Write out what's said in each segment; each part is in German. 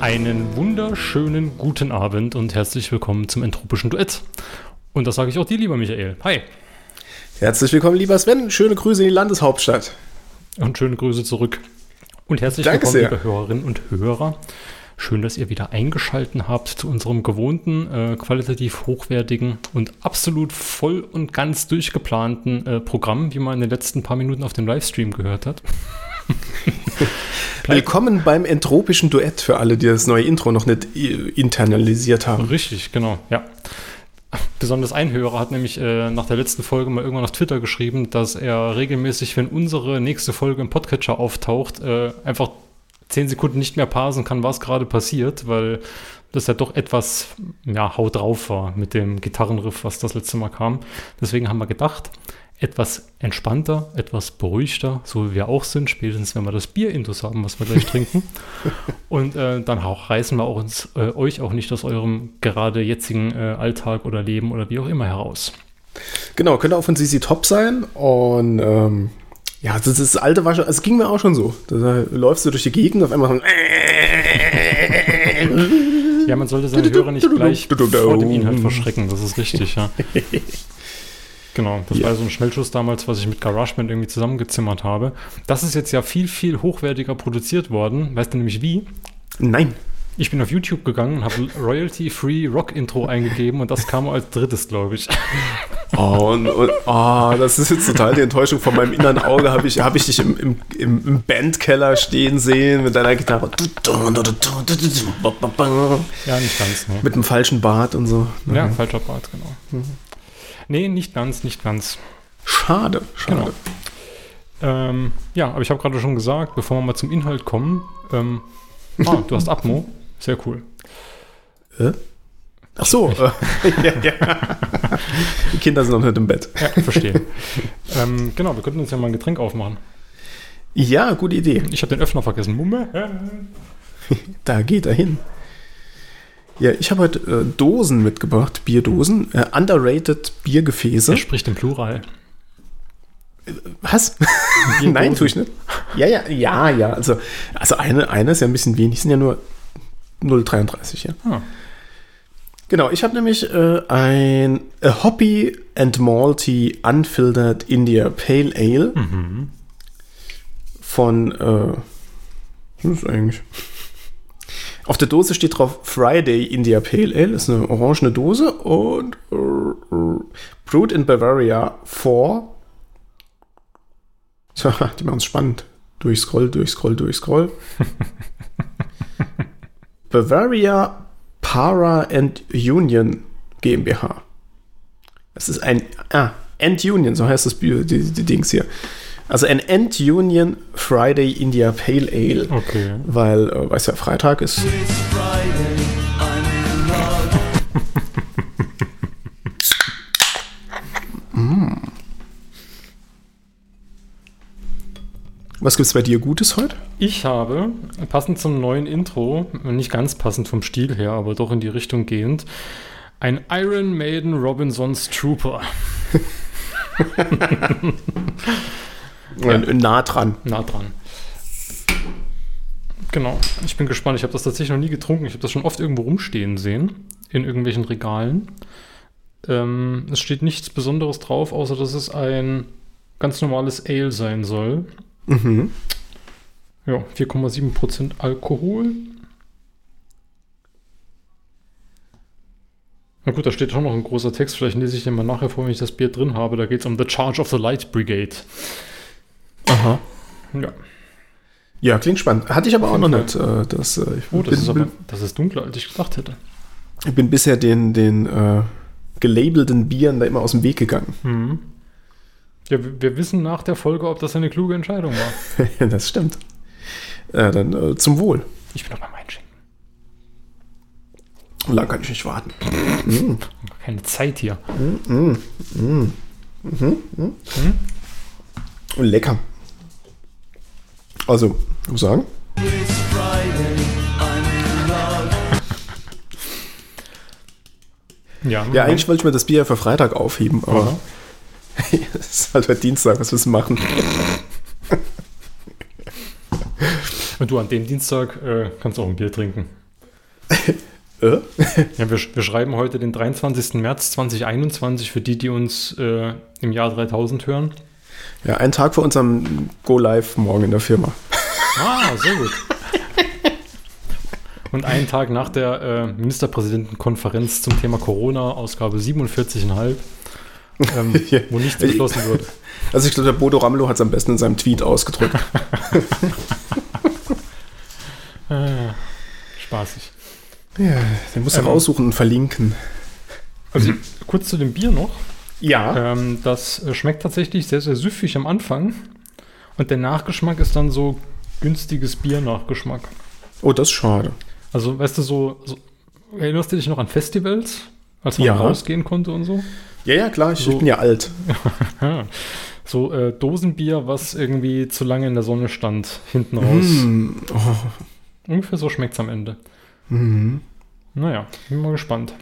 Einen wunderschönen guten Abend und herzlich willkommen zum Entropischen Duett. Und das sage ich auch dir, lieber Michael. Hi. Herzlich willkommen, lieber Sven. Schöne Grüße in die Landeshauptstadt. Und schöne Grüße zurück. Und herzlich Danke willkommen, sehr. liebe Hörerinnen und Hörer. Schön, dass ihr wieder eingeschalten habt zu unserem gewohnten, äh, qualitativ hochwertigen und absolut voll und ganz durchgeplanten äh, Programm, wie man in den letzten paar Minuten auf dem Livestream gehört hat. Willkommen beim entropischen Duett für alle, die das neue Intro noch nicht äh, internalisiert haben. Richtig, genau, ja. Besonders ein Hörer hat nämlich äh, nach der letzten Folge mal irgendwann auf Twitter geschrieben, dass er regelmäßig, wenn unsere nächste Folge im Podcatcher auftaucht, äh, einfach zehn Sekunden nicht mehr parsen kann, was gerade passiert, weil das ja doch etwas ja, haut drauf war mit dem Gitarrenriff, was das letzte Mal kam. Deswegen haben wir gedacht, etwas entspannter, etwas beruhigter, so wie wir auch sind, spätestens wenn wir das Bier-Intus haben, was wir gleich trinken. Und äh, dann auch reißen wir auch uns, äh, euch auch nicht aus eurem gerade jetzigen äh, Alltag oder Leben oder wie auch immer heraus. Genau, könnte auch von CC Top sein. Und ähm, ja, das ist das alte war schon, also es ging mir auch schon so. Da läufst du durch die Gegend auf einmal so, Ja, man sollte seine Hörer nicht gleich vor dem Inhalt verschrecken, das ist richtig, ja. Genau, das Ja. war so ein Schnellschuss damals, was ich mit GarageBand irgendwie zusammengezimmert habe. Das ist jetzt ja viel, viel hochwertiger produziert worden. Weißt du nämlich wie? Nein. Ich bin auf YouTube gegangen habe Royalty-Free Rock-Intro eingegeben und das kam als drittes, glaube ich. Oh, und, und, oh, das ist jetzt total die Enttäuschung. Von meinem inneren Auge habe ich, hab ich dich im, im, im, Bandkeller stehen sehen mit deiner Gitarre. Ja, nicht ganz, ne? Mit dem falschen Bart und so. Ja, falscher Part, genau. Nee, nicht ganz, nicht ganz. Schade, schade. Genau. Ähm, ja, aber ich habe gerade schon gesagt, bevor wir mal zum Inhalt kommen, ähm, ah, du hast Atmo, sehr cool. Äh? Ach so. ja, ja. Die Kinder sind noch nicht im Bett. Ja, verstehe. ähm, genau, wir könnten uns ja mal ein Getränk aufmachen. Ja, gute Idee. Ich habe den Öffner vergessen. Mumme. Da geht er hin. Ja, ich habe heute äh, Dosen mitgebracht, Bierdosen, äh, underrated Biergefäße. Er spricht im Plural. Was? Nein, tue ich nicht. Ja, ja, ja, ja. Also, also eine, eine ist ja ein bisschen wenig, sind ja nur 0,33, ja. Ah, Genau, ich habe nämlich äh, ein a Hoppy and Malty Unfiltered India Pale Ale von, äh, was ist das eigentlich? Auf der Dose steht drauf Friday India Pale Ale, ist eine orangene Dose und Brewed in Bavaria 4. So, die machen es spannend. Durchscroll, durchscroll, durchscroll. Bavaria Para and Union GmbH. Das ist ein ah, End Union, so heißt das Bier, die, die Dings hier. Also ein End Union Friday India Pale Ale. okay. Weil, äh, weiß ja, Freitag ist. Mm. Was gibt's bei dir Gutes heute? Ich habe, passend zum neuen Intro, nicht ganz passend vom Stil her, aber doch in die Richtung gehend, ein Iron Maiden Robinsons Trooper. Äh, Nah dran. Nah dran. Genau. Ich bin gespannt. Ich habe das tatsächlich noch nie getrunken. Ich habe das schon oft irgendwo rumstehen sehen. In irgendwelchen Regalen. Ähm, es steht nichts Besonderes drauf, außer dass es ein ganz normales Ale sein soll. Mhm. Ja, 4,7% Alkohol. Na gut, da steht schon noch ein großer Text. Vielleicht lese ich den mal nachher vor, wenn ich das Bier drin habe. Da geht es um The Charge of the Light Brigade. Aha. Ja. Ja, klingt spannend. Hatte ich aber auch noch nicht. Äh, das, äh, ich Oh, das bin, ist aber das ist dunkler, als ich gedacht hätte. ich bin bisher den, den äh, gelabelten Bieren da immer aus dem Weg gegangen. Mhm. Ja, wir wissen nach der Folge, ob das eine kluge Entscheidung war. das stimmt. Äh, dann äh, zum Wohl. Ich bin aber beim Einschenken. Lang kann ich nicht warten. Keine Zeit hier. Und lecker. Also, muss sagen, Ja, ja, eigentlich wollte ich mir das Bier für Freitag aufheben, aber es ist halt heute Dienstag, was wir machen. Und du an dem Dienstag äh, kannst auch ein Bier trinken. äh? ja, wir, wir, schreiben heute den 23. März 2021 für die, die uns äh, im Jahr 3000 hören. Ja, ein Tag vor unserem Go-Live morgen in der Firma. Ah, sehr gut. Und einen Tag nach der äh, Ministerpräsidentenkonferenz zum Thema Corona, Ausgabe 47,5, ähm, wo nichts beschlossen wird. Also ich glaube, der Bodo Ramelow hat es am besten in seinem Tweet ausgedrückt. ah, spaßig. Ja, den muss er ähm, raussuchen und verlinken. Also kurz zu dem Bier noch. Ja. Ähm, das schmeckt tatsächlich sehr, sehr süffig am Anfang. Und der Nachgeschmack ist dann so günstiges Bier-Nachgeschmack. Oh, das ist schade. Also, weißt du, so, so, erinnerst du dich noch an Festivals, als man ja. rausgehen konnte und so? Ja, ja, klar, ich, so, ich bin ja alt. so äh, Dosenbier, was irgendwie zu lange in der Sonne stand, hinten raus. Mm. Oh. Ungefähr so schmeckt es am Ende. Mhm. Naja, bin mal gespannt.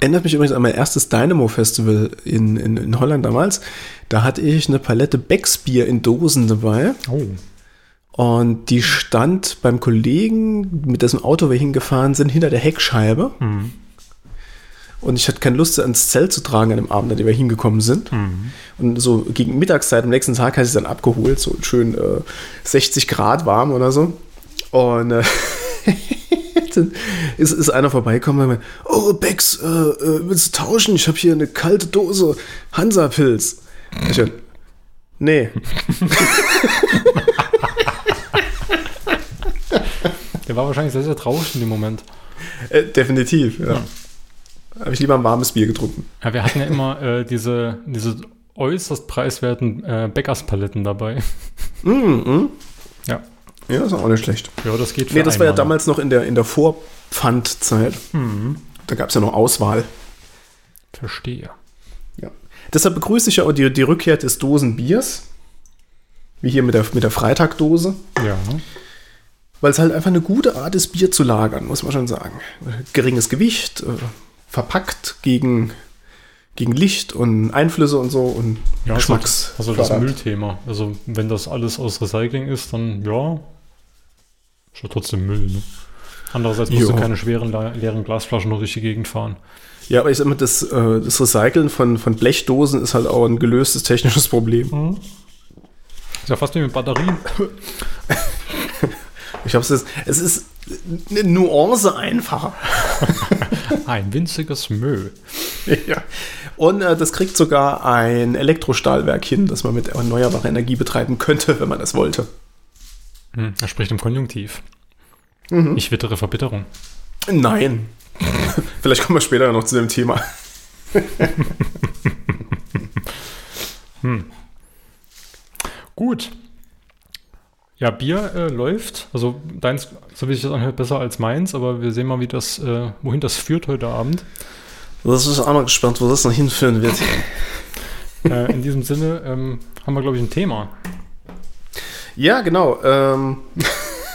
Erinnert mich übrigens an mein erstes Dynamo-Festival in, in, in Holland damals. Da hatte ich eine Palette Becksbier in Dosen dabei. Oh. Und die stand beim Kollegen, mit dessen Auto wir hingefahren sind, hinter der Heckscheibe. Mhm. Und ich hatte keine Lust, sie ans Zelt zu tragen an dem Abend, an dem wir hingekommen sind. Mhm. Und so gegen Mittagszeit am nächsten Tag hatte ich sie dann abgeholt, so schön äh, 60 Grad warm oder so. Und äh, dann ist, ist einer vorbeigekommen und meinte, oh Bex, äh, äh, willst du tauschen? Ich habe hier eine kalte Dose Hansa-Pilz. Ich dachte, nee. Der war wahrscheinlich sehr, sehr traurig in dem Moment. Äh, definitiv, ja. ja. Habe ich lieber ein warmes Bier getrunken. Ja, wir hatten ja immer äh, diese, diese äußerst preiswerten äh, Bäckerspaletten dabei. Mm, mm. Ja. Ja, ist auch nicht schlecht. Ja, das geht für Nee, das war ja damals noch in der, in der Vorpfandzeit. Mhm. Da gab es ja noch Auswahl. Verstehe. Ja. Deshalb begrüße ich ja auch die, die Rückkehr des Dosenbiers. Wie hier mit der, mit der Freitagdose. Ja weil es halt einfach eine gute Art ist, Bier zu lagern, muss man schon sagen. Geringes Gewicht, äh, verpackt gegen, gegen Licht und Einflüsse und so und ja, Geschmacks. Also, also das Müllthema. Also wenn das alles aus Recycling ist, dann ja, ja trotzdem Müll. Ne? Andererseits musst jo. du keine schweren leeren Glasflaschen noch durch die Gegend fahren. Ja, aber ich sag mal, das, äh, das Recyceln von, von Blechdosen ist halt auch ein gelöstes technisches Problem. Mhm. Ist ja fast wie mit Batterien. Ich es ist, es ist eine Nuance einfacher. ein winziges Müll. Ja. Und äh, das kriegt sogar ein Elektrostahlwerk hin, das man mit erneuerbarer Energie betreiben könnte, wenn man das wollte. Hm, er spricht im Konjunktiv. Mhm. Ich wittere Verbitterung. Nein. Vielleicht kommen wir später noch zu dem Thema. hm. Gut. Ja, Bier äh, läuft. Also deins, so wie sich das anhört, besser als meins, aber wir sehen mal, wie das, äh, wohin das führt heute Abend. Das ist auch mal gespannt, wo das noch hinführen wird. äh, in diesem Sinne ähm, haben wir, glaube ich, ein Thema. Ja, genau. Ähm,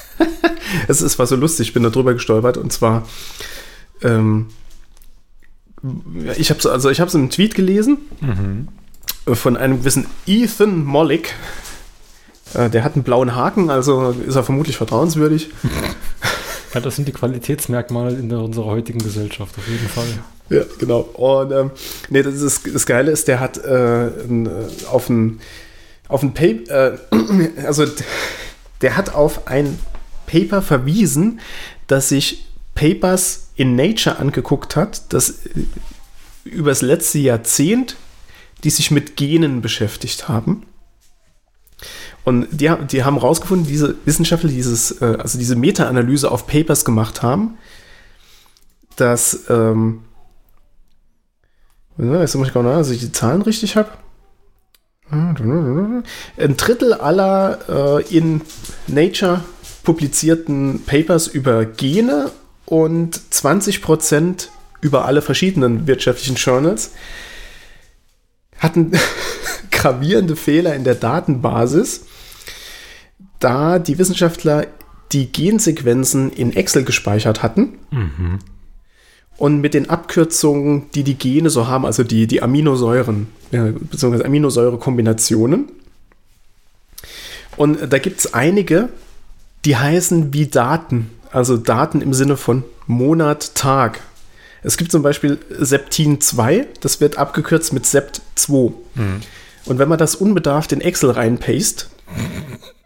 es, es war so lustig, ich bin da drüber gestolpert und zwar ähm, ich habe es also ich habe einen Tweet gelesen mhm. von einem gewissen Ethan Mollick. Äh, der hat einen blauen Haken, also ist er vermutlich vertrauenswürdig. Ja, das sind die Qualitätsmerkmale in unserer heutigen Gesellschaft, auf jeden Fall. Ja, genau. Und ähm, nee, das, ist, das Geile ist, der hat äh, äh, auf ein, auf ein Paper, äh, also der hat auf ein Paper verwiesen, das sich Papers in Nature angeguckt hat, das äh, über das letzte Jahrzehnt, die sich mit Genen beschäftigt haben. Und die, die haben herausgefunden, diese Wissenschaftler, dieses, äh, also diese Meta-Analyse auf Papers gemacht haben, dass, ähm, jetzt muss ich genau, dass ich die Zahlen richtig habe. Ein Drittel aller äh, in Nature publizierten Papers über Gene und 20 Prozent über alle verschiedenen wirtschaftlichen Journals hatten gravierende Fehler in der Datenbasis, da die Wissenschaftler die Gensequenzen in Excel gespeichert hatten. Mhm. Und mit den Abkürzungen, die die Gene so haben, also die, die Aminosäuren, äh, beziehungsweise Aminosäurekombinationen. Und da gibt es einige, die heißen wie Daten. Also Daten im Sinne von Monat, Tag. Es gibt zum Beispiel Septin 2, das wird abgekürzt mit Sept 2. Mhm. Und wenn man das unbedarft in Excel reinpaste,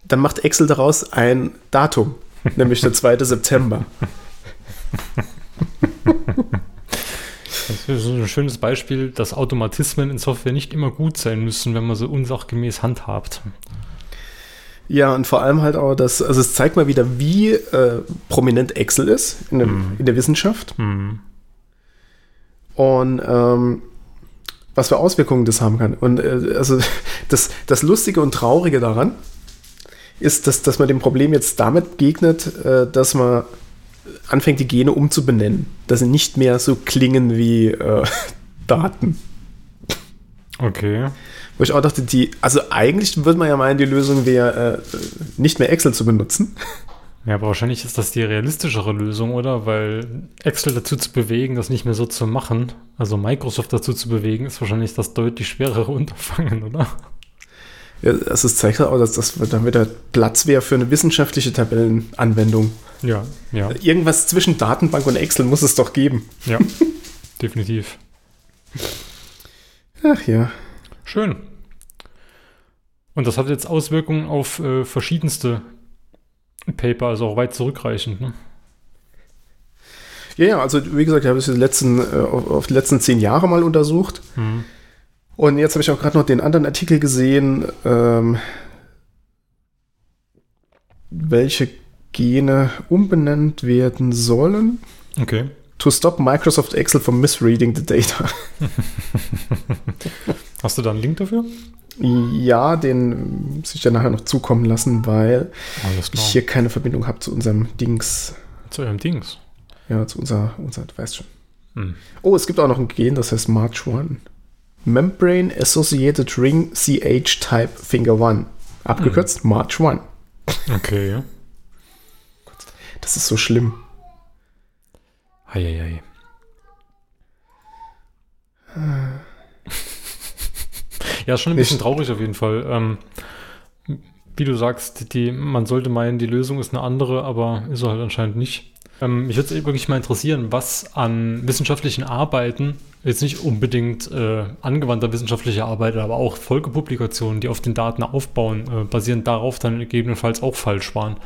dann macht Excel daraus ein Datum, nämlich der 2. September. Das ist ein schönes Beispiel, dass Automatismen in Software nicht immer gut sein müssen, wenn man sie unsachgemäß handhabt. Ja, und vor allem halt auch, dass, also es zeigt mal wieder, wie äh, prominent Excel ist in, dem, Mhm. in der Wissenschaft Mhm. und ähm, was für Auswirkungen das haben kann. Und äh, also das, das Lustige und Traurige daran ist, dass, dass man dem Problem jetzt damit begegnet, äh, dass man anfängt, die Gene umzubenennen, dass sie nicht mehr so klingen wie äh, Daten. Okay. Wo ich auch dachte, die, also eigentlich würde man ja meinen, die Lösung wäre, äh, nicht mehr Excel zu benutzen. Ja, aber wahrscheinlich ist das die realistischere Lösung, oder? Weil Excel dazu zu bewegen, das nicht mehr so zu machen, also Microsoft dazu zu bewegen, ist wahrscheinlich das deutlich schwerere Unterfangen, oder? Ja, also es zeigt auch, dass das dann wieder Platz wäre für eine wissenschaftliche Tabellenanwendung. Ja, ja, Irgendwas zwischen Datenbank und Excel muss es doch geben. ja. Definitiv. Ach ja. Schön. Und das hat jetzt Auswirkungen auf äh, verschiedenste Paper, also auch weit zurückreichend. Ne? Ja, ja, also wie gesagt, ich habe es letzten, äh, auf, auf die letzten zehn Jahre mal untersucht. Mhm. Und jetzt habe ich auch gerade noch den anderen Artikel gesehen, ähm, welche Gene umbenannt werden sollen. Okay. To stop Microsoft Excel from misreading the data. Hast du da einen Link dafür? Ja, den muss ich dir nachher noch zukommen lassen, weil ich hier keine Verbindung habe zu unserem Dings. Zu eurem Dings. Ja, zu unserer, unser, du weißt schon. Hm. Oh, es gibt auch noch ein Gen, das heißt March 1. Membrane Associated Ring CH Type Finger 1. Abgekürzt March 1. Okay, ja. Das ist so schlimm. Eieiei. ja, ist schon ein bisschen traurig auf jeden Fall. Ähm, wie du sagst, die, man sollte meinen, die Lösung ist eine andere, aber ist halt anscheinend nicht. Ähm, mich würde es wirklich mal interessieren, was an wissenschaftlichen Arbeiten, jetzt nicht unbedingt äh, angewandter wissenschaftlicher Arbeit, aber auch Folgepublikationen, die auf den Daten aufbauen, äh, basierend darauf dann gegebenenfalls auch falsch waren.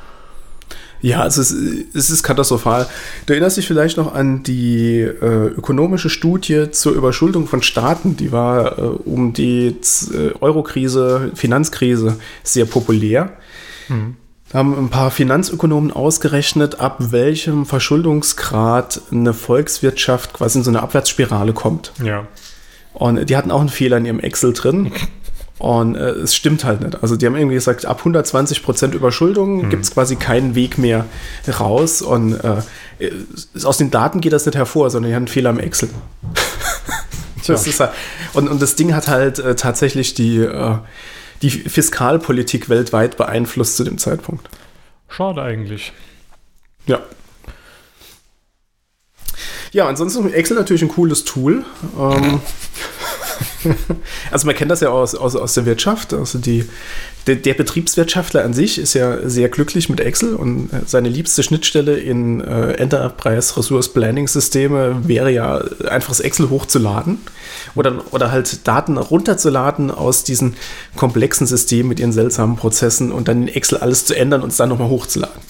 Ja, es ist, es ist katastrophal. Du erinnerst dich vielleicht noch an die äh, ökonomische Studie zur Überschuldung von Staaten. Die war äh, um die äh, Eurokrise, Finanzkrise sehr populär. Da haben ein paar Finanzökonomen ausgerechnet, ab welchem Verschuldungsgrad eine Volkswirtschaft quasi in so eine Abwärtsspirale kommt. Ja. Und die hatten auch einen Fehler in ihrem Excel drin. Und äh, es stimmt halt nicht. Also die haben irgendwie gesagt, ab 120 Prozent Überschuldung Hm. gibt es quasi keinen Weg mehr raus. Und äh, aus den Daten geht das nicht hervor, sondern die haben einen Fehler im Excel. das ist halt, und, und das Ding hat halt äh, tatsächlich die, äh, die Fiskalpolitik weltweit beeinflusst zu dem Zeitpunkt. Schade eigentlich. Ja. Ja, ansonsten Excel natürlich ein cooles Tool. Ähm, also man kennt das ja aus, aus, aus der Wirtschaft. Also die, der, der Betriebswirtschaftler an sich ist ja sehr glücklich mit Excel und seine liebste Schnittstelle in äh, Enterprise Resource Planning Systeme wäre ja einfach das Excel hochzuladen oder, oder halt Daten runterzuladen aus diesen komplexen Systemen mit ihren seltsamen Prozessen und dann in Excel alles zu ändern und es dann nochmal hochzuladen.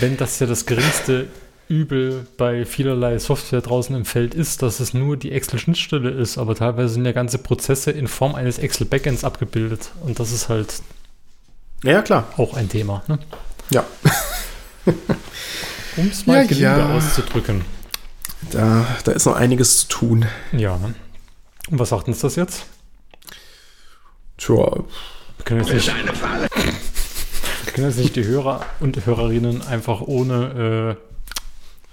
Wenn das ja das geringste Übel bei vielerlei Software draußen im Feld ist, dass es nur die Excel-Schnittstelle ist, aber teilweise sind ja ganze Prozesse in Form eines Excel-Backends abgebildet. Und das ist halt Ja, klar. auch ein Thema, ne? Ja. um es mal Ja, gelinde ja. auszudrücken. Da, da ist noch einiges zu tun. Ja. Und was sagt uns das jetzt? Tja, Wir können jetzt nicht, wir können jetzt nicht die Hörer und Hörerinnen einfach ohne äh,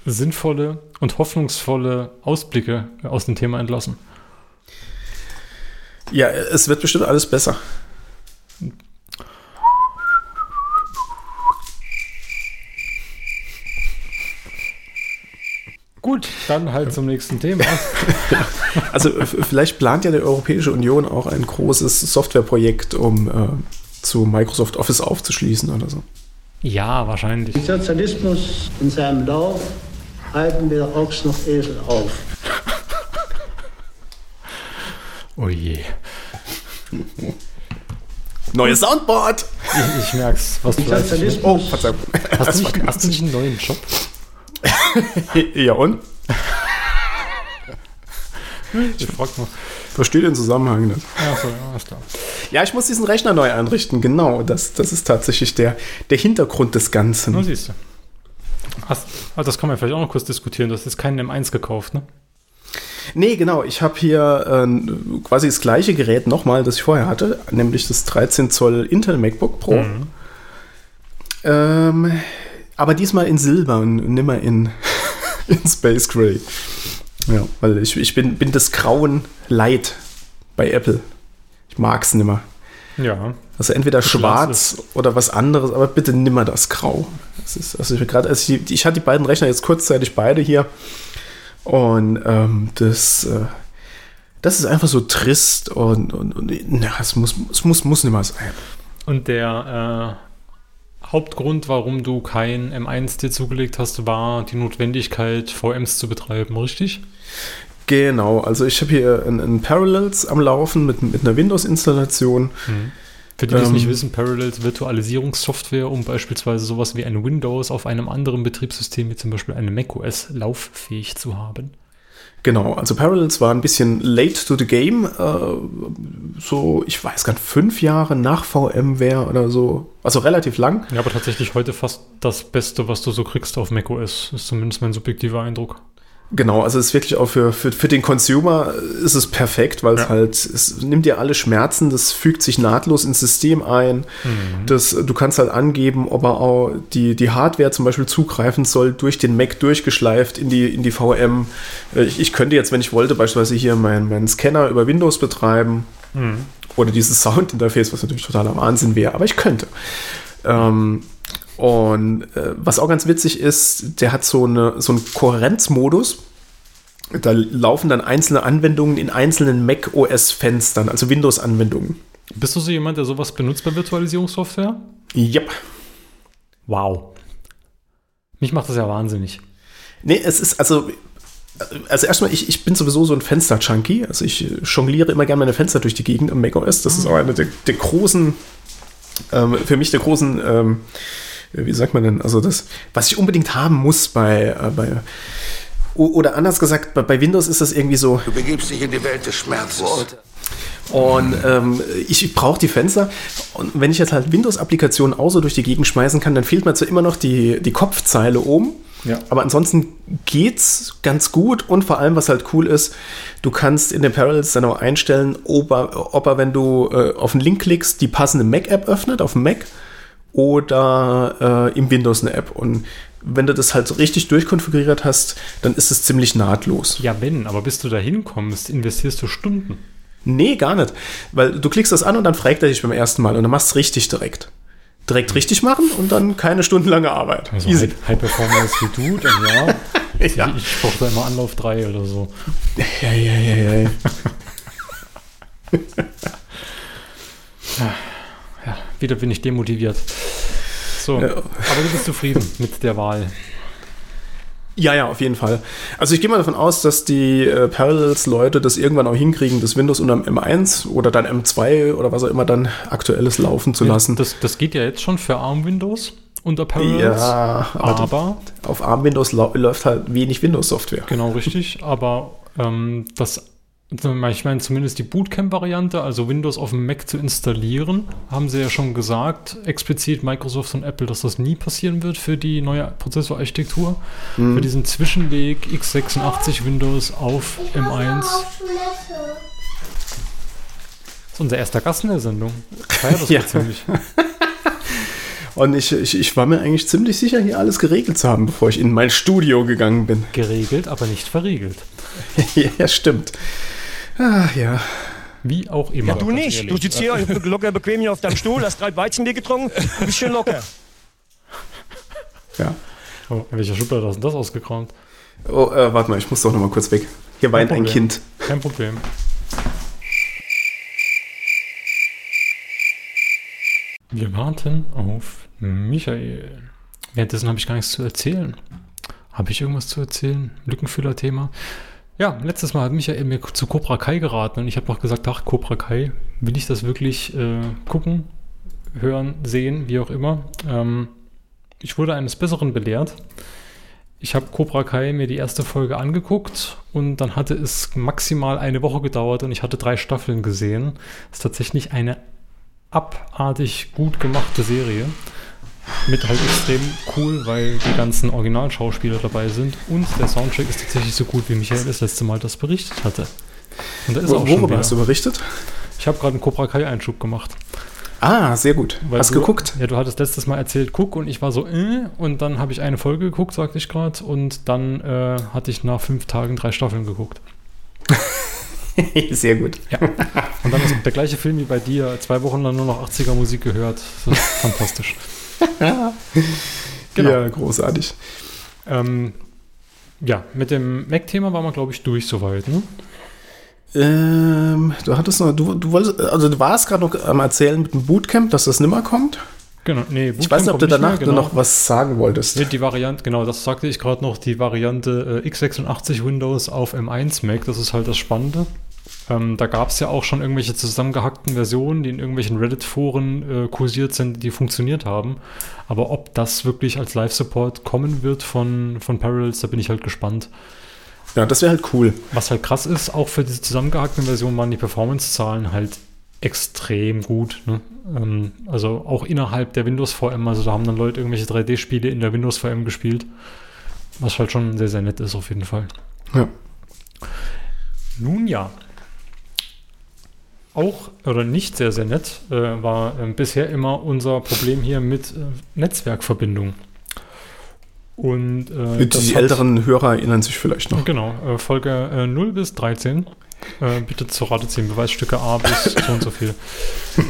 sinnvolle und hoffnungsvolle Ausblicke aus dem Thema entlassen. ja, es wird bestimmt alles besser. Gut, dann halt zum nächsten Thema. Also f- vielleicht plant ja die Europäische Union auch ein großes Softwareprojekt, um äh, zu Microsoft Office aufzuschließen oder so. Ja, wahrscheinlich. Sozialismus in seinem Lauf halten weder Ochs noch Esel auf. Oh je. Neues Soundboard! Ich, ich merk's. Was du hast, Sozialismus Oh, Verzeihung. hast, du nicht, hast du nicht einen neuen Job? Ja, und? Ich frag mal. Verstehe den Zusammenhang nicht. Ja, so, ja, alles klar. Ja, ich muss diesen Rechner neu einrichten, genau. Das, das ist tatsächlich der, der Hintergrund des Ganzen. Na, siehst du. Hast, ah, das kann man vielleicht auch noch kurz diskutieren. Du hast jetzt keinen M1 gekauft, ne? Nee, genau. Ich habe hier äh, quasi das gleiche Gerät nochmal, das ich vorher hatte, nämlich das 13 Zoll Intel MacBook Pro. Ähm, aber diesmal in Silber und nimmer in, in Space Gray. Ja, weil ich, ich bin, bin das Grauen leid bei Apple. Ich mag's nimmer. Ja. Also entweder schwarz oder was anderes, aber bitte nimmer das Grau. Das ist, also ich gerade, also ich, ich hatte die beiden Rechner jetzt kurzzeitig beide hier und ähm, das, äh, das ist einfach so trist und, und, und na, es muss, es muss, muss nimmer sein. Und der äh, Hauptgrund, warum du kein M1 dir zugelegt hast, war die Notwendigkeit, VMs zu betreiben, richtig? Genau, also ich habe hier ein, ein Parallels am Laufen mit, mit einer Windows-Installation. Für die, die es Ähm. nicht wissen, Parallels Virtualisierungssoftware, um beispielsweise sowas wie ein Windows auf einem anderen Betriebssystem, wie zum Beispiel einem macOS, lauffähig zu haben. Genau, also Parallels war ein bisschen late to the game. Äh, so, ich weiß gar nicht, fünf Jahre nach VMware oder so. Also relativ lang. Ja, aber tatsächlich heute fast das Beste, was du so kriegst auf macOS, ist zumindest mein subjektiver Eindruck. Genau, also es ist wirklich auch für, für, für den Consumer ist es perfekt, weil es Ja. halt, es nimmt dir alle Schmerzen, das fügt sich nahtlos ins System ein. Das, du kannst halt angeben, ob er auch die, die Hardware zum Beispiel zugreifen soll, durch den Mac durchgeschleift in die, in die VM. Äh, Ich, ich könnte jetzt, wenn ich wollte, beispielsweise hier meinen meinen Scanner über Windows betreiben oder dieses Soundinterface, was natürlich totaler Wahnsinn wäre, aber ich könnte. Ähm, und äh, was auch ganz witzig ist, der hat so, eine, so einen Kohärenzmodus. Da laufen dann einzelne Anwendungen in einzelnen Mac OS-Fenstern, also Windows-Anwendungen. Bist du so jemand, der sowas benutzt bei Virtualisierungssoftware? Yep. Wow. Mich macht das ja wahnsinnig. Nee, es ist also. Also erstmal, ich, ich bin sowieso so ein Fenster-Junkie. Also ich äh, jongliere immer gerne meine Fenster durch die Gegend am macOS. Das ist auch eine der, der großen, ähm, für mich der großen, ähm, wie sagt man denn, also das, was ich unbedingt haben muss bei, äh, bei oder anders gesagt, bei, bei Windows ist das irgendwie so, Du begibst dich in die Welt des Schmerzes. Und ähm, ich brauche die Fenster. Und wenn ich jetzt halt Windows-Applikationen auch so durch die Gegend schmeißen kann, dann fehlt mir zwar immer noch die, die Kopfzeile oben. Ja. Aber ansonsten geht's ganz gut. Und vor allem, was halt cool ist, du kannst in den Parallels dann auch einstellen, ob er, ob er wenn du äh, auf den Link klickst, die passende Mac-App öffnet, auf dem Mac, oder äh, im Windows eine App. Und wenn du das halt so richtig durchkonfiguriert hast, dann ist es ziemlich nahtlos. Ja, wenn, aber bis du da hinkommst, investierst du Stunden. Nee, gar nicht. Weil du klickst das an und dann fragt er dich beim ersten Mal und dann machst du es richtig direkt. Direkt richtig machen und dann keine stundenlange Arbeit. Also Easy. High, High Performer ist wie du, dann ja. Ja. Ich brauche da immer Anlauf 3 oder so. Ja, ja, ja, ja. Ja, wieder bin ich demotiviert. So, Ja. aber du bist zufrieden mit der Wahl. Ja, ja, auf jeden Fall. Also ich gehe mal davon aus, dass die äh, Parallels-Leute das irgendwann auch hinkriegen, das Windows unter dem M1 oder dann M2 oder was auch immer dann aktuelles laufen zu lassen. Das, das geht ja jetzt schon für ARM-Windows unter Parallels. ja, aber, aber, auf ARM-Windows läuft halt wenig Windows-Software. genau richtig, aber ähm, das, ich meine zumindest die Bootcamp-Variante, also Windows auf dem Mac zu installieren, haben sie ja schon gesagt, explizit Microsoft und Apple, dass das nie passieren wird für die neue Prozessorarchitektur. Für diesen Zwischenweg x86 Windows auf M1. Das ist unser erster Gast in der Sendung. Ich feier das ja. ziemlich. Und ich, ich, ich war mir eigentlich ziemlich sicher, hier alles geregelt zu haben, bevor ich in mein Studio gegangen bin. Geregelt, aber nicht verriegelt. ja, stimmt. Ah, ja. Wie auch immer. Ja, du nicht. Du sitzt hier locker bequem hier auf deinem Stuhl, hast drei Weizenbier getrunken, ein bisschen locker. ja. Oh, in welcher Schublade hast du das ausgekramt? Oh, äh, warte mal, ich muss doch noch mal kurz weg. Hier weint ein. Kind. Kein Problem. Wir warten auf Michael. Währenddessen habe ich gar nichts zu erzählen. Habe ich irgendwas zu erzählen? Lückenfüller-Thema? Ja, letztes Mal hat Michael mir zu Cobra Kai geraten und ich habe noch gesagt, ach, Cobra Kai, will ich das wirklich äh, gucken, hören, sehen, wie auch immer. Ähm, ich wurde eines Besseren belehrt. Ich habe Cobra Kai mir die erste Folge angeguckt und dann hatte es maximal eine Woche gedauert und ich hatte drei Staffeln gesehen. Das ist tatsächlich eine abartig gut gemachte Serie. Mit halt extrem cool, weil die ganzen Originalschauspieler dabei sind und der Soundtrack ist tatsächlich so gut, wie Michael das letzte Mal das berichtet hatte. Und da ist auch schon Worüber wieder. hast du berichtet? Ich habe gerade einen Cobra Kai Einschub gemacht. Ah, sehr gut. Weil Hast du, geguckt? Ja, du hattest letztes Mal erzählt, guck, und ich war so, äh, und dann habe ich eine Folge geguckt, sagte ich gerade, und dann äh, hatte ich nach fünf Tagen drei Staffeln geguckt. sehr gut. Ja. Und dann ist der gleiche Film wie bei dir, zwei Wochen lang nur noch 80er Musik gehört. Das ist fantastisch. Genau. Ja, großartig. Ähm, ja, mit dem Mac-Thema waren wir, glaube ich, durch soweit. Ne? Ähm, du hattest noch, du, du wolltest, also du warst gerade noch am Erzählen mit dem Bootcamp, dass das nimmer kommt. Genau, nee, Ich weiß nicht, ob du danach mehr, genau. noch was sagen wolltest. Nee, die Variante, genau, das sagte ich gerade noch, die Variante äh, x86 Windows auf M1 Mac, das ist halt das Spannende. Ähm, da gab es ja auch schon irgendwelche zusammengehackten Versionen, die in irgendwelchen Reddit-Foren äh, kursiert sind, die funktioniert haben. Aber ob das wirklich als Live-Support kommen wird von, von Parallels, da bin ich halt gespannt. Ja, das wäre halt cool. Was halt krass ist, auch für diese zusammengehackten Versionen waren die Performance-Zahlen halt extrem gut. Ne? Ähm, also auch innerhalb der Windows VM, also da haben dann Leute irgendwelche 3D-Spiele in der Windows VM gespielt, was halt schon sehr, sehr nett ist auf jeden Fall. Ja. Nun ja. Auch, oder nicht sehr, sehr nett, äh, war äh, bisher immer unser Problem hier mit äh, Netzwerkverbindung. Und äh, Die hat- älteren Hörer erinnern sich vielleicht noch. Genau, äh, Folge äh, 0 bis 13. Äh, bitte zur Rate ziehen, Beweisstücke A bis so und so viel.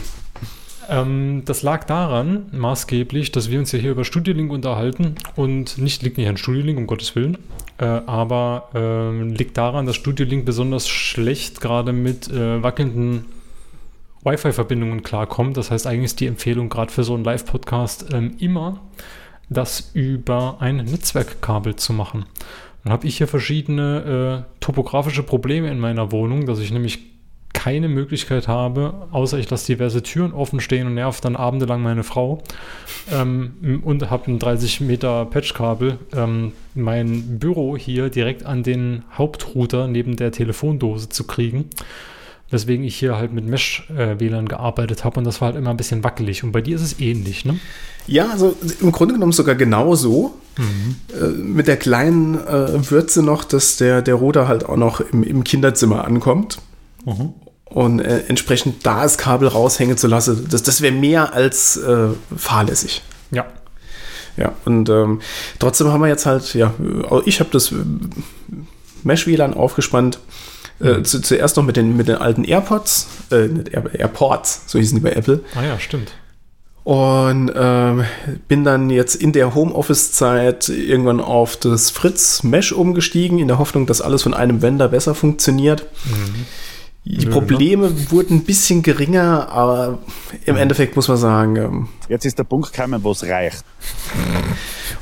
Ähm, das lag daran, maßgeblich, dass wir uns ja hier über Studiolink unterhalten und nicht liegt nicht an Studiolink, um Gottes Willen, äh, aber ähm, liegt daran, dass Studiolink besonders schlecht gerade mit äh, wackelnden Wi-Fi-Verbindungen klarkommt. Das heißt, eigentlich ist die Empfehlung gerade für so einen Live-Podcast ähm, immer, das über ein Netzwerkkabel zu machen. Dann habe ich hier verschiedene äh, topografische Probleme in meiner Wohnung, dass ich nämlich keine Möglichkeit habe, außer ich lasse diverse Türen offen stehen und nerv dann abendelang meine Frau ähm, und habe ein 30 Meter Patchkabel, ähm, mein Büro hier direkt an den Hauptrouter neben der Telefondose zu kriegen. Weswegen ich hier halt mit Mesh-WLAN gearbeitet habe und das war halt immer ein bisschen wackelig. Und bei dir ist es ähnlich, ne? Ja, also im Grunde genommen sogar genauso. Äh, mit der kleinen äh, Würze noch, dass der, der Router halt auch noch im, im Kinderzimmer ankommt. Und äh, entsprechend da das Kabel raushängen zu lassen, das, das wäre mehr als äh, fahrlässig. Ja. Ja, und ähm, trotzdem haben wir jetzt halt, ja, äh, ich habe das äh, Mesh-WLAN aufgespannt. Äh, zu, zuerst noch mit den, mit den alten AirPods, äh, Air, AirPods, so hießen die bei Apple. Ah ja, stimmt. Und ähm, bin dann jetzt in der Homeoffice-Zeit irgendwann auf das Fritz Mesh umgestiegen, in der Hoffnung, dass alles von einem Vendor besser funktioniert. Die Nö, Probleme wurden ein bisschen geringer, aber im Endeffekt muss man sagen, ähm, Jetzt ist der Punkt gekommen, wo es reicht.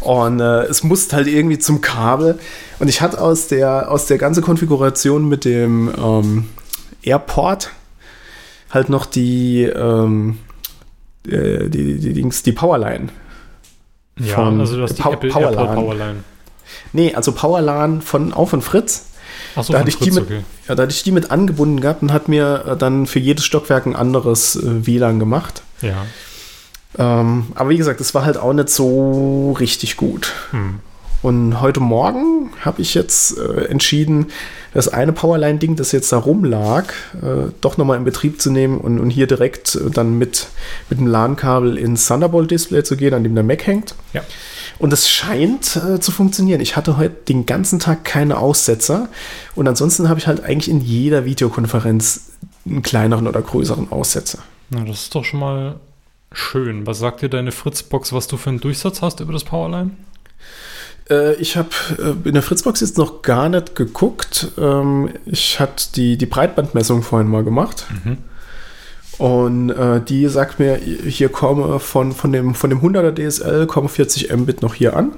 und äh, es musste halt irgendwie zum Kabel. Und ich hatte aus der, aus der ganzen Konfiguration mit dem ähm, Airport halt noch die, ähm, äh, die, die, Dings, die Powerline. Ja, also du hast die Pow- Apple Powerline. Powerline. Nee, also Powerline von, auch von Fritz. Achso, da, hatte ich die mit, okay. ja, da hatte ich die mit angebunden gehabt und hat mir äh, dann für jedes Stockwerk ein anderes äh, WLAN gemacht. Ja. Ähm, aber wie gesagt, es war halt auch nicht so richtig gut. Hm. Und heute Morgen habe ich jetzt äh, entschieden, das eine Powerline-Ding, das jetzt da rumlag, äh, doch nochmal in Betrieb zu nehmen und, und hier direkt äh, dann mit, mit dem LAN-Kabel ins Thunderbolt-Display zu gehen, an dem der Mac hängt. Ja. Und es scheint äh, zu funktionieren. Ich hatte heute den ganzen Tag keine Aussetzer. Und ansonsten habe ich halt eigentlich in jeder Videokonferenz einen kleineren oder größeren Aussetzer. Na, das ist doch schon mal schön. Was sagt dir deine Fritzbox, was du für einen Durchsatz hast über das Powerline? Äh, ich habe äh, in der Fritzbox jetzt noch gar nicht geguckt. Ähm, ich hatte die, die Breitbandmessung vorhin mal gemacht. Und äh, die sagt mir, hier komme von, von, dem, von dem 100er DSL kommen 40 Mbit noch hier an.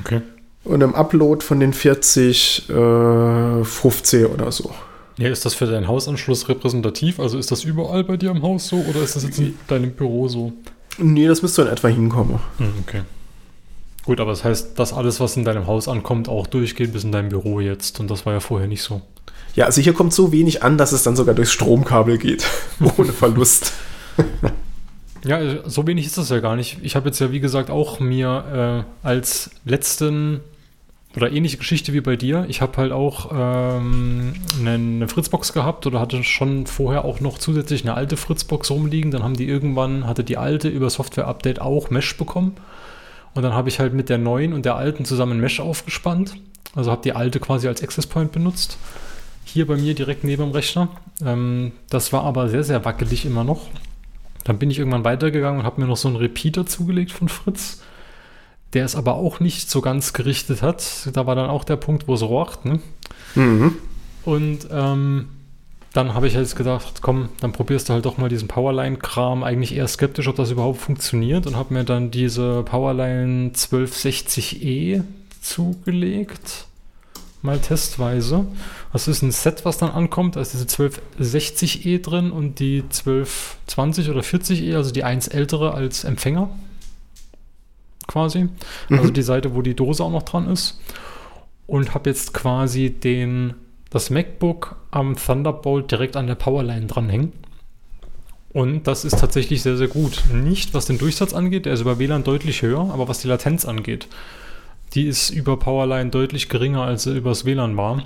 Okay. und im Upload von den 40 äh, 50 oder so. Ja, ist das für deinen Hausanschluss repräsentativ? Also ist das überall bei dir im Haus so oder ist das jetzt in deinem Büro so? Nee, das müsste in etwa hinkommen. Hm, okay. Gut, aber das heißt, dass alles, was in deinem Haus ankommt, auch durchgeht bis in dein Büro jetzt. Und das war ja vorher nicht so. Ja, also hier kommt so wenig an, dass es dann sogar durchs Stromkabel geht. Ohne Verlust. Ja, so wenig ist das ja gar nicht. Ich habe jetzt ja, wie gesagt, auch mir äh, als letzten oder ähnliche Geschichte wie bei dir. Ich habe halt auch ähm, eine, eine Fritzbox gehabt oder hatte schon vorher auch noch zusätzlich eine alte Fritzbox rumliegen. Dann haben die irgendwann, hatte die alte über Software-Update auch Mesh bekommen. Und dann habe ich halt mit der neuen und der alten zusammen Mesh aufgespannt. Also habe die alte quasi als Access Point benutzt. Hier bei mir direkt neben dem Rechner. Ähm, das war aber sehr, sehr wackelig immer noch. Dann bin ich irgendwann weitergegangen und habe mir noch so einen Repeater zugelegt von Fritz, der es aber auch nicht so ganz gerichtet hat. Da war dann auch der Punkt, wo es rocht. Ne? Mhm. Und ähm, dann habe ich jetzt gedacht, komm, dann probierst du halt doch mal diesen Powerline-Kram. Eigentlich eher skeptisch, ob das überhaupt funktioniert. Und habe mir dann diese Powerline 1260E zugelegt. Mal testweise. Das ist ein Set, was dann ankommt. Da ist diese 1260E drin und die 1220 oder 40E, also die eins ältere als Empfänger. Quasi. Also die Seite, wo die Dose auch noch dran ist. Und habe jetzt quasi den, das MacBook am Thunderbolt direkt an der Powerline dranhängen. Und das ist tatsächlich sehr, sehr gut. Nicht, was den Durchsatz angeht, der ist über WLAN deutlich höher, aber was die Latenz angeht, die ist über Powerline deutlich geringer, als sie übers WLAN war.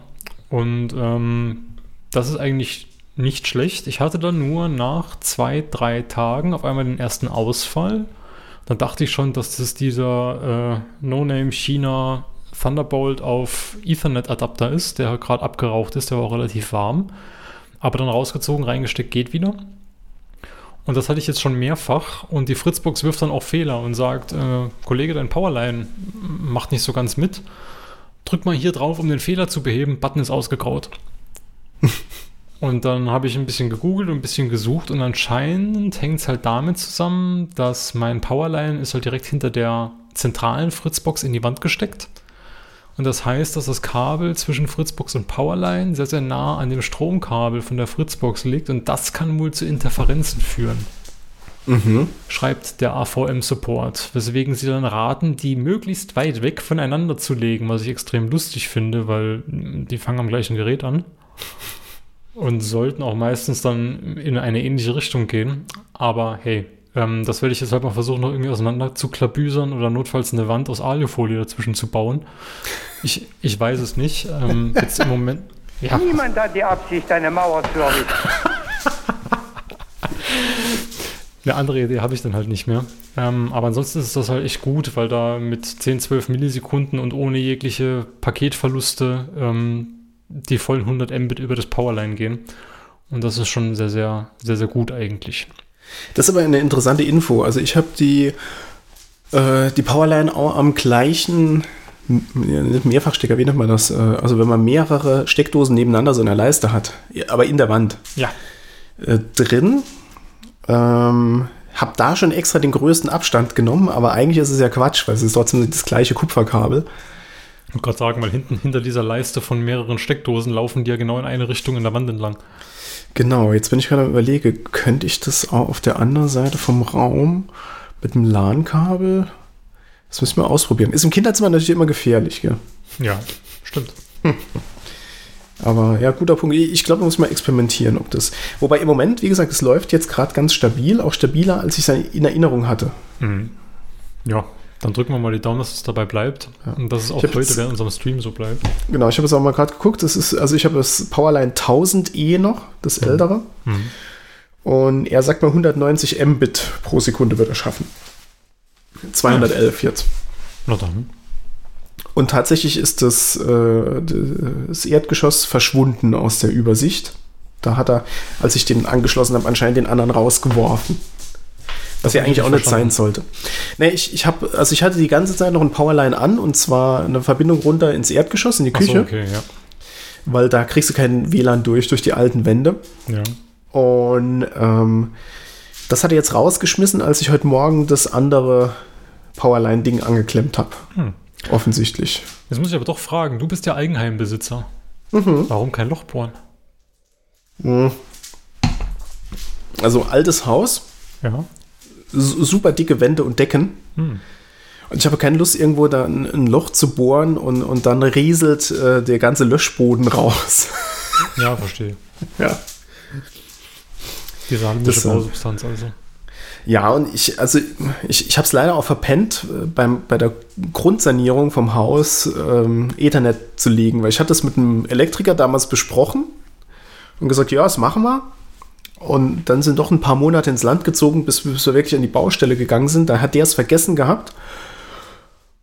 Und ähm, das ist eigentlich nicht schlecht. Ich hatte dann nur nach zwei, drei Tagen auf einmal den ersten Ausfall. Dann dachte ich schon, dass das dieser äh, No-Name China Thunderbolt auf Ethernet-Adapter ist, der gerade abgeraucht ist, der war auch relativ warm. Aber dann rausgezogen, reingesteckt, geht wieder. Und das hatte ich jetzt schon mehrfach. Und die Fritzbox wirft dann auch Fehler und sagt, äh, Kollege, dein Powerline macht nicht so ganz mit. Drück mal hier drauf, um den Fehler zu beheben. Button ist ausgegraut. und dann habe ich ein bisschen gegoogelt und ein bisschen gesucht und anscheinend hängt es halt damit zusammen, dass mein Powerline ist halt direkt hinter der zentralen Fritzbox in die Wand gesteckt. Und das heißt, dass das Kabel zwischen Fritzbox und Powerline sehr, sehr nah an dem Stromkabel von der Fritzbox liegt und das kann wohl zu Interferenzen führen. Schreibt der AVM-Support, weswegen sie dann raten, die möglichst weit weg voneinander zu legen, was ich extrem lustig finde, weil die fangen am gleichen Gerät an und sollten auch meistens dann in eine ähnliche Richtung gehen. Aber hey, ähm, das werde ich jetzt halt mal versuchen, noch irgendwie auseinander zu klabüsern oder notfalls eine Wand aus Alufolie dazwischen zu bauen. Ich, ich weiß es nicht. Ähm, jetzt im Moment. Ja, Niemand hat die Absicht, eine Mauer zu errichten. eine andere Idee habe ich dann halt nicht mehr. Ähm, aber ansonsten ist das halt echt gut, weil da mit 10, 12 Millisekunden und ohne jegliche Paketverluste ähm, die vollen 100 Mbit über das Powerline gehen. Und das ist schon sehr, sehr, sehr, sehr gut eigentlich. Das ist aber eine interessante Info. Also ich habe die, äh, die Powerline auch am gleichen, Mehrfachstecker, wie nennt man das? Äh, also wenn man mehrere Steckdosen nebeneinander so in der Leiste hat, aber in der Wand Ja. äh, drin. Ähm, hab da schon extra den größten Abstand genommen, aber eigentlich ist es ja Quatsch, weil es ist trotzdem das gleiche Kupferkabel. Ich wollte gerade sagen, weil hinten hinter dieser Leiste von mehreren Steckdosen laufen die ja genau in eine Richtung in der Wand entlang. Genau, jetzt bin ich gerade überlege, könnte ich das auch auf der anderen Seite vom Raum mit dem LAN-Kabel? Das müssen wir ausprobieren. Ist im Kinderzimmer natürlich immer gefährlich, gell? Ja, stimmt. Aber ja, guter Punkt. Ich glaube, man muss mal experimentieren, ob das. Wobei im Moment, wie gesagt, es läuft jetzt gerade ganz stabil, auch stabiler, als ich es in Erinnerung hatte. Ja, dann drücken wir mal die Daumen, dass es dabei bleibt. Und dass es auch heute jetzt- während unserem Stream so bleibt. Genau, ich habe es auch mal gerade geguckt. Das ist, also ich habe das Powerline 1000E noch, das ältere. Und er sagt mal 190 Mbit pro Sekunde wird er schaffen. 211 jetzt. Na dann. Und tatsächlich ist das, äh, das Erdgeschoss verschwunden aus der Übersicht. Da hat er, als ich den angeschlossen habe, anscheinend den anderen rausgeworfen. Was ja eigentlich auch nicht sein sollte. Nee, ich, ich habe, also ich hatte die ganze Zeit noch ein Powerline an und zwar eine Verbindung runter ins Erdgeschoss, in die Küche, okay, ja. weil da kriegst du keinen WLAN durch, durch die alten Wände. ja. Und ähm, das hat er jetzt rausgeschmissen, als ich heute Morgen das andere Powerline-Ding angeklemmt habe. Offensichtlich. Jetzt muss ich aber doch fragen, du bist ja Eigenheimbesitzer. Warum kein Loch bohren? Also altes Haus, Ja. Su- super dicke Wände und Decken. Hm. Und ich habe keine Lust, irgendwo da ein, ein Loch zu bohren und, und dann rieselt äh, der ganze Löschboden raus. Ja, verstehe. ja. Diese heimliche Das, äh, Bausubstanz also. Ja, und ich, also ich, ich habe es leider auch verpennt, äh, beim, bei der Grundsanierung vom Haus ähm, Ethernet zu legen, weil ich hatte es mit einem Elektriker damals besprochen und gesagt, ja, das machen wir. Und dann sind doch ein paar Monate ins Land gezogen, bis, bis wir wirklich an die Baustelle gegangen sind. Da hat der es vergessen gehabt.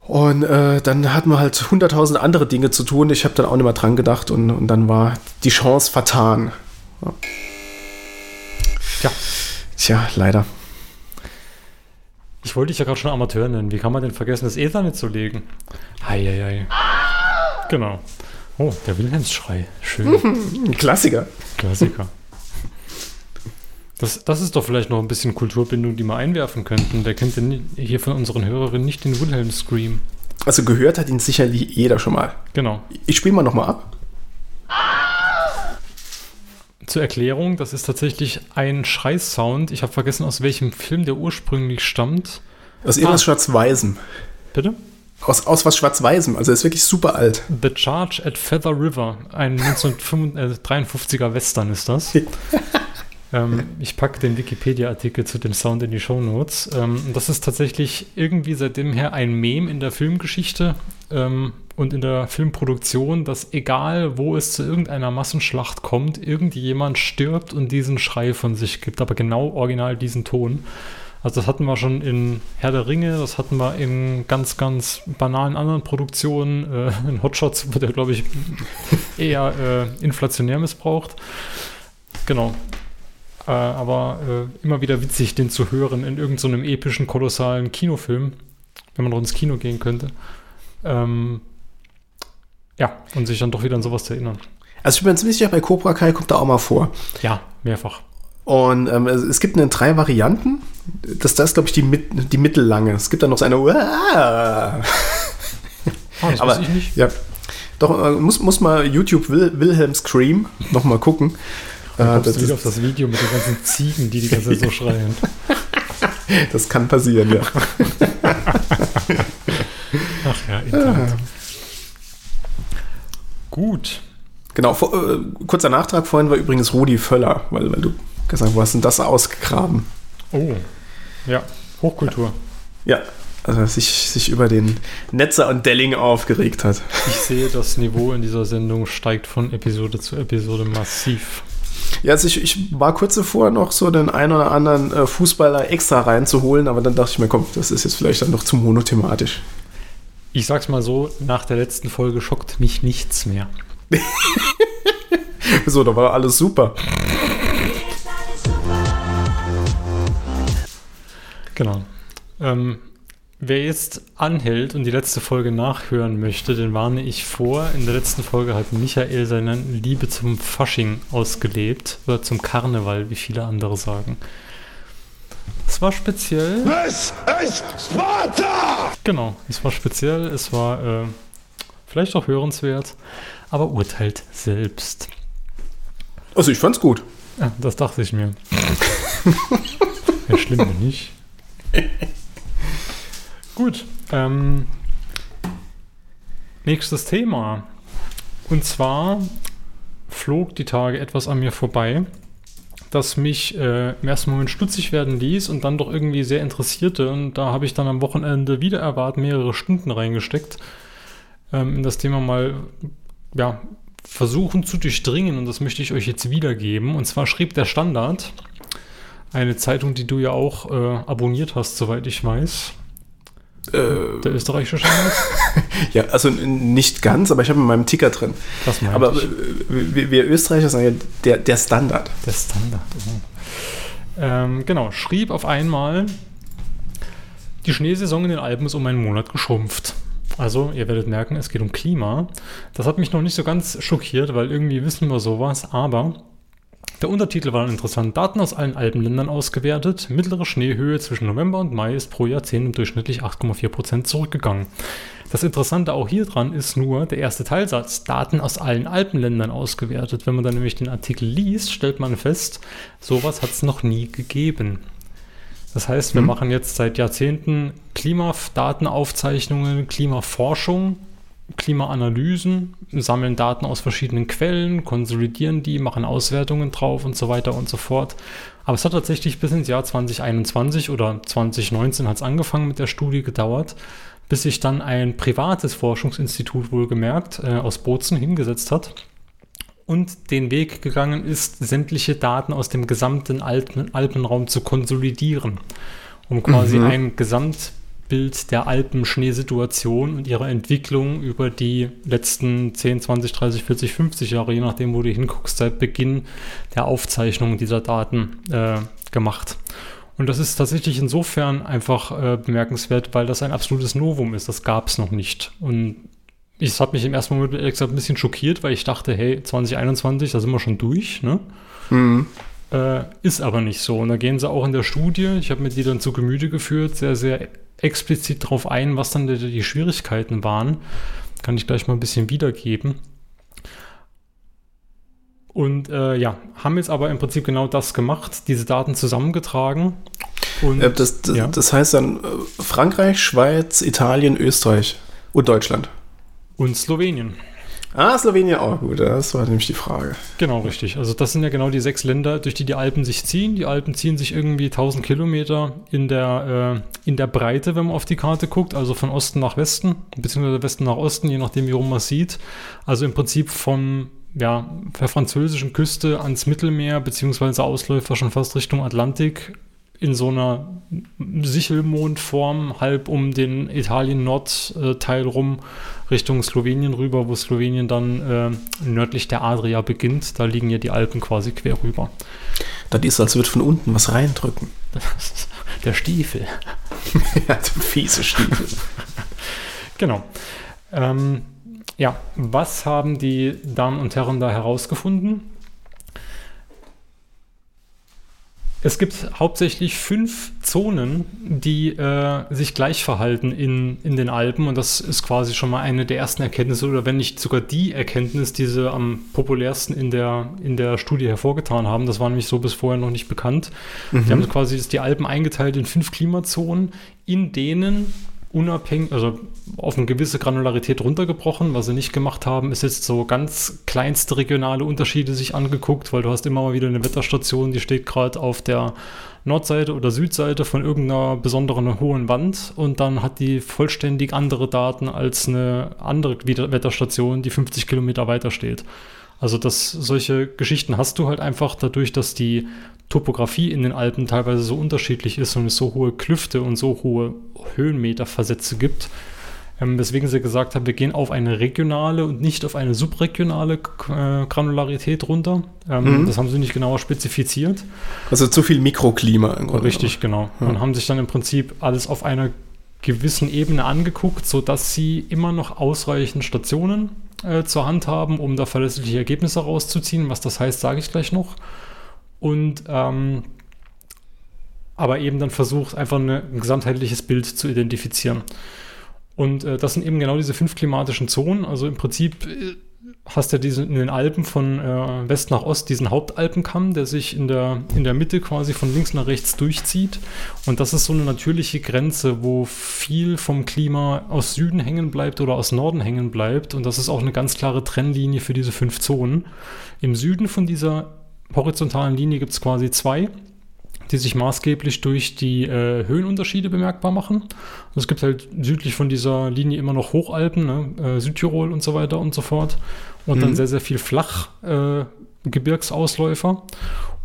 Und äh, dann hatten wir halt hunderttausend andere Dinge zu tun. Ich habe dann auch nicht mehr dran gedacht und, und dann war die Chance vertan. Tja, Tja, leider. ich wollte dich ja gerade schon Amateur nennen. Wie kann man denn vergessen, das Ethernet zu legen? Heieiei. Genau. Oh, der Wilhelmsschrei. Schön. Klassiker. Klassiker. Das, das ist doch vielleicht noch ein bisschen Kulturbindung, die wir einwerfen könnten. Wer kennt denn hier von unseren Hörerinnen nicht den Wilhelm Scream? Also gehört hat ihn sicherlich jeder schon mal. Genau. Ich spiele mal nochmal ab. Zur Erklärung, das ist tatsächlich ein Schreisound. Ich habe vergessen, aus welchem Film der ursprünglich stammt. Aus irgendwas Ah. Schwarz-Weißem. Bitte? Aus, aus was Schwarz-Weißem. Also er ist wirklich super alt. The Charge at Feather River. Ein 1953er Western ist das. ähm, ich packe den Wikipedia-Artikel zu dem Sound in die Shownotes. Ähm, und das ist tatsächlich irgendwie seitdem her ein Meme in der Filmgeschichte ähm, und in der Filmproduktion, dass egal wo es zu irgendeiner Massenschlacht kommt, irgendjemand stirbt und diesen Schrei von sich gibt, aber genau original diesen Ton. Also das hatten wir schon in Herr der Ringe, das hatten wir in ganz, ganz banalen anderen Produktionen. Äh, in Hotshots wird er, glaube ich, eher äh, inflationär missbraucht. Genau. Äh, aber äh, immer wieder witzig, den zu hören in irgendeinem so epischen, kolossalen Kinofilm, wenn man noch ins Kino gehen könnte. Ähm, ja, und sich dann doch wieder an sowas zu erinnern. Also ich bin mir ziemlich sicher, bei Cobra Kai kommt er auch mal vor. Ja, mehrfach. Und ähm, es, gibt in drei Varianten. Das, das ist, glaube ich, die, mit, die mittellange. Es gibt dann noch so eine. Uah! Ah, das Aber ich nicht. ja. Doch, äh, muss, muss mal YouTube Wil Wilhelm Scream nochmal gucken. Äh, Kommst das, du wieder auf das, das Video mit den ganzen Ziegen, die die ganze Zeit so schreien. das kann passieren, ja. Ach ja, Internet. Gut. Genau, vor, äh, kurzer Nachtrag vorhin war übrigens Rudi Völler, weil, weil du gesagt hast, wo hast denn das ausgegraben? Oh. Ja, Hochkultur. Ja, also sich, sich über den Netzer und Delling aufgeregt hat. Ich sehe, das Niveau in dieser Sendung steigt von Episode zu Episode massiv. Ja, also ich, ich war kurz davor, noch so den einen oder anderen äh, Fußballer extra reinzuholen, aber dann dachte ich mir, komm, das ist jetzt vielleicht dann noch zu monothematisch. Ich sag's mal so, nach der letzten Folge schockt mich nichts mehr. So, da war alles super. Genau. Ähm, wer jetzt anhält und die letzte Folge nachhören möchte, den warne ich vor. In der letzten Folge hat Michael seine Liebe zum Fasching ausgelebt. Oder zum Karneval, wie viele andere sagen. Es war speziell. Es ist Sparta! Genau, es war speziell, es war äh, vielleicht auch hörenswert, aber urteilt selbst. Also ich fand's gut. Ja, das dachte ich mir. Wäre schlimm, wenn nicht. Gut. Ähm, nächstes Thema. Und zwar flog die Tage etwas an mir vorbei, das mich äh, im ersten Moment stutzig werden ließ und dann doch irgendwie sehr interessierte. Und da habe ich dann am Wochenende wieder erwartet mehrere Stunden reingesteckt, ähm, in das Thema mal ja, versuchen zu durchdringen. Und das möchte ich euch jetzt wiedergeben. Und zwar schrieb der Standard, eine Zeitung, die du ja auch äh, abonniert hast, soweit ich weiß. Äh, Der österreichische Standard? ja, also nicht ganz, aber ich habe in meinem Ticker drin. Das meinte Aber ich. äh, wir, wir Österreicher sagen ja der, der Standard. Der Standard. Oh. Ähm, genau, schrieb auf einmal, die Schneesaison in den Alpen ist um einen Monat geschrumpft. Also, ihr werdet merken, es geht um Klima. Das hat mich noch nicht so ganz schockiert, weil irgendwie wissen wir sowas, aber Der Untertitel war interessant. Daten aus allen Alpenländern ausgewertet. Mittlere Schneehöhe zwischen November und Mai ist pro Jahrzehnt durchschnittlich 8,4% zurückgegangen. Das Interessante auch hier dran ist nur der erste Teilsatz. Daten aus allen Alpenländern ausgewertet. Wenn man dann nämlich den Artikel liest, stellt man fest, sowas hat es noch nie gegeben. Das heißt, wir Mhm. machen jetzt seit Jahrzehnten Klimadatenaufzeichnungen, Klimaforschung, Klimaanalysen, sammeln Daten aus verschiedenen Quellen, konsolidieren die, machen Auswertungen drauf und so weiter und so fort. Aber es hat tatsächlich bis ins Jahr 2021 oder 2019 hat es angefangen mit der Studie gedauert, bis sich dann ein privates Forschungsinstitut wohlgemerkt äh, aus Bozen hingesetzt hat und den Weg gegangen ist, sämtliche Daten aus dem gesamten Alpen, Alpenraum zu konsolidieren, um quasi Mhm. ein Gesamtbild der Alpenschneesituation und ihrer Entwicklung über die letzten 10, 20, 30, 40, 50 Jahre, je nachdem, wo du hinguckst, seit Beginn der Aufzeichnung dieser Daten äh, gemacht. Und das ist tatsächlich insofern einfach äh, bemerkenswert, weil das ein absolutes Novum ist. Das gab es noch nicht. Und ich habe mich im ersten Moment ehrlich gesagt ein bisschen schockiert, weil ich dachte, hey, 2021, da sind wir schon durch, ne? Mhm. Äh, ist aber nicht so. Und da gehen sie auch in der Studie, ich habe mir die dann zu Gemüte geführt, sehr, sehr explizit darauf ein, was dann die, die Schwierigkeiten waren. Kann ich gleich mal ein bisschen wiedergeben. Und äh, ja, haben jetzt aber im Prinzip genau das gemacht, diese Daten zusammengetragen. Und Äh, das, das, ja. das heißt dann äh, Frankreich, Schweiz, Italien, Österreich und Deutschland. und Slowenien. Ah, Slowenien auch gut. Das war nämlich die Frage. Genau, richtig. Also das sind ja genau die sechs Länder, durch die die Alpen sich ziehen. Die Alpen ziehen sich irgendwie 1000 Kilometer in der, äh, in der Breite, wenn man auf die Karte guckt, also von Osten nach Westen, beziehungsweise Westen nach Osten, je nachdem, wie rum man sieht. Also im Prinzip vom, ja, der französischen Küste ans Mittelmeer, beziehungsweise Ausläufer schon fast Richtung Atlantik, in so einer Sichelmondform, halb um den Italien-Nordteil rum, Richtung Slowenien rüber, wo Slowenien dann äh, nördlich der Adria beginnt. Da liegen ja die Alpen quasi quer rüber. Das ist, als würde von unten was reindrücken. der Stiefel. ja, du fiese Stiefel. Genau. Ähm, ja, was haben die Damen und Herren da herausgefunden? Es gibt hauptsächlich fünf Zonen, die äh, sich gleich verhalten in, in den Alpen und das ist quasi schon mal eine der ersten Erkenntnisse oder wenn nicht sogar die Erkenntnis, die sie am populärsten in der, in der Studie hervorgetan haben. Das war nämlich so bis vorher noch nicht bekannt. Die haben quasi die Alpen eingeteilt in fünf Klimazonen, in denen unabhängig, also auf eine gewisse Granularität runtergebrochen. Was sie nicht gemacht haben, ist jetzt so ganz kleinste regionale Unterschiede sich angeguckt, weil du hast immer mal wieder eine Wetterstation, die steht gerade auf der Nordseite oder Südseite von irgendeiner besonderen hohen Wand und dann hat die vollständig andere Daten als eine andere Wetterstation, die 50 Kilometer weiter steht. Also das, solche Geschichten hast du halt einfach dadurch, dass die Topografie in den Alpen teilweise so unterschiedlich ist und es so hohe Klüfte und so hohe Höhenmeterversätze gibt. Ähm, weswegen sie gesagt haben, wir gehen auf eine regionale und nicht auf eine subregionale äh, Granularität runter. Ähm, Mhm. Das haben sie nicht genauer spezifiziert. Also zu viel Mikroklima im Grunde. Richtig, genau. Und haben sich dann im Prinzip alles auf einer gewissen Ebene angeguckt, sodass sie immer noch ausreichend Stationen äh, zur Hand haben, um da verlässliche Ergebnisse rauszuziehen. Was das heißt, sage ich gleich noch. Und ähm, aber eben dann versucht, einfach eine, ein gesamtheitliches Bild zu identifizieren. Und äh, das sind eben genau diese fünf klimatischen Zonen. Also im Prinzip äh, hast du diese, in den Alpen von äh, West nach Ost diesen Hauptalpenkamm, der sich in der, in der Mitte quasi von links nach rechts durchzieht. Und das ist so eine natürliche Grenze, wo viel vom Klima aus Süden hängen bleibt oder aus Norden hängen bleibt. Und das ist auch eine ganz klare Trennlinie für diese fünf Zonen. Im Süden von dieser horizontalen Linie gibt es quasi zwei die sich maßgeblich durch die äh, Höhenunterschiede bemerkbar machen. Und es gibt halt südlich von dieser Linie immer noch Hochalpen, ne? äh, Südtirol und so weiter und so fort. Und dann sehr, sehr viel Flachgebirgsausläufer. Äh, Gebirgsausläufer.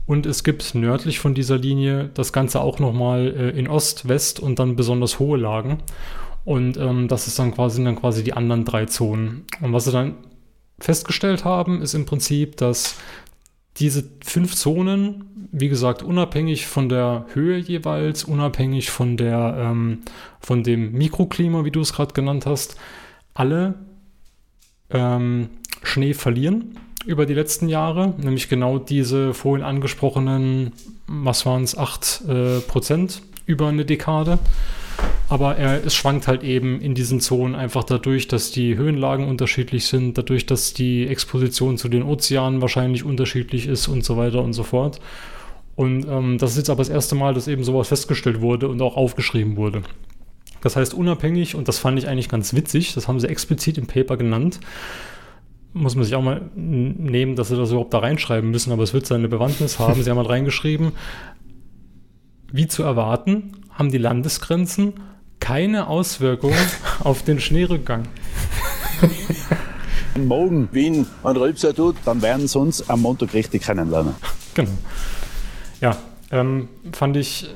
und es gibt nördlich von dieser Linie das Ganze auch nochmal äh, in Ost, West und dann besonders hohe Lagen. Und ähm, das ist dann quasi, sind dann quasi die anderen drei Zonen. Und was sie dann festgestellt haben, ist im Prinzip, dass diese fünf Zonen, wie gesagt, unabhängig von der Höhe jeweils, unabhängig von der ähm, von dem Mikroklima, wie du es gerade genannt hast, alle ähm, Schnee verlieren über die letzten Jahre, nämlich genau diese vorhin angesprochenen, was waren es, 8 äh, Prozent über eine Dekade. Aber er, es schwankt halt eben in diesen Zonen einfach dadurch, dass die Höhenlagen unterschiedlich sind, dadurch, dass die Exposition zu den Ozeanen wahrscheinlich unterschiedlich ist und so weiter und so fort. Und ähm, das ist jetzt aber das erste Mal, dass eben sowas festgestellt wurde und auch aufgeschrieben wurde. Das heißt, unabhängig, und das fand ich eigentlich ganz witzig, das haben sie explizit im Paper genannt, muss man sich auch mal nehmen, dass sie das überhaupt da reinschreiben müssen, aber es wird seine Bewandtnis haben. Sie haben halt reingeschrieben, wie zu erwarten, haben die Landesgrenzen keine Auswirkung auf den Schneerückgang. Wenn morgen Wien ein Rülpser tut, dann werden sie uns am Montag richtig kennenlernen. Genau. Ja, ähm, fand ich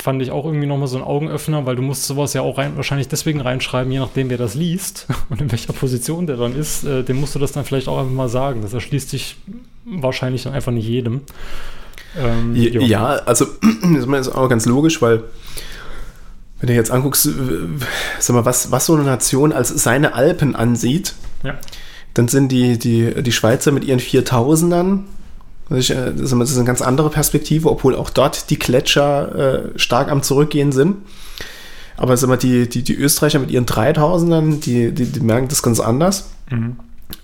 fand ich auch irgendwie nochmal so ein Augenöffner, weil du musst sowas ja auch rein, wahrscheinlich deswegen reinschreiben, je nachdem, wer das liest und in welcher Position der dann ist, äh, dem musst du das dann vielleicht auch einfach mal sagen. Das erschließt sich wahrscheinlich dann einfach nicht jedem. Ähm, ja, ja, also das ist auch ganz logisch, weil wenn du jetzt anguckst, sag mal, was, was so eine Nation als seine Alpen ansieht, ja. dann sind die, die, die Schweizer mit ihren 4000ern das ist eine ganz andere Perspektive, obwohl auch dort die Gletscher äh, stark am Zurückgehen sind. Aber sag mal, die, die, die Österreicher mit ihren 3000ern, die, die, die merken das ganz anders. Mhm.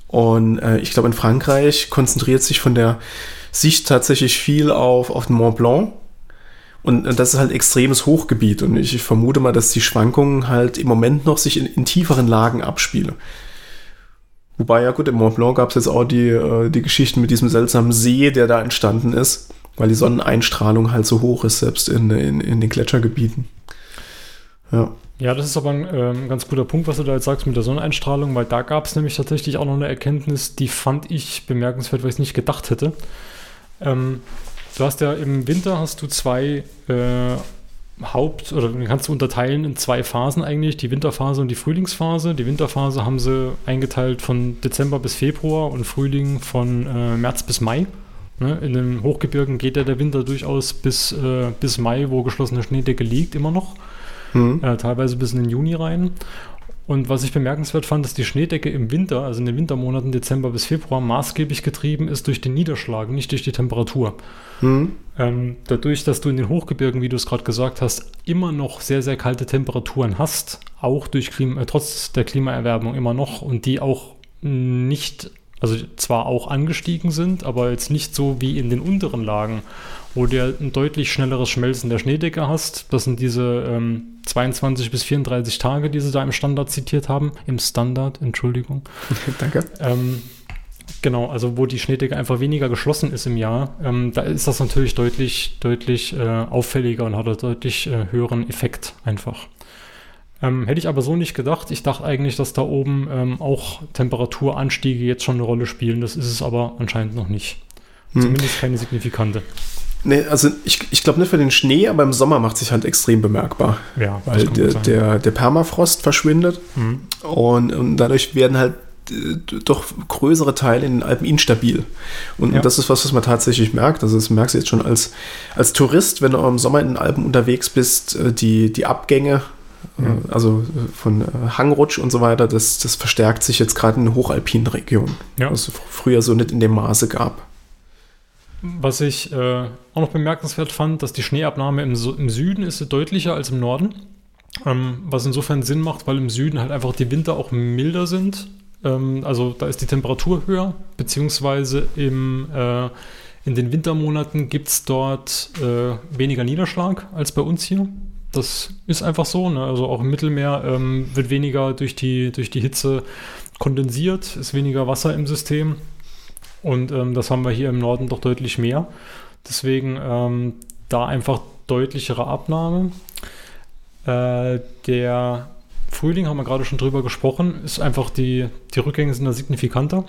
Und äh, ich glaube, in Frankreich konzentriert sich von der Sicht tatsächlich viel auf, auf den Mont Blanc. Und, und das ist halt extremes Hochgebiet. Und ich, ich, vermute mal, dass die Schwankungen halt im Moment noch sich in, in tieferen Lagen abspielen. Wobei, ja gut, im Mont Blanc gab es jetzt auch die, äh, die Geschichten mit diesem seltsamen See, der da entstanden ist, weil die Sonneneinstrahlung halt so hoch ist, selbst in, in, in den Gletschergebieten. Ja. Ja, das ist aber ein ähm, ganz guter Punkt, was du da jetzt sagst mit der Sonneneinstrahlung, weil da gab es nämlich tatsächlich auch noch eine Erkenntnis, die fand ich bemerkenswert, weil ich es nicht gedacht hätte. Ähm, du hast ja im Winter hast du zwei äh, Haupt- oder kannst du unterteilen in zwei Phasen eigentlich, die Winterphase und die Frühlingsphase. Die Winterphase haben sie eingeteilt von Dezember bis Februar und Frühling von äh, März bis Mai. Ne? In den Hochgebirgen geht ja der Winter durchaus bis, äh, bis Mai, wo geschlossene Schneedecke liegt, immer noch. Mhm. Äh, teilweise bis in den Juni rein. Und was ich bemerkenswert fand, dass die Schneedecke im Winter, also in den Wintermonaten Dezember bis Februar, maßgeblich getrieben ist durch den Niederschlag, nicht durch die Temperatur. Mhm. Ähm, dadurch, dass du in den Hochgebirgen, wie du es gerade gesagt hast, immer noch sehr, sehr kalte Temperaturen hast, auch durch Klima, äh, trotz der Klimaerwärmung immer noch und die auch nicht, also zwar auch angestiegen sind, aber jetzt nicht so wie in den unteren Lagen wo du ein deutlich schnelleres Schmelzen der Schneedecke hast. Das sind diese ähm, 22 bis 34 Tage, die sie da im Standard zitiert haben. Im Standard, Entschuldigung. Danke. Ähm, genau, also wo die Schneedecke einfach weniger geschlossen ist im Jahr, ähm, da ist das natürlich deutlich, deutlich äh, auffälliger und hat einen deutlich äh, höheren Effekt einfach. Ähm, hätte ich aber so nicht gedacht. Ich dachte eigentlich, dass da oben ähm, auch Temperaturanstiege jetzt schon eine Rolle spielen. Das ist es aber anscheinend noch nicht. Hm. Zumindest keine signifikante. Nee, also ich, ich glaube nicht für den Schnee, aber im Sommer macht sich halt extrem bemerkbar. Ja, weil der, der, der, Permafrost verschwindet mhm. und, und dadurch werden halt äh, doch größere Teile in den Alpen instabil. Und, ja. das ist was, was man tatsächlich merkt. Also das merkst du jetzt schon als, als Tourist, wenn du im Sommer in den Alpen unterwegs bist, äh, die, die Abgänge, mhm. also von Hangrutsch und so weiter, das, das verstärkt sich jetzt gerade in den hochalpinen Regionen, ja. was es früher so nicht in dem Maße gab. Was ich äh, auch noch bemerkenswert fand, dass die Schneeabnahme im, im Süden ist deutlicher als im Norden. Ähm, was insofern Sinn macht, weil im Süden halt einfach die Winter auch milder sind. Ähm, also da ist die Temperatur höher, beziehungsweise im, äh, in den Wintermonaten gibt es dort äh, weniger Niederschlag als bei uns hier. Das ist einfach so. Ne? Also auch im Mittelmeer ähm, wird weniger durch die, durch die Hitze kondensiert, ist weniger Wasser im System. Und ähm, das haben wir hier im Norden doch deutlich mehr. Deswegen ähm, da einfach deutlichere Abnahme. Äh, der Frühling, haben wir gerade schon drüber gesprochen, ist einfach die, die Rückgänge sind da signifikanter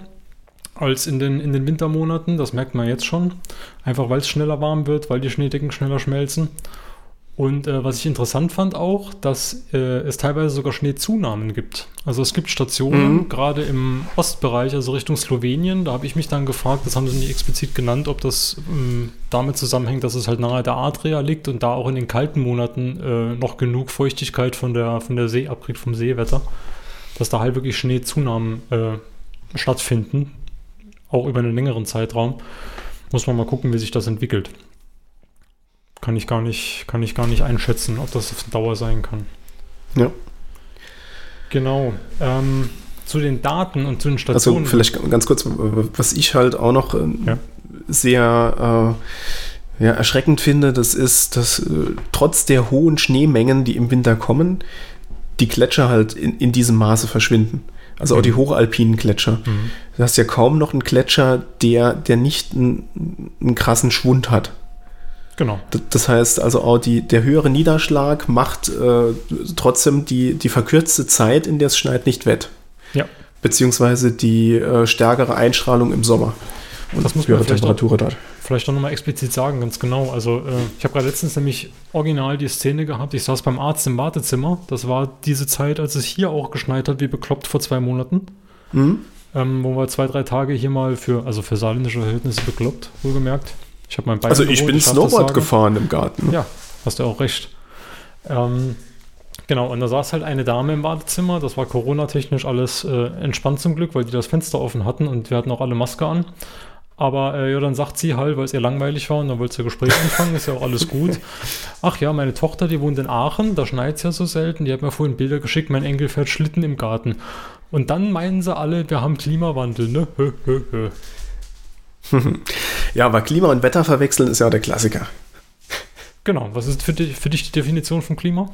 als in den, in den Wintermonaten. Das merkt man jetzt schon. Einfach weil es schneller warm wird, weil die Schneedecken schneller schmelzen. Und äh, was ich interessant fand auch, dass äh, es teilweise sogar Schneezunahmen gibt. Also es gibt Stationen, mhm. gerade im Ostbereich, also Richtung Slowenien, da habe ich mich dann gefragt, das haben sie nicht explizit genannt, ob das ähm, damit zusammenhängt, dass es halt nahe der Adria liegt und da auch in den kalten Monaten äh, noch genug Feuchtigkeit von der, von der See abkriegt, vom Seewetter, dass da halt wirklich Schneezunahmen äh, stattfinden. auch über einen längeren Zeitraum. Muss man mal gucken, wie sich das entwickelt. Kann ich gar nicht, kann ich gar nicht einschätzen, ob das auf Dauer sein kann. Ja. Genau. Ähm, zu den Daten und zu den Also Stationen. vielleicht ganz kurz, was ich halt auch noch ähm, Ja. sehr äh, ja, erschreckend finde, das ist, dass äh, trotz der hohen Schneemengen, die im Winter kommen, die Gletscher halt in, in diesem Maße verschwinden. Also auch die hochalpinen Gletscher. Du hast ja kaum noch einen Gletscher, der, der nicht einen, einen krassen Schwund hat. Genau. Das heißt also auch die, der höhere Niederschlag macht äh, trotzdem die, die verkürzte Zeit, in der es schneit, nicht wett. Ja. Beziehungsweise die äh, stärkere Einstrahlung im Sommer. Und Das muss man höhere vielleicht auch- Temperatur dort. Vielleicht noch mal explizit sagen, ganz genau. Also, äh, ich habe gerade letztens nämlich original die Szene gehabt. Ich saß beim Arzt im Wartezimmer. Das war diese Zeit, als es hier auch geschneit hat, wie bekloppt vor zwei Monaten. Mhm. Ähm, wo wir zwei, drei Tage hier mal für, also für saarländische Verhältnisse bekloppt, wohlgemerkt. Ich habe mein Bein Also ich bin Snowboard gefahren im Garten. Ja, hast du auch recht. Ähm, genau, und da saß halt eine Dame im Wartezimmer. Das war Corona-technisch alles äh, entspannt zum Glück, weil die das Fenster offen hatten und wir hatten auch alle Maske an. Aber äh, ja, dann sagt sie halt, weil es ihr langweilig war und dann wollte sie Gespräch anfangen, ist ja auch alles gut. Ach ja, meine Tochter, die wohnt in Aachen, da schneit es ja so selten. Die hat mir vorhin Bilder geschickt, mein Enkel fährt Schlitten im Garten. Und dann meinen sie alle, wir haben Klimawandel, ne? Hö, hö, hö. Ja, aber Klima und Wetter verwechseln ist ja der Klassiker. Genau, was ist für dich, für dich die Definition von Klima?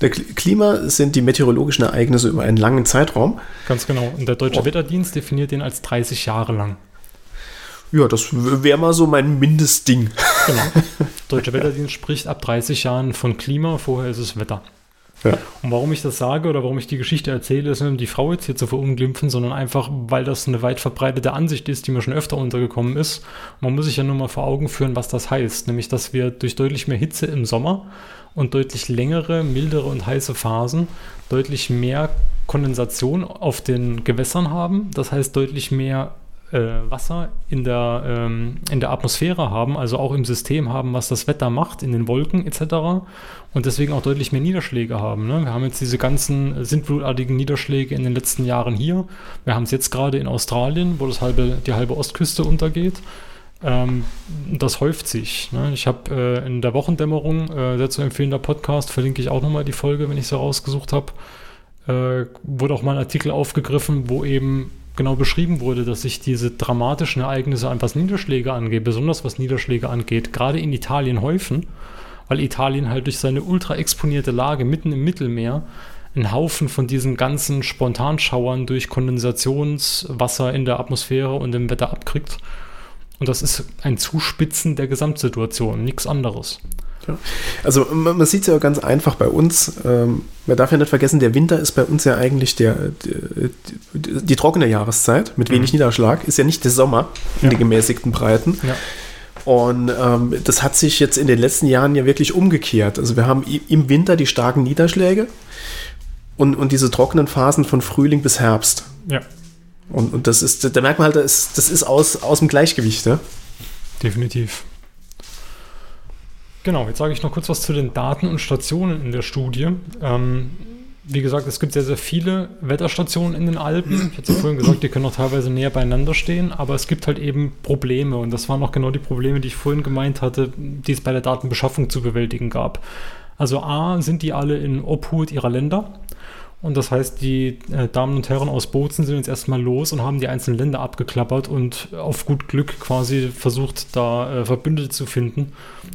Der Kl- Klima sind die meteorologischen Ereignisse über einen langen Zeitraum. Ganz genau. Und der Deutsche Oh. Wetterdienst definiert den als 30 Jahre lang. Ja, das wäre mal so mein Mindestding. Genau. Deutsche Wetterdienst spricht ab 30 Jahren von Klima, vorher ist es Wetter. Und warum ich das sage oder warum ich die Geschichte erzähle, ist nicht um die Frau jetzt hier zu verunglimpfen, sondern einfach, weil das eine weit verbreitete Ansicht ist, die mir schon öfter untergekommen ist. Man muss sich ja nur mal vor Augen führen, was das heißt. Nämlich, dass wir durch deutlich mehr Hitze im Sommer und deutlich längere, mildere und heiße Phasen deutlich mehr Kondensation auf den Gewässern haben. Das heißt, deutlich mehr Wasser in der, ähm, in der Atmosphäre haben, also auch im System haben, was das Wetter macht, in den Wolken etc. Und deswegen auch deutlich mehr Niederschläge haben. Ne? Wir haben jetzt diese ganzen sintflutartigen Niederschläge in den letzten Jahren hier. Wir haben es jetzt gerade in Australien, wo das halbe, die halbe Ostküste untergeht. Ähm, das häuft sich. Ne? Ich habe äh, in der Wochendämmerung, äh, sehr zu empfehlender Podcast, verlinke ich auch nochmal die Folge, wenn ich sie rausgesucht habe, äh, wurde auch mal ein Artikel aufgegriffen, wo eben genau beschrieben wurde, dass sich diese dramatischen Ereignisse, was Niederschläge angeht, besonders was Niederschläge angeht, gerade in Italien häufen, weil Italien halt durch seine ultra exponierte Lage mitten im Mittelmeer einen Haufen von diesen ganzen Spontanschauern durch Kondensationswasser in der Atmosphäre und im Wetter abkriegt. Und das ist ein Zuspitzen der Gesamtsituation, nichts anderes. Also man, man sieht es ja ganz einfach bei uns. Ähm, man darf ja nicht vergessen, der Winter ist bei uns ja eigentlich der, die, die, die trockene Jahreszeit mit wenig Niederschlag. Ist ja nicht der Sommer in Ja. den gemäßigten Breiten. Ja. Und ähm, das hat sich jetzt in den letzten Jahren ja wirklich umgekehrt. Also wir haben im Winter die starken Niederschläge und, und diese trockenen Phasen von Frühling bis Herbst. Ja, Und, und das ist, da merkt man halt, das ist, das ist aus, aus dem Gleichgewicht. Ja? definitiv. Genau, jetzt sage ich noch kurz was zu den Daten und Stationen in der Studie. Ähm, wie gesagt, es gibt sehr, sehr viele Wetterstationen in den Alpen. Ich hatte ja vorhin gesagt, die können auch teilweise näher beieinander stehen, aber es gibt halt eben Probleme und das waren auch genau die Probleme, die ich vorhin gemeint hatte, die es bei der Datenbeschaffung zu bewältigen gab. Also A, sind die alle in Obhut ihrer Länder. Und das heißt, die äh, Damen und Herren aus Bozen sind jetzt erstmal los und haben die einzelnen Länder abgeklappert und auf gut Glück quasi versucht, da äh, Verbündete zu finden,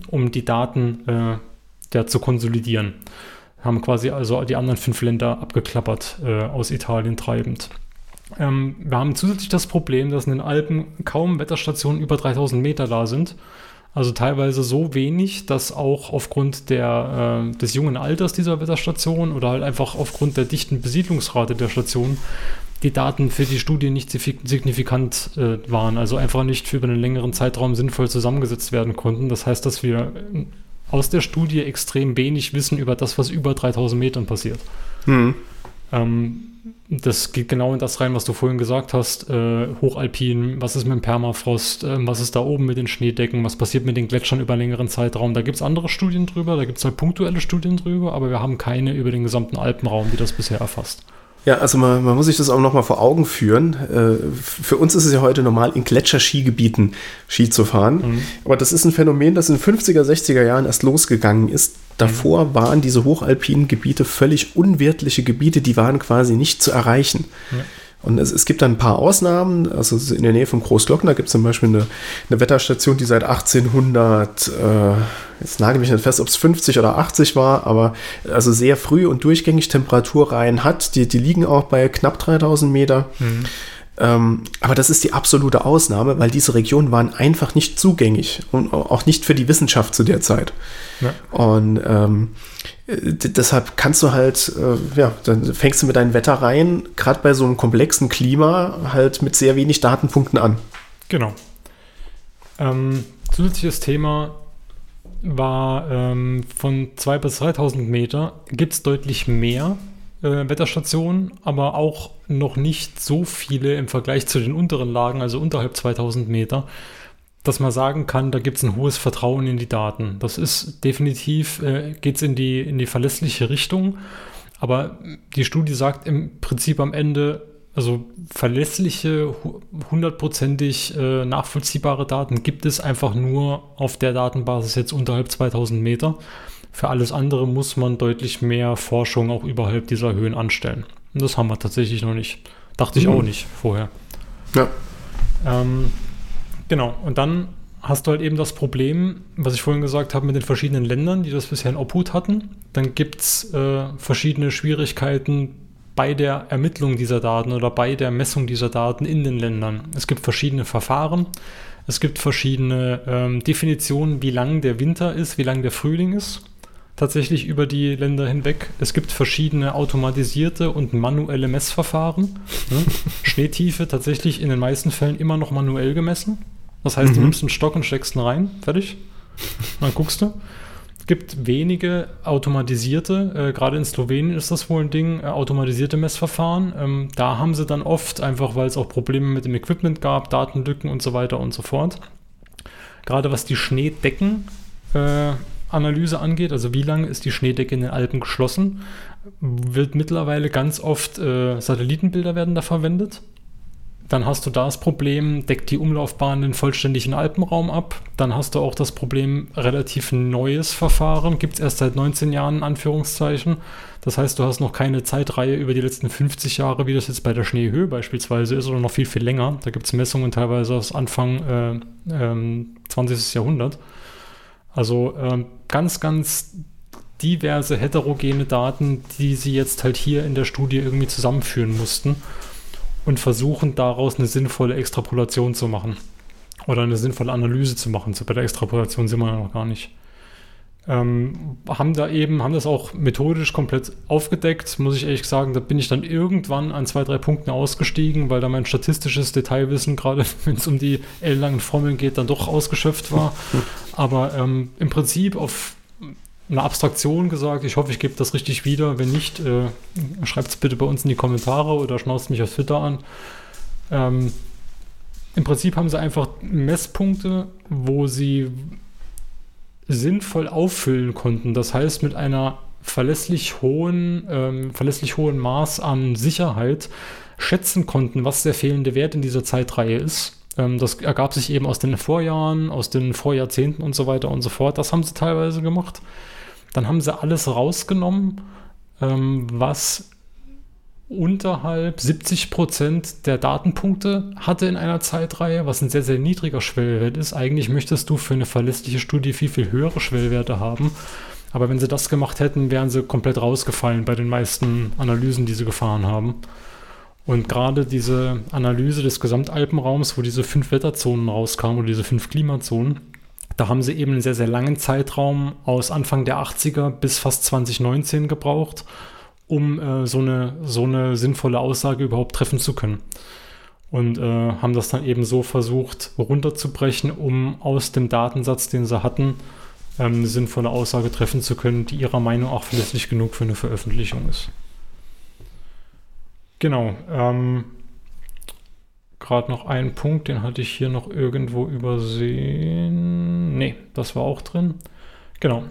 um die Daten äh, ja, zu konsolidieren. Haben quasi also die anderen fünf Länder abgeklappert, äh, aus Italien treibend. Ähm, wir haben zusätzlich das Problem, dass in den Alpen kaum Wetterstationen über 3000 Meter da sind. Also teilweise so wenig, dass auch aufgrund der, äh, des jungen Alters dieser Wetterstation oder halt einfach aufgrund der dichten Besiedlungsrate der Station die Daten für die Studie nicht signifi- signifikant äh, waren, also einfach nicht für einen längeren Zeitraum sinnvoll zusammengesetzt werden konnten. Das heißt, dass wir äh, aus der Studie extrem wenig wissen über das, was über 3000 Metern passiert. Ähm, das geht genau in das rein, was du vorhin gesagt hast. Äh, Hochalpin, was ist mit dem Permafrost, ähm, was ist da oben mit den Schneedecken, was passiert mit den Gletschern über längeren Zeitraum. Da gibt es andere Studien drüber, da gibt es halt punktuelle Studien drüber, aber wir haben keine über den gesamten Alpenraum, die das bisher erfasst. Ja, also man, man muss sich das auch nochmal vor Augen führen. Äh, für uns ist es ja heute normal, in Gletscherskigebieten Ski zu fahren. Mhm. Aber das ist ein Phänomen, das in den 50er, 60er Jahren erst losgegangen ist. Davor mhm. waren diese hochalpinen Gebiete völlig unwirtliche Gebiete, die waren quasi nicht zu erreichen. Ja. Und es, es, gibt dann ein paar Ausnahmen. Also in der Nähe von Großglockner gibt es zum Beispiel eine, eine, Wetterstation, die seit 1800, äh, jetzt nagel mich nicht fest, ob es 50 oder 80 war, aber also sehr früh und durchgängig Temperaturreihen hat. Die, die liegen auch bei knapp 3000 Meter. Mhm. Ähm, aber das ist die absolute Ausnahme, weil diese Regionen waren einfach nicht zugänglich und auch nicht für die Wissenschaft zu der Zeit. Ja. Und ähm, deshalb kannst du halt, äh, ja, dann fängst du mit deinen Wettereien, gerade bei so einem komplexen Klima, halt mit sehr wenig Datenpunkten an. Genau. Ähm, zusätzliches Thema war ähm, von 2.000 bis 3.000 Meter gibt es deutlich mehr äh, Wetterstationen, aber auch noch nicht so viele im Vergleich zu den unteren Lagen, also unterhalb 2000 Meter, dass man sagen kann, da gibt es ein hohes Vertrauen in die Daten. Das ist definitiv, äh, geht es in die, in die verlässliche Richtung. Aber die Studie sagt im Prinzip am Ende, also verlässliche, hundertprozentig äh, nachvollziehbare Daten gibt es einfach nur auf der Datenbasis jetzt unterhalb 2000 Meter. Für alles andere muss man deutlich mehr Forschung auch überhalb dieser Höhen anstellen. Und das haben wir tatsächlich noch nicht. Dachte ich mhm. auch nicht vorher. Ja. Ähm, genau. Und dann hast du halt eben das Problem, was ich vorhin gesagt habe, mit den verschiedenen Ländern, die das bisher in Obhut hatten. Dann gibt es äh, verschiedene Schwierigkeiten bei der Ermittlung dieser Daten oder bei der Messung dieser Daten in den Ländern. Es gibt verschiedene Verfahren. Es gibt verschiedene ähm, Definitionen, wie lang der Winter ist, wie lang der Frühling ist tatsächlich über die Länder hinweg. Es gibt verschiedene automatisierte und manuelle Messverfahren. Ne? Schneetiefe tatsächlich in den meisten Fällen immer noch manuell gemessen. Das heißt, mhm. du nimmst einen Stock und steckst ihn rein, fertig. Dann guckst du. Es gibt wenige automatisierte, äh, gerade in Slowenien ist das wohl ein Ding, äh, automatisierte Messverfahren. Ähm, da haben sie dann oft, einfach weil es auch Probleme mit dem Equipment gab, Datenlücken und so weiter und so fort. Gerade was die Schneedecken äh, Analyse angeht, also wie lange ist die Schneedecke in den Alpen geschlossen, wird mittlerweile ganz oft äh, Satellitenbilder werden da verwendet. Dann hast du da das Problem, deckt die Umlaufbahn den vollständigen Alpenraum ab. Dann hast du auch das Problem, relativ neues Verfahren, gibt es erst seit 19 Jahren in Anführungszeichen. Das heißt, du hast noch keine Zeitreihe über die letzten 50 Jahre, wie das jetzt bei der Schneehöhe beispielsweise ist, oder noch viel, viel länger. Da gibt es Messungen teilweise aus Anfang äh, ähm, 20. Jahrhundert. Also ähm, ganz, ganz diverse heterogene Daten, die sie jetzt halt hier in der Studie irgendwie zusammenführen mussten und versuchen daraus eine sinnvolle Extrapolation zu machen oder eine sinnvolle Analyse zu machen. So bei der Extrapolation sind wir ja noch gar nicht. Ähm, haben da eben, haben das auch methodisch komplett aufgedeckt, muss ich ehrlich sagen, da bin ich dann irgendwann an zwei, drei Punkten ausgestiegen, weil da mein statistisches Detailwissen, gerade wenn es um die ellenlangen Formeln geht, dann doch ausgeschöpft war. Aber ähm, im Prinzip auf eine Abstraktion gesagt, ich hoffe, ich gebe das richtig wieder. Wenn nicht, äh, schreibt es bitte bei uns in die Kommentare oder schnauzt mich auf Twitter an. Ähm, Im Prinzip haben sie einfach Messpunkte, wo sie sinnvoll auffüllen konnten. Das heißt, mit einer verlässlich hohen, ähm, verlässlich hohen Maß an Sicherheit schätzen konnten, was der fehlende Wert in dieser Zeitreihe ist. Ähm, das ergab sich eben aus den Vorjahren, aus den Vorjahrzehnten und so weiter und so fort. Das haben sie teilweise gemacht. Dann haben sie alles rausgenommen, ähm, was unterhalb 70 Prozent der Datenpunkte hatte in einer Zeitreihe, was ein sehr, sehr niedriger Schwellwert ist. Eigentlich möchtest du für eine verlässliche Studie viel, viel höhere Schwellwerte haben. Aber wenn sie das gemacht hätten, wären sie komplett rausgefallen bei den meisten Analysen, die sie gefahren haben. Und gerade diese Analyse des Gesamtalpenraums, wo diese fünf Wetterzonen rauskamen oder diese fünf Klimazonen, da haben sie eben einen sehr, sehr langen Zeitraum aus Anfang der 80er bis fast 2019 gebraucht um äh, so, eine, so eine sinnvolle Aussage überhaupt treffen zu können. Und äh, haben das dann eben so versucht runterzubrechen, um aus dem Datensatz, den sie hatten, ähm, eine sinnvolle Aussage treffen zu können, die ihrer Meinung auch verlässlich genug für eine Veröffentlichung ist. Genau. Ähm, Gerade noch ein Punkt, den hatte ich hier noch irgendwo übersehen. Ne, das war auch drin. Genau.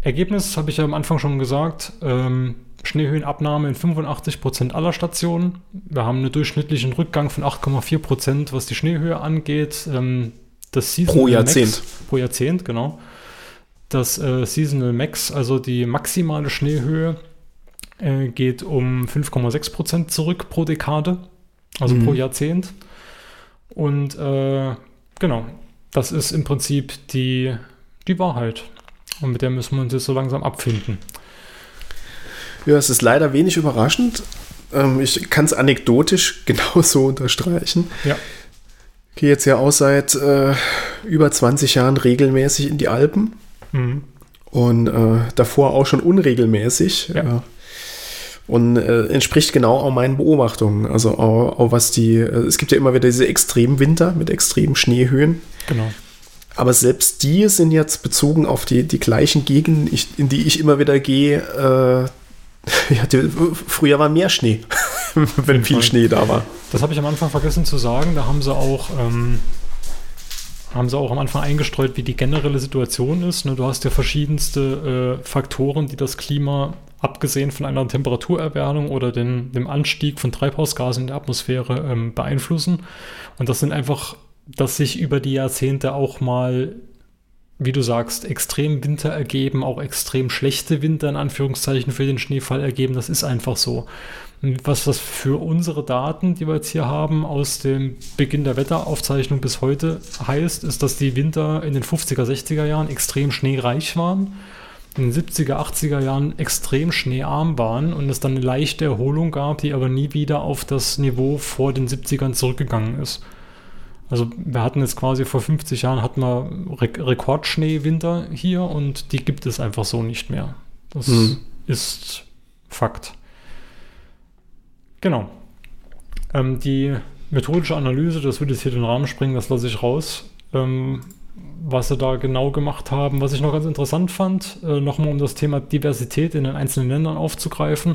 Ergebnis habe ich ja am Anfang schon gesagt. Ähm, Schneehöhenabnahme in 85% aller Stationen. Wir haben einen durchschnittlichen Rückgang von 8,4%, was die Schneehöhe angeht. Ähm, das Seasonal Pro Jahrzehnt. Max, pro Jahrzehnt, genau. Das äh, Seasonal Max, also die maximale Schneehöhe, äh, geht um 5,6% zurück pro Dekade, also pro Jahrzehnt. Und äh, genau, das ist im Prinzip die, die Wahrheit. Und mit der müssen wir uns jetzt so langsam abfinden. Ja, es ist leider wenig überraschend. Ähm, ich kann es anekdotisch genauso unterstreichen. Ja. Ich gehe jetzt ja auch seit äh, über 20 Jahren regelmäßig in die Alpen Mhm. und äh, davor auch schon unregelmäßig. Ja. Und äh, entspricht genau auch meinen Beobachtungen. Also auch, auch was die, äh, es gibt ja immer wieder diese extremen Winter mit extremen Schneehöhen. Genau. Aber selbst die sind jetzt bezogen auf die, die gleichen Gegenden, ich, in die ich immer wieder gehe. Äh, ja, die, früher war mehr Schnee, wenn viel Fall. Schnee da war. Das habe ich am Anfang vergessen zu sagen. Da haben sie auch, ähm, haben sie auch am Anfang eingestreut, wie die generelle Situation ist. Ne? Du hast ja verschiedenste äh, Faktoren, die das Klima, abgesehen von einer Temperaturerwärmung oder den, dem Anstieg von Treibhausgasen in der Atmosphäre, ähm, beeinflussen. Und das sind einfach, dass sich über die Jahrzehnte auch mal wie du sagst, extrem Winter ergeben, auch extrem schlechte Winter in Anführungszeichen für den Schneefall ergeben. Das ist einfach so. Was das für unsere Daten, die wir jetzt hier haben, aus dem Beginn der Wetteraufzeichnung bis heute heißt, ist, dass die Winter in den 50er, 60er Jahren extrem schneereich waren, in den 70er, 80er Jahren extrem schneearm waren und es dann eine leichte Erholung gab, die aber nie wieder auf das Niveau vor den 70ern zurückgegangen ist. Also wir hatten jetzt quasi vor 50 Jahren hatten wir Re Rekordschneewinter hier und die gibt es einfach so nicht mehr. Das Mhm. ist Fakt. Genau. Ähm, die methodische Analyse, das würde jetzt hier den Rahmen springen, das lasse ich raus. Ähm, was sie da genau gemacht haben. Was ich noch ganz interessant fand, äh, nochmal um das Thema Diversität in den einzelnen Ländern aufzugreifen.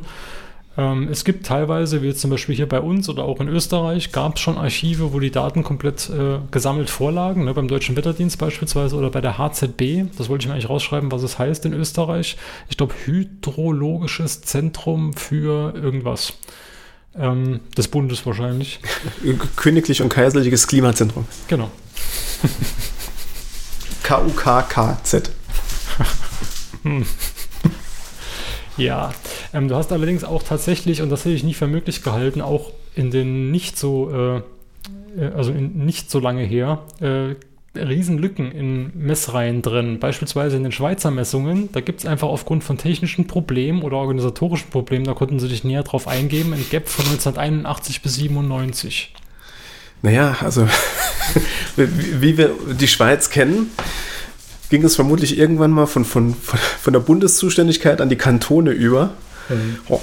Ähm, es gibt teilweise, wie jetzt zum Beispiel hier bei uns oder auch in Österreich, gab es schon Archive, wo die Daten komplett äh, gesammelt vorlagen, ne, beim Deutschen Wetterdienst beispielsweise oder bei der HZB. Das wollte ich mir eigentlich rausschreiben, was es heißt in Österreich. Ich glaube, Hydrologisches Zentrum für irgendwas. Ähm, des Bundes wahrscheinlich. Königlich und Kaiserliches Klimazentrum. Genau. KUKKZ. Ja, ähm, du hast allerdings auch tatsächlich, und das hätte ich nie für möglich gehalten, auch in den nicht so, äh, äh, also nicht so lange her, äh, Riesenlücken in Messreihen drin. Beispielsweise in den Schweizer Messungen, da gibt es einfach aufgrund von technischen Problemen oder organisatorischen Problemen, da konnten sie dich näher drauf eingeben, ein Gap von 1981 bis 97. Naja, also wie wir die Schweiz kennen, ging es vermutlich irgendwann mal von, von, von, der Bundeszuständigkeit an die Kantone über. Oh,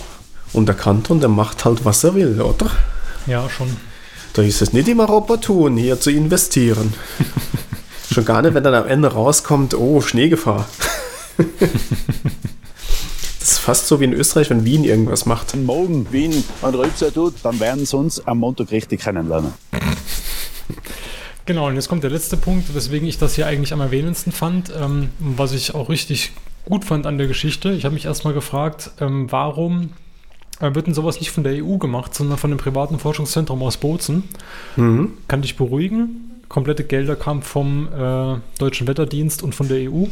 und der Kanton, der macht halt, was er will, oder? Ja, schon. Da ist es nicht immer opportun, hier zu investieren. Schon gar nicht, wenn dann am Ende rauskommt, oh, Schneegefahr. das ist fast so wie in Österreich, wenn Wien irgendwas macht. Wenn morgen Wien einen Rülpser tut, dann werden sie uns am Montag richtig kennenlernen. Genau, und jetzt kommt der letzte Punkt, weswegen ich das hier eigentlich am erwähnendsten fand, ähm, was ich auch richtig gut fand an der Geschichte. Ich habe mich erstmal gefragt, ähm, warum äh, wird denn sowas nicht von der EU gemacht, sondern von dem privaten Forschungszentrum aus Bozen? Kann dich beruhigen. Komplette Gelder kamen vom äh, Deutschen Wetterdienst und von der EU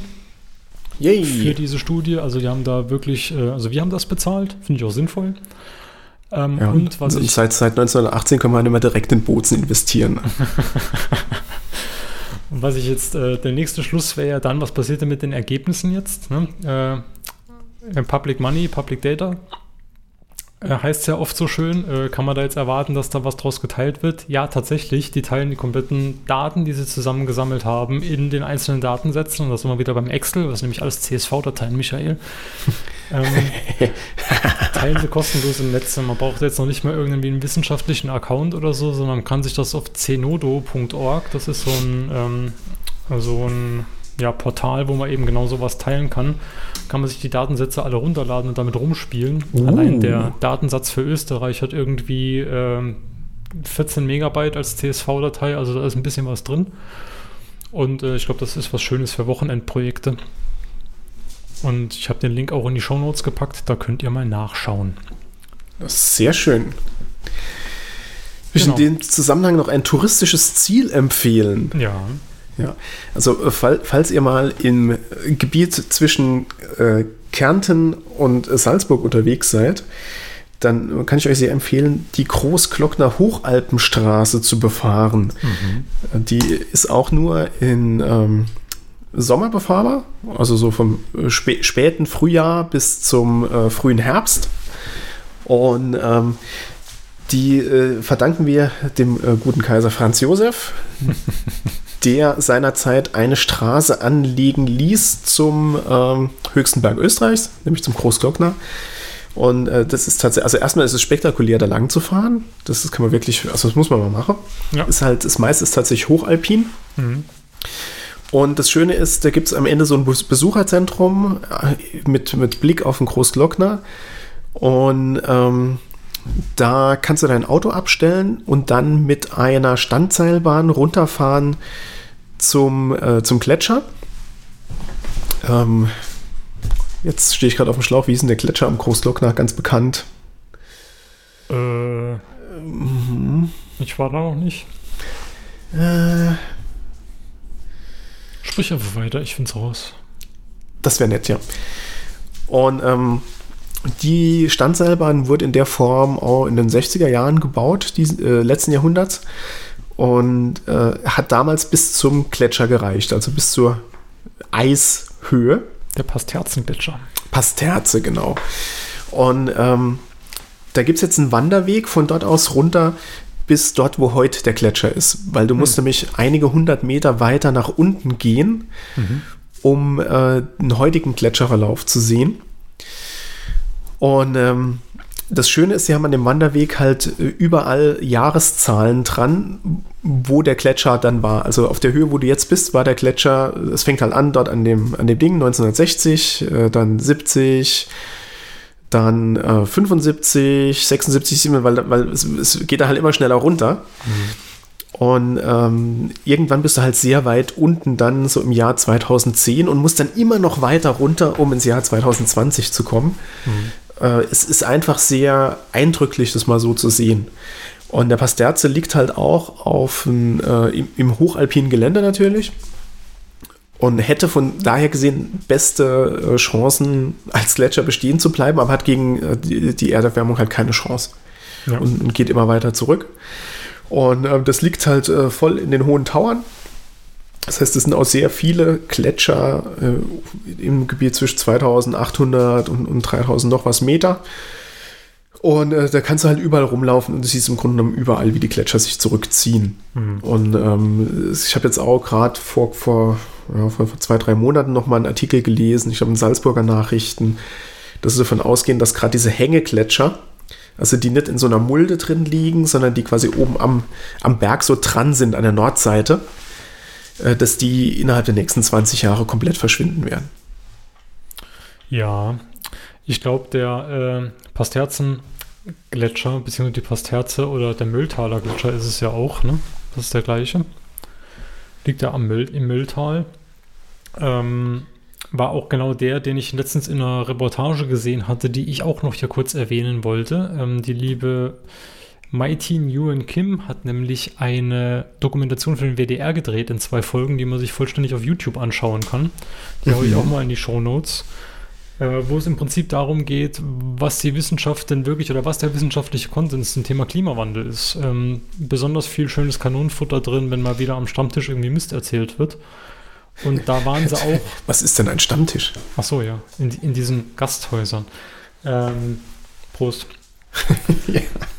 für Yay! diese Studie. Also die haben da wirklich, äh, also wir haben das bezahlt, finde ich auch sinnvoll. Ähm, Ja, und was und ich seit, seit 1918 kann man immer direkt in Bozen investieren. Was ich jetzt, äh, der nächste Schluss wäre ja dann, was passiert denn mit den Ergebnissen jetzt? Ne? Äh, Public Money, Public Data. Äh, heißt ja oft so schön, äh, kann man da jetzt erwarten, dass da was draus geteilt wird? Ja, tatsächlich, die teilen die kompletten Daten, die sie zusammengesammelt haben, in den einzelnen Datensätzen. Und das wir wieder beim Excel, ist nämlich alles CSV-Dateien, Michael. ähm, teilen sie kostenlos im Netz. Man braucht jetzt noch nicht mal irgendwie einen wissenschaftlichen Account oder so, sondern man kann sich das auf cenodo.org, das ist so ein, ähm, so ein ja, Portal, wo man eben genau sowas teilen kann, kann man sich die Datensätze alle runterladen und damit rumspielen. Allein der Datensatz für Österreich hat irgendwie ähm, 14 Megabyte als CSV-Datei, also da ist ein bisschen was drin. Und äh, ich glaube, das ist was Schönes für Wochenendprojekte. Und ich habe den Link auch in die Shownotes gepackt, da könnt ihr mal nachschauen. Das ist sehr schön. Ich Genau. in dem Zusammenhang noch ein touristisches Ziel empfehlen. Ja. Ja, also äh, fall, falls ihr mal im Gebiet zwischen äh, Kärnten und Salzburg unterwegs seid, dann kann ich euch sehr empfehlen, die Großglockner Hochalpenstraße zu befahren. Äh, Die ist auch nur in ähm, Sommer befahrbar, also so vom äh, spä späten Frühjahr bis zum äh, frühen Herbst. Und ähm, die äh, verdanken wir dem äh, guten Kaiser Franz Josef, der seinerzeit eine Straße anlegen ließ zum ähm, höchsten Berg Österreichs, nämlich zum Großglockner. Und äh, das ist tatsächlich, also erstmal ist es spektakulär, da lang zu fahren. Das, ist- kann man wirklich, also das muss man mal machen. Ja. Ist halt, das meiste ist tatsächlich hochalpin. Und das Schöne ist, da gibt es am Ende so ein Bes- Besucherzentrum äh, mit, mit Blick auf den Großglockner. Und ähm, da kannst du dein Auto abstellen und dann mit einer Standseilbahn runterfahren zum, äh, zum Gletscher. Ähm, jetzt stehe ich gerade auf dem Schlauch. Wie ist denn der Gletscher am Großglockner? Ganz bekannt. Äh, ich war da noch nicht. Äh, Sprich einfach weiter, ich find's raus. Das wäre nett, ja. Und ähm, die Standseilbahn wurde in der Form auch in den 60er Jahren gebaut, diesen, äh, letzten Jahrhunderts. Und äh, hat damals bis zum Gletscher gereicht, also bis zur Eishöhe. Der Pasterzengletscher. Pasterze, genau. Und ähm, da gibt es jetzt einen Wanderweg von dort aus runter bis dort, wo heute der Gletscher ist. Weil du musst nämlich einige hundert Meter weiter nach unten gehen, um äh, einen heutigen Gletscherverlauf zu sehen. Und ähm, das Schöne ist, sie haben an dem Wanderweg halt äh, überall Jahreszahlen dran, wo der Gletscher dann war. Also auf der Höhe, wo du jetzt bist, war der Gletscher, es fängt halt an dort an dem, an dem Ding, 1960, äh, dann 70, dann äh, 75, 76, 77, weil, weil es, es geht da halt immer schneller runter. Und ähm, irgendwann bist du halt sehr weit unten dann so im Jahr 2010 und musst dann immer noch weiter runter, um ins Jahr 2020 zu kommen. Äh, es ist einfach sehr eindrücklich, das mal so zu sehen. Und der Pasterze liegt halt auch auf ein, äh, im, im hochalpinen Gelände natürlich und hätte von daher gesehen beste äh, Chancen als Gletscher bestehen zu bleiben, aber hat gegen äh, die, die Erderwärmung halt keine Chance Ja. und, und geht immer weiter zurück. Und äh, das liegt halt äh, voll in den hohen Tauern. Das heißt, es sind auch sehr viele Gletscher äh, im Gebiet zwischen 2800 und, und 3000 noch was Meter. Und äh, da kannst du halt überall rumlaufen und du siehst im Grunde genommen überall, wie die Gletscher sich zurückziehen. Und ähm, ich habe jetzt auch gerade vor, vor, ja, vor, vor zwei, drei Monaten nochmal einen Artikel gelesen, ich habe in Salzburger Nachrichten, dass sie davon ausgehen, dass gerade diese Hängegletscher, also die nicht in so einer Mulde drin liegen, sondern die quasi oben am, am Berg so dran sind an der Nordseite, dass die innerhalb der nächsten 20 Jahre komplett verschwinden werden. Ja, ich glaube, der äh, Pasterzen-Gletscher, beziehungsweise die Pasterze oder der Mülltaler Gletscher ist es ja auch, ne? Das ist der gleiche. Liegt ja am Müll, im Mülltal. Ähm, war auch genau der, den ich letztens in einer Reportage gesehen hatte, die ich auch noch hier kurz erwähnen wollte. Ähm, die liebe Mighty Nguyen Kim hat nämlich eine Dokumentation für den WDR gedreht in zwei Folgen, die man sich vollständig auf YouTube anschauen kann. Die hau ich auch mal in die Show Notes äh, wo es im Prinzip darum geht, was die Wissenschaft denn wirklich oder was der wissenschaftliche Konsens zum Thema Klimawandel ist. Ähm, besonders viel schönes Kanonenfutter drin, wenn mal wieder am Stammtisch irgendwie Mist erzählt wird. Und da waren sie auch, Was ist denn ein Stammtisch? ach so, ja, in, in diesen Gasthäusern. Ähm, Prost.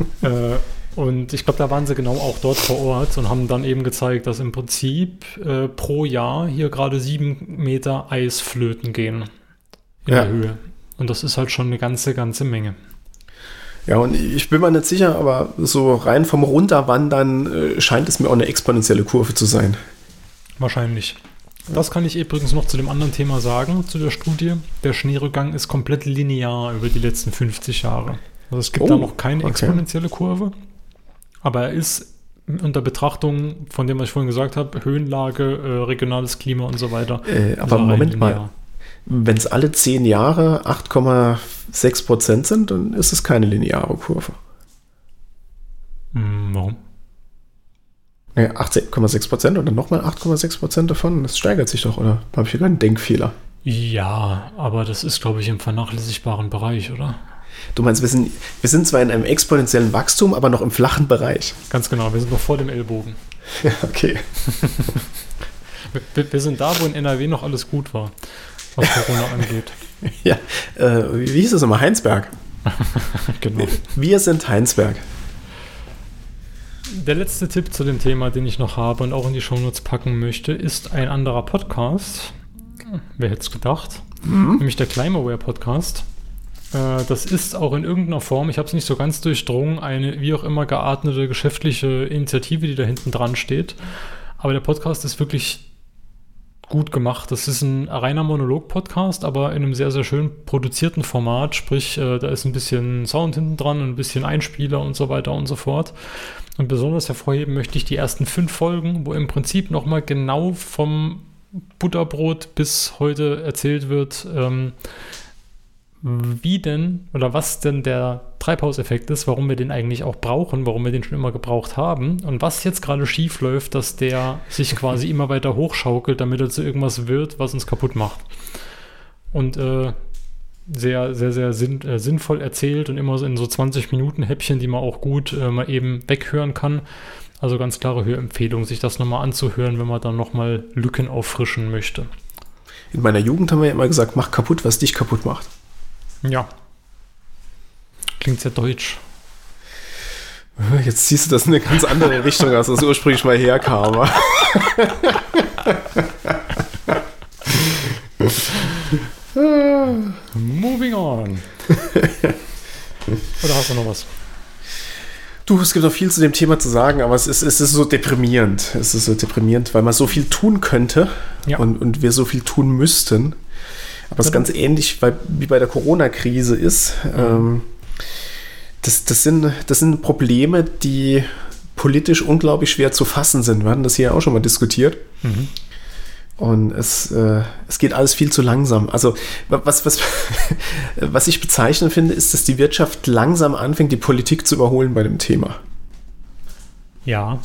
äh, und ich glaube, da waren sie genau auch dort vor Ort und haben dann eben gezeigt, dass im Prinzip äh, pro Jahr hier gerade sieben Meter Eis flöten gehen in Ja. der Höhe. Und das ist halt schon eine ganze, ganze Menge. Ja, und ich bin mir nicht sicher, aber so rein vom Runterwandern äh, scheint es mir auch eine exponentielle Kurve zu sein. Wahrscheinlich. Das kann ich übrigens noch zu dem anderen Thema sagen, zu der Studie. Der Schneerückgang ist komplett linear über die letzten 50 Jahre. Also es gibt Oh, da noch keine okay. exponentielle Kurve, aber er ist unter Betrachtung von dem, was ich vorhin gesagt habe, Höhenlage, äh, regionales Klima und so weiter. Äh, aber er Moment mal. Wenn es alle 10 Jahre 8,6 Prozent sind, dann ist es keine lineare Kurve. Hm, warum? Ja, 18,6 Prozent und dann nochmal 8,6 Prozent davon. Das steigert sich doch, oder? Habe ich hier gerade einen Denkfehler? Ja, aber das ist, glaube ich, im vernachlässigbaren Bereich, oder? Du meinst, wir sind, wir sind zwar in einem exponentiellen Wachstum, aber noch im flachen Bereich. Ganz genau, wir sind noch vor dem Ellbogen. Ja, okay. Wir, wir sind da, wo in NRW noch alles gut war, was Corona angeht. Ja, äh, wie hieß das immer? Heinsberg. Genau. Wir sind Heinsberg. Der letzte Tipp zu dem Thema, den ich noch habe und auch in die Shownotes packen möchte, ist ein anderer Podcast. Wer hätte es gedacht? Nämlich der Climaware Podcast. Äh, das ist auch in irgendeiner Form, ich habe es nicht so ganz durchdrungen, eine wie auch immer geartete geschäftliche Initiative, die da hinten dran steht. Aber der Podcast ist wirklich gut gemacht. Das ist ein reiner Monolog-Podcast, aber in einem sehr, sehr schön produzierten Format. Sprich, äh, da ist ein bisschen Sound hinten dran ein bisschen Einspieler und so weiter und so fort. Und besonders hervorheben möchte ich die ersten fünf Folgen, wo im Prinzip nochmal genau vom Butterbrot bis heute erzählt wird, ähm, wie denn oder was denn der Treibhauseffekt ist, warum wir den eigentlich auch brauchen, warum wir den schon immer gebraucht haben und was jetzt gerade schief läuft, dass der sich quasi immer weiter hochschaukelt, damit er zu irgendwas wird, was uns kaputt macht. Und äh, sehr, sehr, sehr sinn, äh, sinnvoll erzählt und immer so in so 20 Minuten Häppchen, die man auch gut äh, mal eben weghören kann. Also ganz klare Hörempfehlung, sich das nochmal anzuhören, wenn man dann nochmal Lücken auffrischen möchte. In meiner Jugend haben wir ja immer gesagt, mach kaputt, was dich kaputt macht. Ja. Klingt sehr deutsch. Jetzt ziehst du das in eine ganz andere Richtung, als das ursprünglich mal herkam. Moving on. Oder hast du noch was? Du, es gibt noch viel zu dem Thema zu sagen, aber es ist, es ist so deprimierend. Es ist so deprimierend, weil man so viel tun könnte Ja. und, und wir so viel tun müssten. Ist ganz ähnlich weil, wie bei der Corona-Krise ist. Ähm, das, das, sind, das sind Probleme, die politisch unglaublich schwer zu fassen sind. Wir hatten das hier auch schon mal diskutiert. Und es, äh, es geht alles viel zu langsam. Also wa- was, was, was ich bezeichnend finde, ist, dass die Wirtschaft langsam anfängt, die Politik zu überholen bei dem Thema. Ja.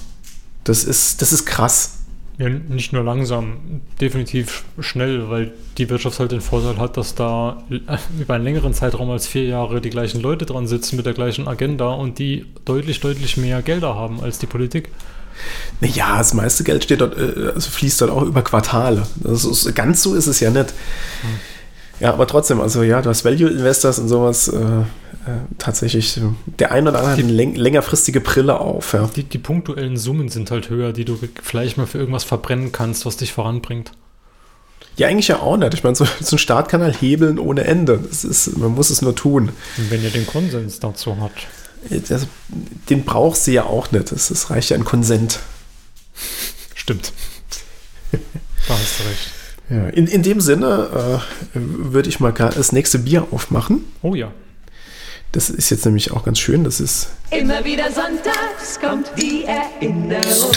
Das ist, das ist krass. Ja. Nicht nur langsam, definitiv schnell, weil die Wirtschaft halt den Vorteil hat, dass da über einen längeren Zeitraum als vier Jahre die gleichen Leute dran sitzen mit der gleichen Agenda und die deutlich, deutlich mehr Gelder haben als die Politik. Naja, das meiste Geld steht dort, äh, also fließt dort auch über Quartale. Das ist, ganz so ist es ja nicht. Ja, aber trotzdem, also ja, du hast Value Investors und sowas. Äh, tatsächlich, äh, der ein oder andere läng längerfristige Brille auf. Ja. Die, die punktuellen Summen sind halt höher, die du vielleicht mal für irgendwas verbrennen kannst, was dich voranbringt. ja, eigentlich ja auch nicht. Ich meine, so, so ein Startkanal hebeln ohne Ende. Das ist, man muss es nur tun. Und wenn ihr den Konsens dazu habt. Das, den brauchst du ja auch nicht. Es es reicht ja ein Konsent. Stimmt. da hast du recht. Ja, in, in dem Sinne äh, würde ich mal das nächste Bier aufmachen. Oh ja. Das ist jetzt nämlich auch ganz schön. Das ist Immer wieder sonntags kommt die Erinnerung.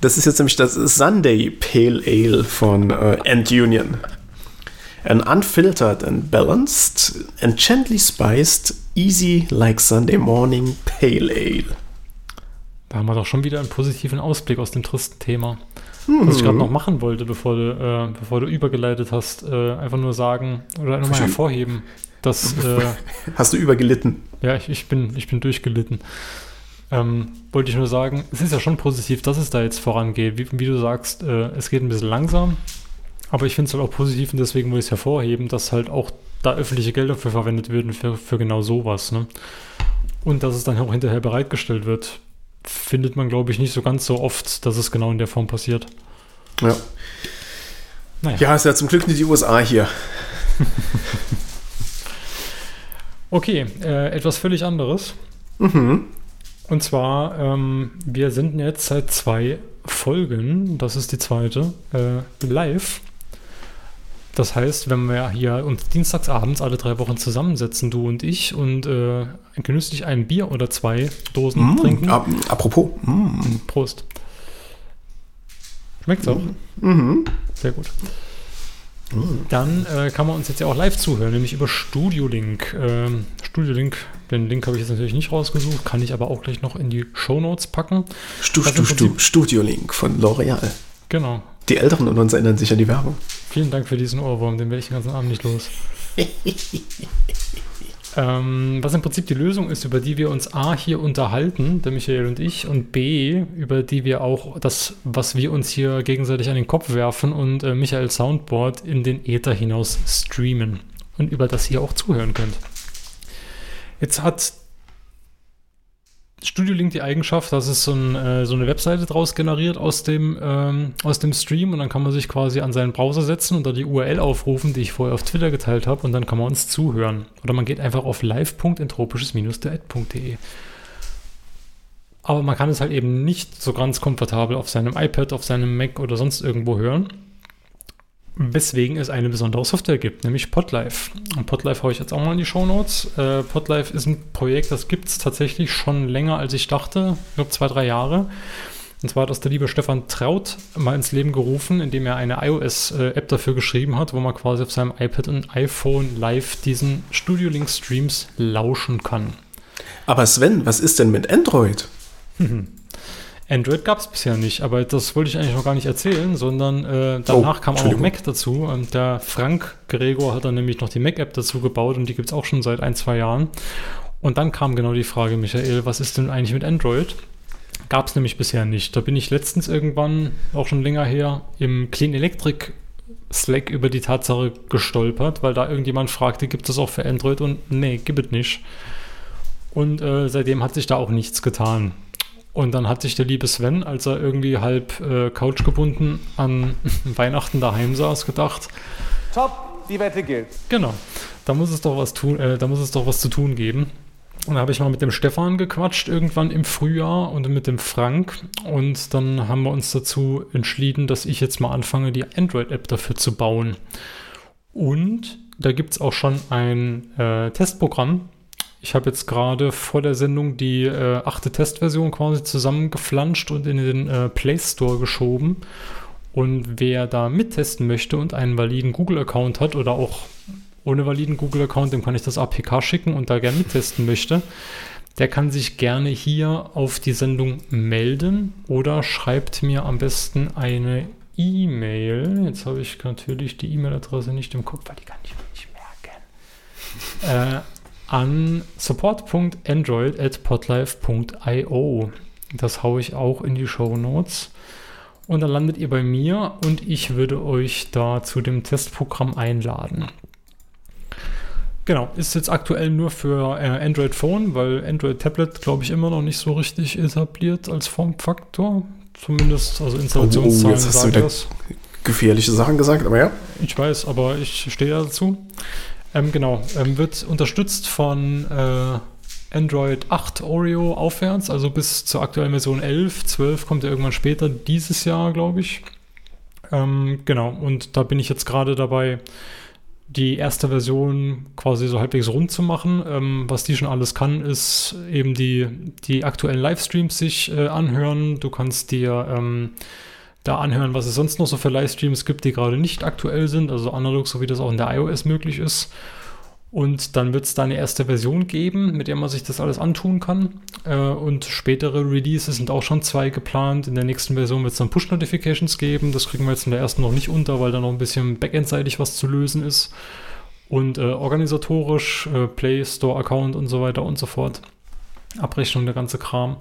Das ist jetzt nämlich das Sunday Pale Ale von äh, End Union. An unfiltered and balanced and gently spiced, easy like Sunday morning Pale Ale. Da haben wir doch schon wieder einen positiven Ausblick aus dem tristen Thema. Was ich gerade noch machen wollte, bevor du, äh, bevor du übergeleitet hast, äh, einfach nur sagen oder nochmal hervorheben, dass äh, Hast du übergelitten? ja, ich, ich, bin, ich bin durchgelitten. Ähm, wollte ich nur sagen, es ist ja schon positiv, dass es da jetzt vorangeht. Wie, wie du sagst, äh, es geht ein bisschen langsam, aber ich finde es halt auch positiv und deswegen will ich es hervorheben, dass halt auch da öffentliche Gelder für verwendet werden für, für genau sowas. Ne? Und dass es dann auch hinterher bereitgestellt wird, findet man, glaube ich, nicht so ganz so oft, dass es genau in der Form passiert. Ja. Naja. Ja, ist ja zum Glück nicht die USA hier. Okay, äh, etwas völlig anderes. Und zwar, ähm, wir sind jetzt seit zwei Folgen, das ist die zweite, äh, live. Das heißt, wenn wir hier uns dienstagsabends alle drei Wochen zusammensetzen, du und ich, und äh, genüsslich ein Bier oder zwei Dosen trinken. Ap apropos, mm, Prost. Schmeckt's auch? Mhm. Sehr gut. Dann äh, kann man uns jetzt ja auch live zuhören, nämlich über Studio Link. Ähm, Studio Link, den Link habe ich jetzt natürlich nicht rausgesucht, kann ich aber auch gleich noch in die Show Notes packen. Stu, Stu, Stu, Prinzip- Studio Link von L'Oreal. Genau. Die Älteren unter uns erinnern sich an die Werbung. Vielen Dank für diesen Ohrwurm, den werde ich den ganzen Abend nicht los. ähm, was im Prinzip die Lösung ist, über die wir uns A hier unterhalten, der Michael und ich, und B, über die wir auch das, was wir uns hier gegenseitig an den Kopf werfen und äh, Michael Soundboard in den Äther hinaus streamen und über das ihr auch zuhören könnt. Jetzt hat Studio Link die Eigenschaft, dass es so, ein, äh, so eine Webseite draus generiert aus dem, ähm, aus dem Stream und dann kann man sich quasi an seinen Browser setzen und da die URL aufrufen, die ich vorher auf Twitter geteilt habe und dann kann man uns zuhören. Oder man geht einfach auf live.entropisches-der.de. Aber man kann es halt eben nicht so ganz komfortabel auf seinem iPad, auf seinem Mac oder sonst irgendwo hören. Weswegen es eine besondere Software gibt, nämlich Podlife. Und Podlife haue ich jetzt auch mal in die Show Notes. Äh, Podlife ist ein Projekt, das gibt es tatsächlich schon länger, als ich dachte. Ich glaube, zwei, drei Jahre. Und zwar hat das der liebe Stefan Traut mal ins Leben gerufen, indem er eine iOS-App dafür geschrieben hat, wo man quasi auf seinem iPad und iPhone live diesen Studio Link Streams lauschen kann. Aber Sven, was ist denn mit Android? Android gab es bisher nicht, aber das wollte ich eigentlich noch gar nicht erzählen, sondern äh, danach Oh, kam auch. Mac dazu. Und der Frank Gregor hat dann nämlich noch die Mac-App dazu gebaut und die gibt es auch schon seit ein, zwei Jahren. Und dann kam genau die Frage, Michael, was ist denn eigentlich mit Android? Gab es nämlich bisher nicht. Da bin ich letztens irgendwann, auch schon länger her, im Clean Electric Slack über die Tatsache gestolpert, weil da irgendjemand fragte, gibt es auch für Android? Und nee, gibt es nicht. Und äh, seitdem hat sich da auch nichts getan. Und dann hat sich der liebe Sven, als er irgendwie halb äh, couchgebunden an Weihnachten daheim saß, gedacht, Top, die Wette gilt. genau, da muss es doch was tun, äh, da muss es doch was zu tun geben. Und da habe ich mal mit dem Stefan gequatscht, irgendwann im Frühjahr und mit dem Frank. Und dann haben wir uns dazu entschieden, dass ich jetzt mal anfange, die Android-App dafür zu bauen. Und da gibt es auch schon ein äh, Testprogramm. Ich habe jetzt gerade vor der Sendung die äh, achte Testversion quasi zusammengeflanscht und in den äh, Play Store geschoben. Und wer da mittesten möchte und einen validen Google-Account hat oder auch ohne validen Google-Account, dem kann ich das APK schicken und da gerne mittesten möchte, der kann sich gerne hier auf die Sendung melden oder schreibt mir am besten eine E-Mail. Jetzt habe ich natürlich die E-Mail-Adresse nicht im Kopf, weil die kann ich mir nicht merken. äh, an support.android.podlife.io. Das haue ich auch in die Show Notes. Und dann landet ihr bei mir und ich würde euch da zu dem Testprogramm einladen. Genau, ist jetzt aktuell nur für äh, Android Phone, weil Android Tablet, glaube ich, immer noch nicht so richtig etabliert als Formfaktor. Zumindest, also Installationszahlen Oh, jetzt hast du wieder- das. Gefährliche Sachen gesagt, aber ja. Ich weiß, aber ich stehe dazu. Ähm, genau, ähm, wird unterstützt von äh, Android 8 Oreo aufwärts, also bis zur aktuellen Version 11. 12 kommt ja irgendwann später dieses Jahr, glaube ich. Ähm, genau, und da bin ich jetzt gerade dabei, die erste Version quasi so halbwegs rund zu machen. Ähm, was die schon alles kann, ist eben die, die aktuellen Livestreams sich äh, anhören. Du kannst dir ähm, da anhören, was es sonst noch so für Livestreams gibt, die gerade nicht aktuell sind, also analog, so wie das auch in der iOS möglich ist. Und dann wird es da eine erste Version geben, mit der man sich das alles antun kann. Äh, und spätere Releases sind auch schon zwei geplant. In der nächsten Version wird es dann Push-Notifications geben. Das kriegen wir jetzt in der ersten noch nicht unter, weil da noch ein bisschen backendseitig was zu lösen ist. Und äh, organisatorisch, äh, Play Store-Account und so weiter und so fort. Abrechnung, der ganze Kram.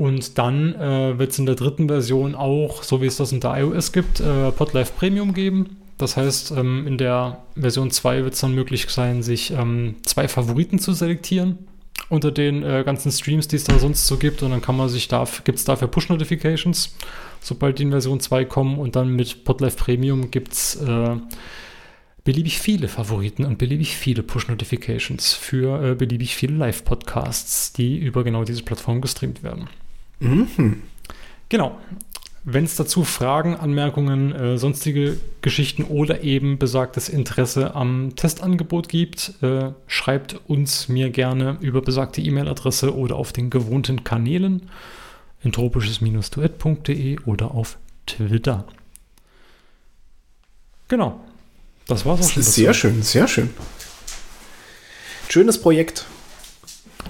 Und dann äh, wird es in der dritten Version auch, so wie es das in der iOS gibt, äh, Podlife Premium geben. Das heißt, ähm, in der Version 2 wird es dann möglich sein, sich ähm, zwei Favoriten zu selektieren unter den äh, ganzen Streams, die es da sonst so gibt. Und dann kann man sich da, gibt es dafür Push-Notifications, sobald die in Version 2 kommen. Und dann mit Podlife Premium gibt es äh, beliebig viele Favoriten und beliebig viele Push-Notifications für äh, beliebig viele Live-Podcasts, die über genau diese Plattform gestreamt werden. Genau. Wenn es dazu Fragen, Anmerkungen, äh, sonstige Geschichten oder eben besagtes Interesse am Testangebot gibt, äh, schreibt uns mir gerne über besagte E-Mail-Adresse oder auf den gewohnten Kanälen entropisches-duett.de oder auf Twitter. Genau. Das war's auch schon. Sehr dazu. schön, sehr schön. Schönes Projekt.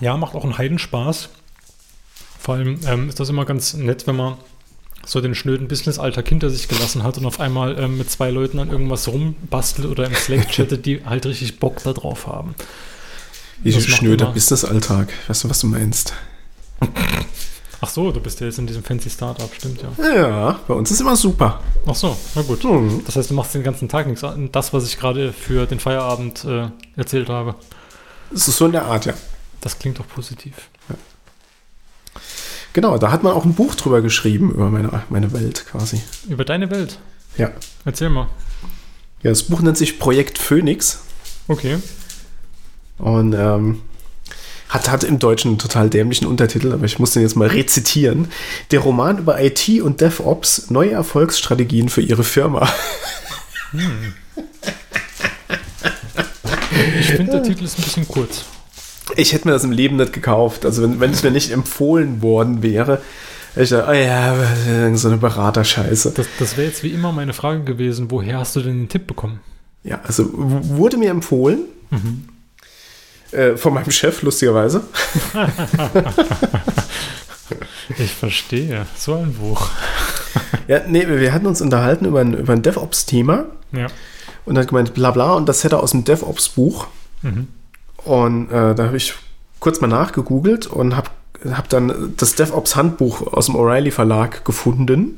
Ja, macht auch einen Heidenspaß. Vor allem ähm, ist das immer ganz nett, wenn man so den schnöden Business-Alltag hinter sich gelassen hat und auf einmal ähm, mit zwei Leuten an irgendwas rumbastelt oder im Slack chattet, die halt richtig Bock da drauf haben. Wie Das macht schnöder Business-Alltag. Weißt du, was du meinst? Ach so, du bist ja jetzt in diesem fancy Startup, stimmt ja. Ja, bei uns ist immer super. Ach so, na gut. Mhm. Das heißt, du machst den ganzen Tag nichts. an- Das, was ich gerade für den Feierabend äh, erzählt habe, Es ist so in der Art, ja. das klingt doch positiv. Genau, da hat man auch ein Buch drüber geschrieben, über meine, meine Welt quasi. Über deine Welt. Ja. Erzähl mal. Ja, das Buch nennt sich Projekt Phoenix Okay. und ähm, hat, hat im Deutschen einen total dämlichen Untertitel, aber ich muss den jetzt mal rezitieren. Der Roman über IT und DevOps, neue Erfolgsstrategien für ihre Firma. Ich finde, der Titel ist ein bisschen kurz. Ich hätte mir das im Leben nicht gekauft. Also wenn, wenn es mir nicht empfohlen worden wäre, hätte ich dachte, oh ja, so eine Beraterscheiße. Das, das wäre jetzt wie immer meine Frage gewesen, woher hast du denn den Tipp bekommen? Ja, also wurde mir empfohlen. Äh, von meinem Chef, lustigerweise. Ich verstehe. So ein Buch. Ja, nee, wir hatten uns unterhalten über ein, über ein DevOps-Thema Ja. und hat gemeint, bla bla, und das hätte er aus dem DevOps-Buch. Und äh, da habe ich kurz mal nachgegoogelt und habe hab dann das DevOps-Handbuch aus dem O'Reilly Verlag gefunden.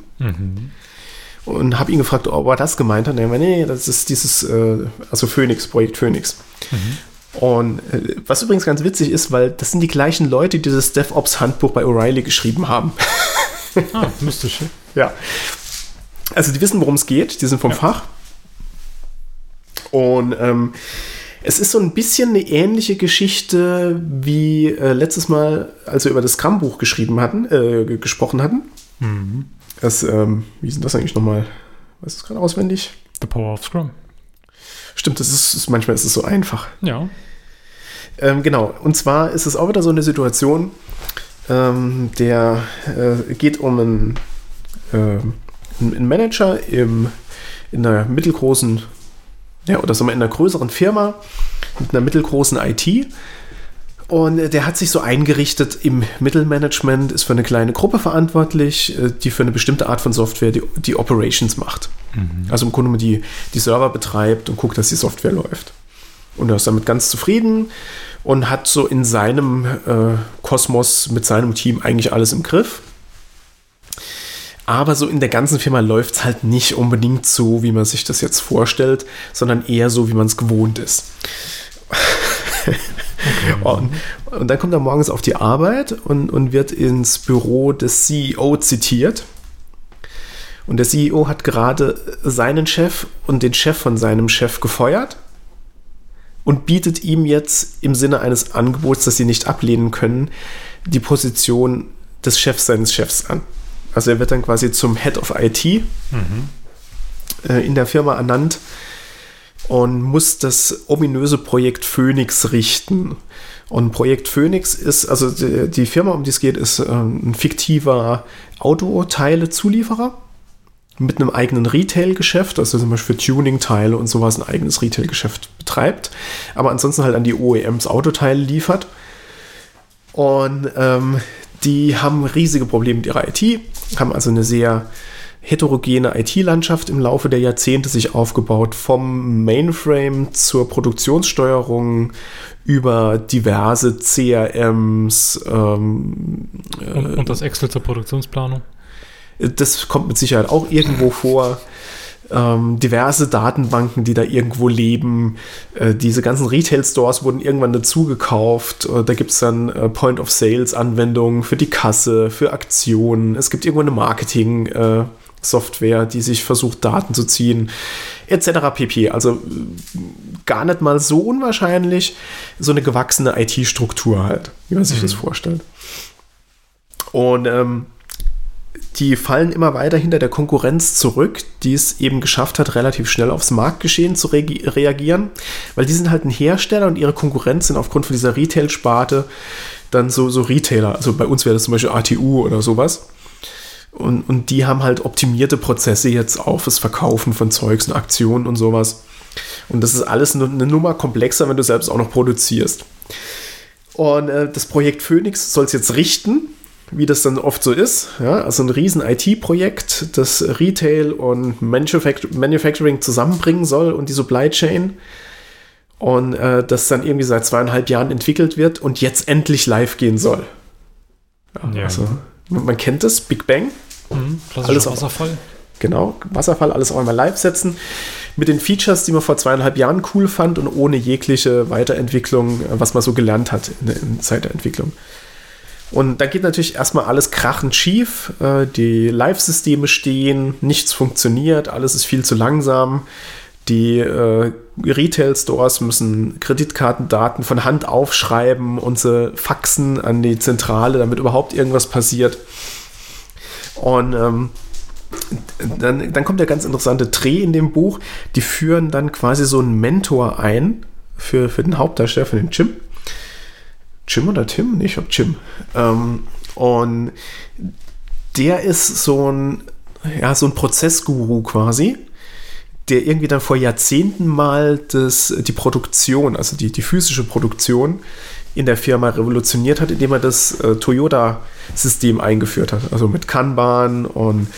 Und habe ihn gefragt, ob er das gemeint hat. Und er meinte, nee, das ist dieses, äh, also Phoenix, Projekt Phoenix. Und äh, was übrigens ganz witzig ist, weil das sind die gleichen Leute, die das DevOps-Handbuch bei O'Reilly geschrieben haben. Ah, mystisch. Ja. Also die wissen, worum es geht, die sind vom Fach. Und ähm, es ist so ein bisschen eine ähnliche Geschichte wie äh, letztes Mal, als wir über das Scrum-Buch geschrieben hatten, äh, ge- gesprochen hatten. Das, ähm, wie ist denn das eigentlich nochmal? Weißt du es gerade auswendig? The Power of Scrum. Stimmt, das ist, ist manchmal ist es so einfach. Ja. Ähm, genau, und zwar ist es auch wieder so eine Situation, ähm, der äh, geht um einen, ähm, einen Manager im, in einer mittelgroßen, ja, oder wir in einer größeren Firma mit einer mittelgroßen IT. Und äh, der hat sich so eingerichtet im Mittelmanagement, ist für eine kleine Gruppe verantwortlich, äh, die für eine bestimmte Art von Software die, die Operations macht. Also im Grunde die, die Server betreibt und guckt, dass die Software läuft. Und er ist damit ganz zufrieden und hat so in seinem äh, Kosmos mit seinem Team eigentlich alles im Griff. Aber so in der ganzen Firma läuft es halt nicht unbedingt so, wie man sich das jetzt vorstellt, sondern eher so, wie man es gewohnt ist. und, und dann kommt er morgens auf die Arbeit und, und wird ins Büro des CEO zitiert. Und der CEO hat gerade seinen Chef und den Chef von seinem Chef gefeuert und bietet ihm jetzt im Sinne eines Angebots, das sie nicht ablehnen können, die Position des Chefs seines Chefs an. Also er wird dann quasi zum Head of IT äh, in der Firma ernannt und muss das ominöse Projekt Phoenix richten. Und Projekt Phoenix ist, also die, die Firma, um die es geht, ist ähm, ein fiktiver Autoteile-Zulieferer mit einem eigenen Retail-Geschäft, also zum Beispiel für Tuning-Teile und sowas ein eigenes Retail-Geschäft betreibt, aber ansonsten halt an die OEMs Autoteile liefert. Und ähm, die haben riesige Probleme mit ihrer IT, haben also eine sehr heterogene IT-Landschaft im Laufe der Jahrzehnte sich aufgebaut, vom Mainframe zur Produktionssteuerung über diverse CRMs. Ähm, Und, und das Excel zur Produktionsplanung. das kommt mit Sicherheit auch irgendwo vor. Ähm, diverse Datenbanken, die da irgendwo leben. Äh, diese ganzen Retail-Stores wurden irgendwann dazugekauft. Äh, da gibt es dann äh, Point-of-Sales-Anwendungen für die Kasse, für Aktionen. Es gibt irgendwo eine Marketing-Software, die sich versucht, Daten zu ziehen, etc. pp. Also äh, gar nicht mal so unwahrscheinlich. So eine gewachsene IT-Struktur halt, wie man sich das vorstellt. Und ähm, die fallen immer weiter hinter der Konkurrenz zurück, die es eben geschafft hat, relativ schnell aufs Marktgeschehen zu re reagieren, weil die sind halt ein Hersteller und ihre Konkurrenz sind aufgrund von dieser Retail-Sparte dann so, so Retailer. Also bei uns wäre das zum Beispiel ATU oder sowas. Und, und die haben halt optimierte Prozesse jetzt auf das Verkaufen von Zeugs und Aktionen und sowas. Und das ist alles eine, Nummer komplexer, wenn du selbst auch noch produzierst. Und äh, das Projekt Phoenix soll es jetzt richten, wie das dann oft so ist. Ja? Also ein riesen IT-Projekt, das Retail und Manufact Manufacturing zusammenbringen soll und die Supply Chain. Und äh, das dann irgendwie seit zweieinhalb Jahren entwickelt wird und jetzt endlich live gehen soll. Ja. Also, man kennt das, Big Bang. Mhm, Alles auf- Wasserfall. Genau, Wasserfall, alles auch einmal live setzen. Mit den Features, die man vor zweieinhalb Jahren cool fand und ohne jegliche Weiterentwicklung, was man so gelernt hat in der, in Zeit der Entwicklung. Und da geht natürlich erstmal alles krachend schief. Äh, Die Live-Systeme stehen, nichts funktioniert, alles ist viel zu langsam. Die äh, Retail-Stores müssen Kreditkartendaten von Hand aufschreiben und sie faxen an die Zentrale, damit überhaupt irgendwas passiert. Und ähm, dann, dann kommt der ganz interessante Dreh in dem Buch. Die führen dann quasi so einen Mentor ein für, für den Hauptdarsteller, für den Jim. Jim oder Tim? Nee, ich glaube Jim. Ähm, und der ist so ein, ja, so ein Prozessguru quasi, der irgendwie dann vor Jahrzehnten mal das, die Produktion, also die, die physische Produktion in der Firma revolutioniert hat, indem er das äh, Toyota-System eingeführt hat. Also mit Kanban und,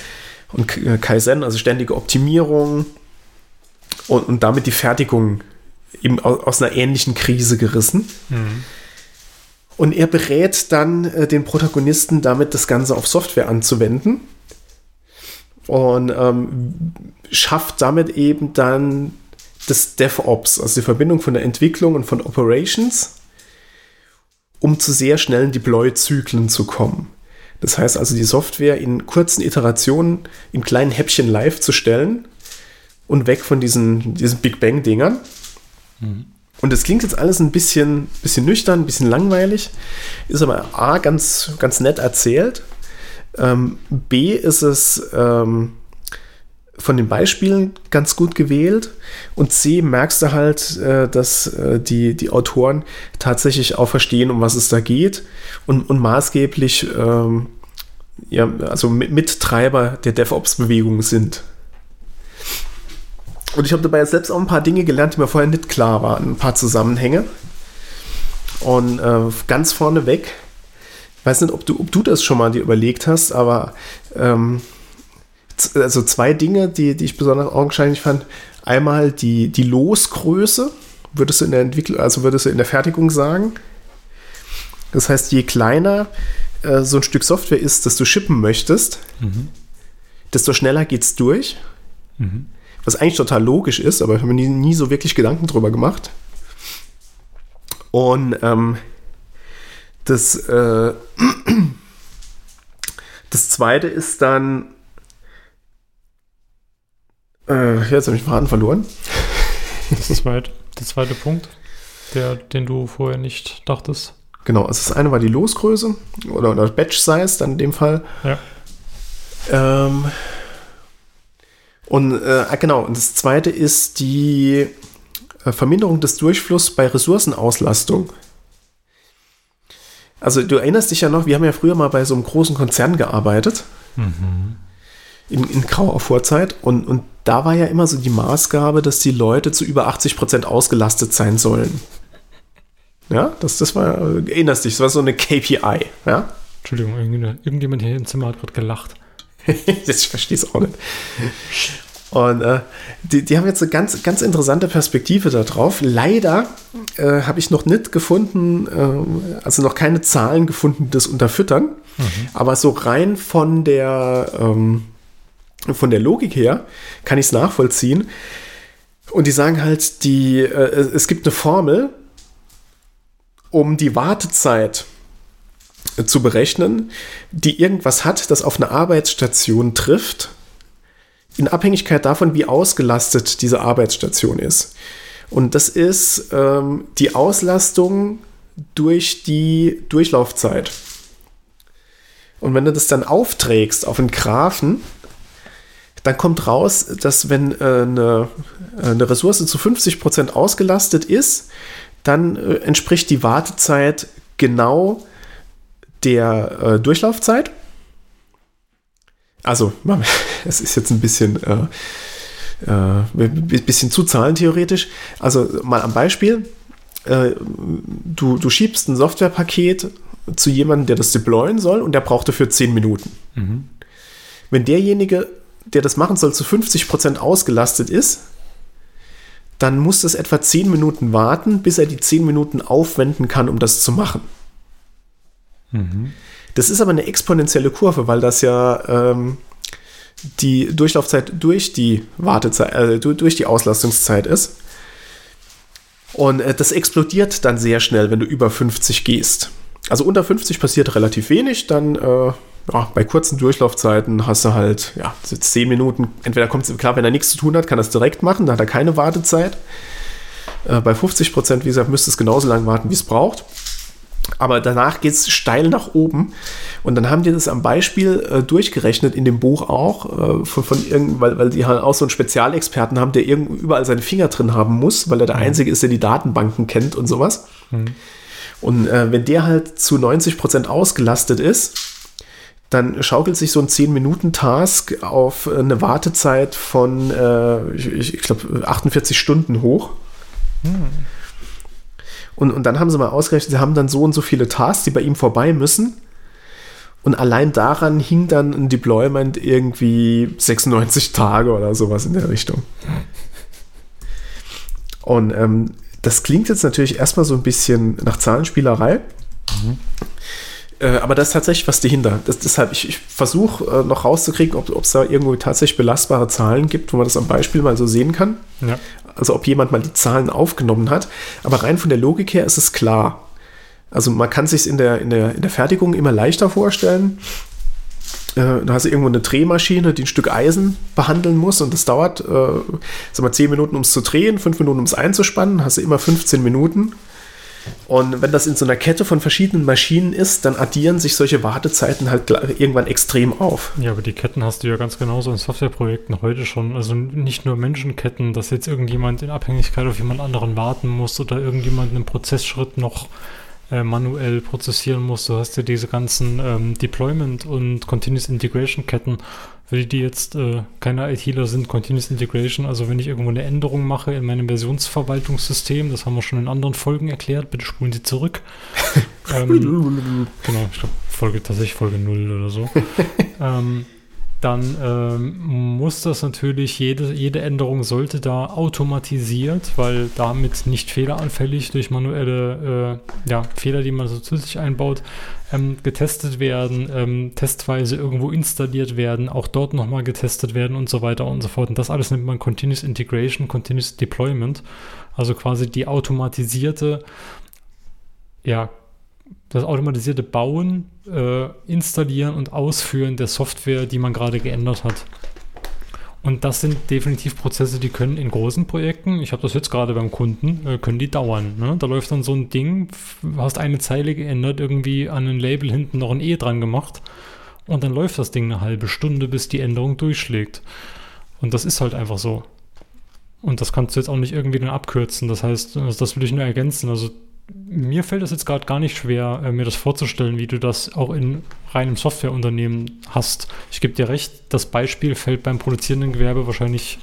und äh, Kaizen, also ständige Optimierung und, und damit die Fertigung eben aus, aus einer ähnlichen Krise gerissen. Und er berät dann äh, den Protagonisten damit, das Ganze auf Software anzuwenden. Und ähm, schafft damit eben dann das DevOps, also die Verbindung von der Entwicklung und von Operations, um zu sehr schnellen Deploy-Zyklen zu kommen. Das heißt also, die Software in kurzen Iterationen in kleinen Häppchen live zu stellen und weg von diesen, diesen Big Bang-Dingern. Und das klingt jetzt alles ein bisschen, bisschen nüchtern, ein bisschen langweilig, ist aber A, ganz, ganz nett erzählt. Ähm, B, ist es ähm, von den Beispielen ganz gut gewählt. Und C, merkst du halt, äh, dass äh, die, die Autoren tatsächlich auch verstehen, um was es da geht und, und maßgeblich ähm, ja, also mit, Mittreiber der DevOps-Bewegung sind. Und ich habe dabei jetzt selbst auch ein paar Dinge gelernt, die mir vorher nicht klar waren, ein paar Zusammenhänge. Und äh, ganz vorneweg, ich weiß nicht, ob du, ob du das schon mal dir überlegt hast, aber ähm, also zwei Dinge, die, die ich besonders augenscheinlich fand. Einmal die, die Losgröße, würdest du in der Entwicklung, also würdest du in der Fertigung sagen. Das heißt, je kleiner äh, so ein Stück Software ist, das du shippen möchtest, desto schneller geht es durch. Was eigentlich total logisch ist, aber ich habe mir nie, nie so wirklich Gedanken drüber gemacht. Und ähm, das, äh, das zweite ist dann. Äh, jetzt habe ich den Faden verloren. Das zweite, der zweite Punkt, der, den du vorher nicht dachtest. Genau, also das eine war die Losgröße oder, oder Batch Size dann in dem Fall. Ja. Ähm, und äh, ah, genau, und das zweite ist die äh, Verminderung des Durchflusses bei Ressourcenauslastung. Also du erinnerst dich ja noch, wir haben ja früher mal bei so einem großen Konzern gearbeitet. In, in grauer Vorzeit. Und, und da war ja immer so die Maßgabe, dass die Leute zu über 80% ausgelastet sein sollen. Ja, das, das war, äh, erinnerst dich, das war so eine KPI. Ja, Entschuldigung, irgendjemand irgendjemand hier im Zimmer hat gerade gelacht. ich verstehe es auch nicht. Und äh, die, die haben jetzt eine ganz, ganz interessante Perspektive darauf. Leider äh, habe ich noch nicht gefunden, äh, also noch keine Zahlen gefunden, das unterfüttern. Aber so rein von der, ähm, von der Logik her kann ich es nachvollziehen. Und die sagen halt, die, äh, es gibt eine Formel, um die Wartezeit zu berechnen, die irgendwas hat, das auf eine Arbeitsstation trifft, in Abhängigkeit davon, wie ausgelastet diese Arbeitsstation ist. Und das ist ähm, die Auslastung durch die Durchlaufzeit. Und wenn du das dann aufträgst auf einen Graphen, dann kommt raus, dass wenn äh, eine, äh, eine Ressource zu 50% ausgelastet ist, dann äh, entspricht die Wartezeit genau der äh, Durchlaufzeit. Also, es ist jetzt ein bisschen, äh, äh, bisschen zu zahlentheoretisch. Also mal am Beispiel. Äh, du, du schiebst ein Softwarepaket zu jemandem, der das deployen soll und der braucht dafür 10 Minuten. Mhm. Wenn derjenige, der das machen soll, zu 50% ausgelastet ist, dann muss das etwa 10 Minuten warten, bis er die 10 Minuten aufwenden kann, um das zu machen. Mhm. Das ist aber eine exponentielle Kurve, weil das ja ähm, die Durchlaufzeit durch die Wartezeit, äh, durch die Auslastungszeit ist. Und äh, das explodiert dann sehr schnell, wenn du über 50 gehst. Also unter 50 passiert relativ wenig, dann äh, ja, bei kurzen Durchlaufzeiten hast du halt, ja, so 10 Minuten. Entweder kommt es, klar, wenn er nichts zu tun hat, kann er es direkt machen, dann hat er keine Wartezeit. Äh, bei 50 Prozent, wie gesagt, müsste es genauso lange warten, wie es braucht. Aber danach geht es steil nach oben. Und dann haben die das am Beispiel äh, durchgerechnet in dem Buch auch, äh, von, von irgend, weil, weil die halt auch so einen Spezialexperten haben, der irgend, überall seine Finger drin haben muss, weil er der mhm. Einzige ist, der die Datenbanken kennt und sowas. Mhm. Und äh, wenn der halt zu 90 Prozent ausgelastet ist, dann schaukelt sich so ein 10-Minuten-Task auf eine Wartezeit von, äh, ich, ich glaube, 48 Stunden hoch. Hm. Und, und dann haben sie mal ausgerechnet, sie haben dann so und so viele Tasks, die bei ihm vorbei müssen. Und allein daran hing dann ein Deployment irgendwie 96 Tage oder sowas in der Richtung. Und ähm, das klingt jetzt natürlich erstmal so ein bisschen nach Zahlenspielerei. Mhm. Äh, aber das ist tatsächlich was dahinter. Das, deshalb, ich, ich versuche äh, noch rauszukriegen, ob es da irgendwo tatsächlich belastbare Zahlen gibt, wo man das am Beispiel mal so sehen kann. Ja. Also ob jemand mal die Zahlen aufgenommen hat. Aber rein von der Logik her ist es klar. Also man kann sich in der, in, der, in der Fertigung immer leichter vorstellen. Äh, da hast du irgendwo eine Drehmaschine, die ein Stück Eisen behandeln muss und das dauert, äh, sag mal, 10 Minuten, um es zu drehen, 5 Minuten, um es einzuspannen, hast du immer 15 Minuten. Und wenn das in so einer Kette von verschiedenen Maschinen ist, dann addieren sich solche Wartezeiten halt irgendwann extrem auf. Ja, aber die Ketten hast du ja ganz genauso in Softwareprojekten heute schon. Also nicht nur Menschenketten, dass jetzt irgendjemand in Abhängigkeit auf jemand anderen warten muss oder irgendjemand einen Prozessschritt noch äh, manuell prozessieren muss. Du hast ja diese ganzen ähm, Deployment- und Continuous Integration-Ketten für die, die jetzt äh, keine ITler sind, Continuous Integration, also wenn ich irgendwo eine Änderung mache in meinem Versionsverwaltungssystem, das haben wir schon in anderen Folgen erklärt, bitte spulen Sie zurück. ähm, genau, ich glaube, Folge, tatsächlich Folge 0 oder so. ähm, dann ähm, muss das natürlich, jede, jede Änderung sollte da automatisiert, weil damit nicht fehleranfällig durch manuelle äh, ja, Fehler, die man so zusätzlich einbaut, ähm, getestet werden, ähm, testweise irgendwo installiert werden, auch dort nochmal getestet werden und so weiter und so fort. Und das alles nennt man Continuous Integration, Continuous Deployment, also quasi die automatisierte ja, das automatisierte Bauen, äh, Installieren und Ausführen der Software, die man gerade geändert hat. Und das sind definitiv Prozesse, die können in großen Projekten, ich habe das jetzt gerade beim Kunden, äh, können die dauern. Ne? Da läuft dann so ein Ding, hast eine Zeile geändert, irgendwie an ein Label hinten noch ein E dran gemacht und dann läuft das Ding eine halbe Stunde, bis die Änderung durchschlägt. Und das ist halt einfach so. Und das kannst du jetzt auch nicht irgendwie dann abkürzen. Das heißt, das will ich nur ergänzen. Also mir fällt es jetzt gerade gar nicht schwer, äh, mir das vorzustellen, wie du das auch in reinem Softwareunternehmen hast. Ich gebe dir recht, das Beispiel fällt beim produzierenden Gewerbe wahrscheinlich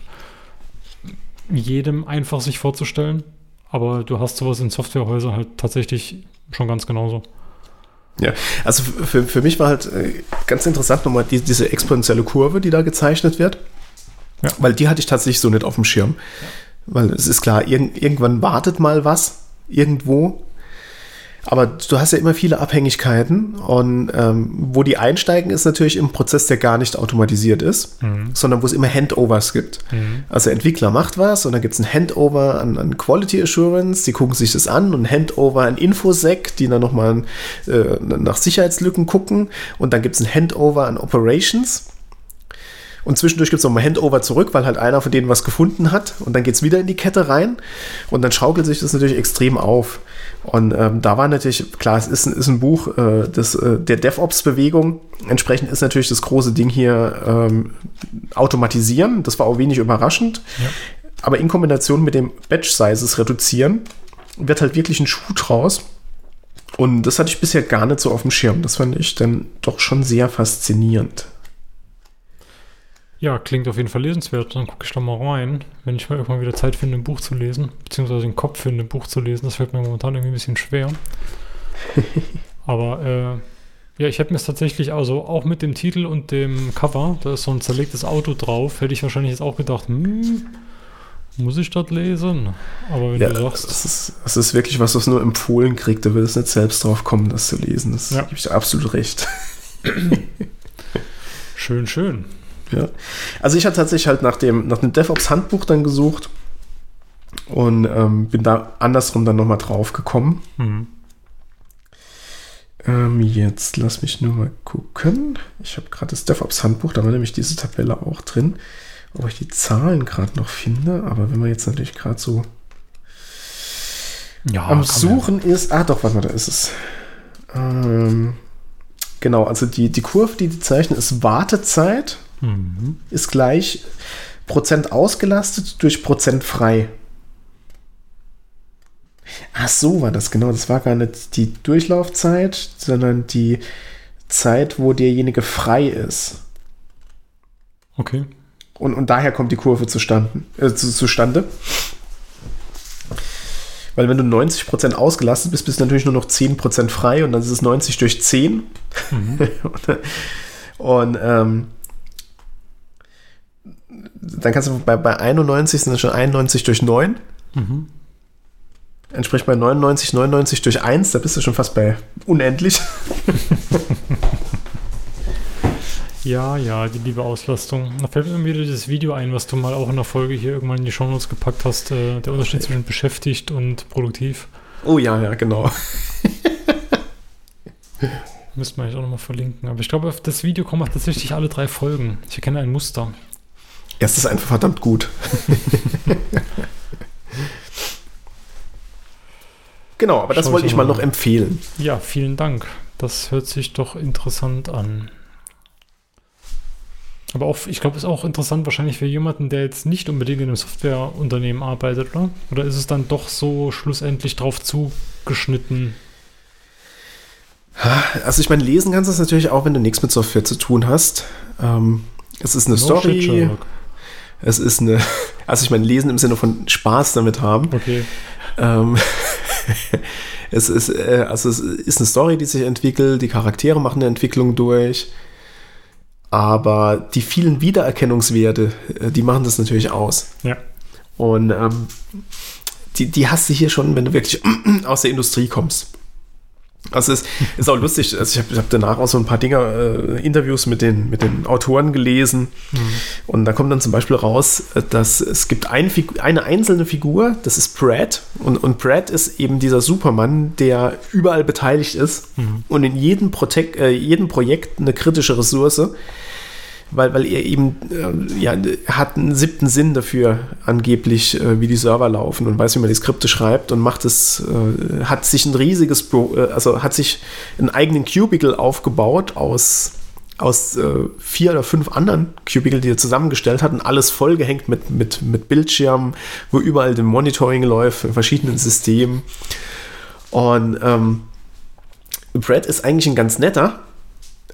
jedem einfach sich vorzustellen, aber du hast sowas in Softwarehäusern halt tatsächlich schon ganz genauso. Ja, also für, für mich war halt äh, ganz interessant nochmal die, diese exponentielle Kurve, die da gezeichnet wird. Ja. Weil die hatte ich tatsächlich so nicht auf dem Schirm. Weil es ist klar, irg irgendwann wartet mal was irgendwo. Aber du hast ja immer viele Abhängigkeiten und ähm, wo die einsteigen, ist natürlich im Prozess, der gar nicht automatisiert ist, mhm. sondern wo es immer Handovers gibt. Mhm. Also der Entwickler macht was und dann gibt es ein Handover an, an, Quality Assurance, die gucken sich das an und ein Handover an Infosec, die dann nochmal äh, nach Sicherheitslücken gucken und dann gibt es ein Handover an Operations. Und zwischendurch gibt es nochmal Handover zurück, weil halt einer von denen was gefunden hat. Und dann geht es wieder in die Kette rein. Und dann schaukelt sich das natürlich extrem auf. Und ähm, da war natürlich, klar, es ist, ist ein Buch äh, des, äh, der DevOps-Bewegung. Entsprechend ist natürlich das große Ding hier ähm, automatisieren. Das war auch wenig überraschend. Ja. Aber in Kombination mit dem Batch-Sizes reduzieren, wird halt wirklich ein Schuh draus. Und das hatte ich bisher gar nicht so auf dem Schirm. Das fand ich dann doch schon sehr faszinierend. Ja, klingt auf jeden Fall lesenswert. Dann gucke ich da mal rein, wenn ich mal irgendwann wieder Zeit finde, ein Buch zu lesen, beziehungsweise den Kopf finde, ein Buch zu lesen. Das fällt mir momentan irgendwie ein bisschen schwer. Aber äh, ja, ich hätte mir es tatsächlich, also auch mit dem Titel und dem Cover, da ist so ein zerlegtes Auto drauf, hätte ich wahrscheinlich jetzt auch gedacht, hm, muss ich das lesen? Aber wenn Ja, du sagst, das ist, das ist wirklich was, was nur empfohlen kriegt. Du willst nicht selbst drauf kommen, das zu lesen. Das Ja. gebe ich dir absolut recht. schön, schön. Ja. Also ich hatte tatsächlich halt nach dem, nach dem DevOps-Handbuch dann gesucht und ähm, bin da andersrum dann nochmal drauf gekommen. Mhm. Ähm, jetzt lass mich nur mal gucken. Ich habe gerade das DevOps-Handbuch, da war nämlich diese Tabelle auch drin. Ob ich die Zahlen gerade noch finde, aber wenn man jetzt natürlich gerade so Ja, am Suchen ist. Ah, doch, warte mal, da ist es. Ähm, genau, also die, die Kurve, die die zeichnen, ist Wartezeit, Mhm. ist gleich Prozent ausgelastet durch Prozent frei. Ach so war das, genau. Das war gar nicht die Durchlaufzeit, sondern die Zeit, wo derjenige frei ist. Okay. Und, und daher kommt die Kurve zustande. Äh, zu, zustande. Weil wenn du 90% ausgelastet bist, bist du natürlich nur noch 10% frei und dann ist es 90 durch 10. und ähm, dann kannst du bei, bei 91 sind es schon 91 durch 9. Entspricht bei 99, 99 durch 1, da bist du schon fast bei unendlich. Ja, ja, die liebe Auslastung. Da fällt mir wieder dieses Video ein, was du mal auch in der Folge hier irgendwann in die Shownotes gepackt hast. Äh, der Unterschied zwischen beschäftigt und produktiv. Oh ja, ja, genau. Müsste man eigentlich auch nochmal verlinken. Aber ich glaube, auf das Video kommen auch tatsächlich alle drei Folgen. Ich erkenne ein Muster. Es ist einfach verdammt gut. genau, aber das Schau wollte ich mal noch empfehlen. Ja, vielen Dank. Das hört sich doch interessant an. Aber auch, ich glaube, es ist auch interessant wahrscheinlich für jemanden, der jetzt nicht unbedingt in einem Softwareunternehmen arbeitet, oder? Oder ist es dann doch so schlussendlich drauf zugeschnitten? Also ich meine, lesen kannst du es natürlich auch, wenn du nichts mit Software zu tun hast. Ähm, es ist eine No Story, shit. Es ist eine, also ich meine, lesen im Sinne von Spaß damit haben. Okay. Ähm, es ist, äh, also es ist eine Story, die sich entwickelt, die Charaktere machen eine Entwicklung durch, aber die vielen Wiedererkennungswerte, äh, die machen das natürlich aus. Ja. Und ähm, die, die hast du hier schon, wenn du wirklich aus der Industrie kommst. Also es ist auch lustig, also ich habe hab danach auch so ein paar Dinger, äh, Interviews mit den, mit den Autoren gelesen. Und da kommt dann zum Beispiel raus, äh, dass es gibt ein eine einzelne Figur, das ist Brad. Und, und Brad ist eben dieser Supermann, der überall beteiligt ist und in jedem, äh, jedem Projekt eine kritische Ressource, weil, weil er eben äh, ja, hat einen siebten Sinn dafür angeblich, äh, wie die Server laufen und weiß, wie man die Skripte schreibt und macht es, äh, hat sich ein riesiges, Pro, äh, also hat sich einen eigenen Cubicle aufgebaut aus, aus äh, vier oder fünf anderen Cubicle, die er zusammengestellt hat und alles vollgehängt mit, mit, mit Bildschirmen, wo überall dem Monitoring läuft, in verschiedenen Systemen. Und ähm, Brad ist eigentlich ein ganz netter,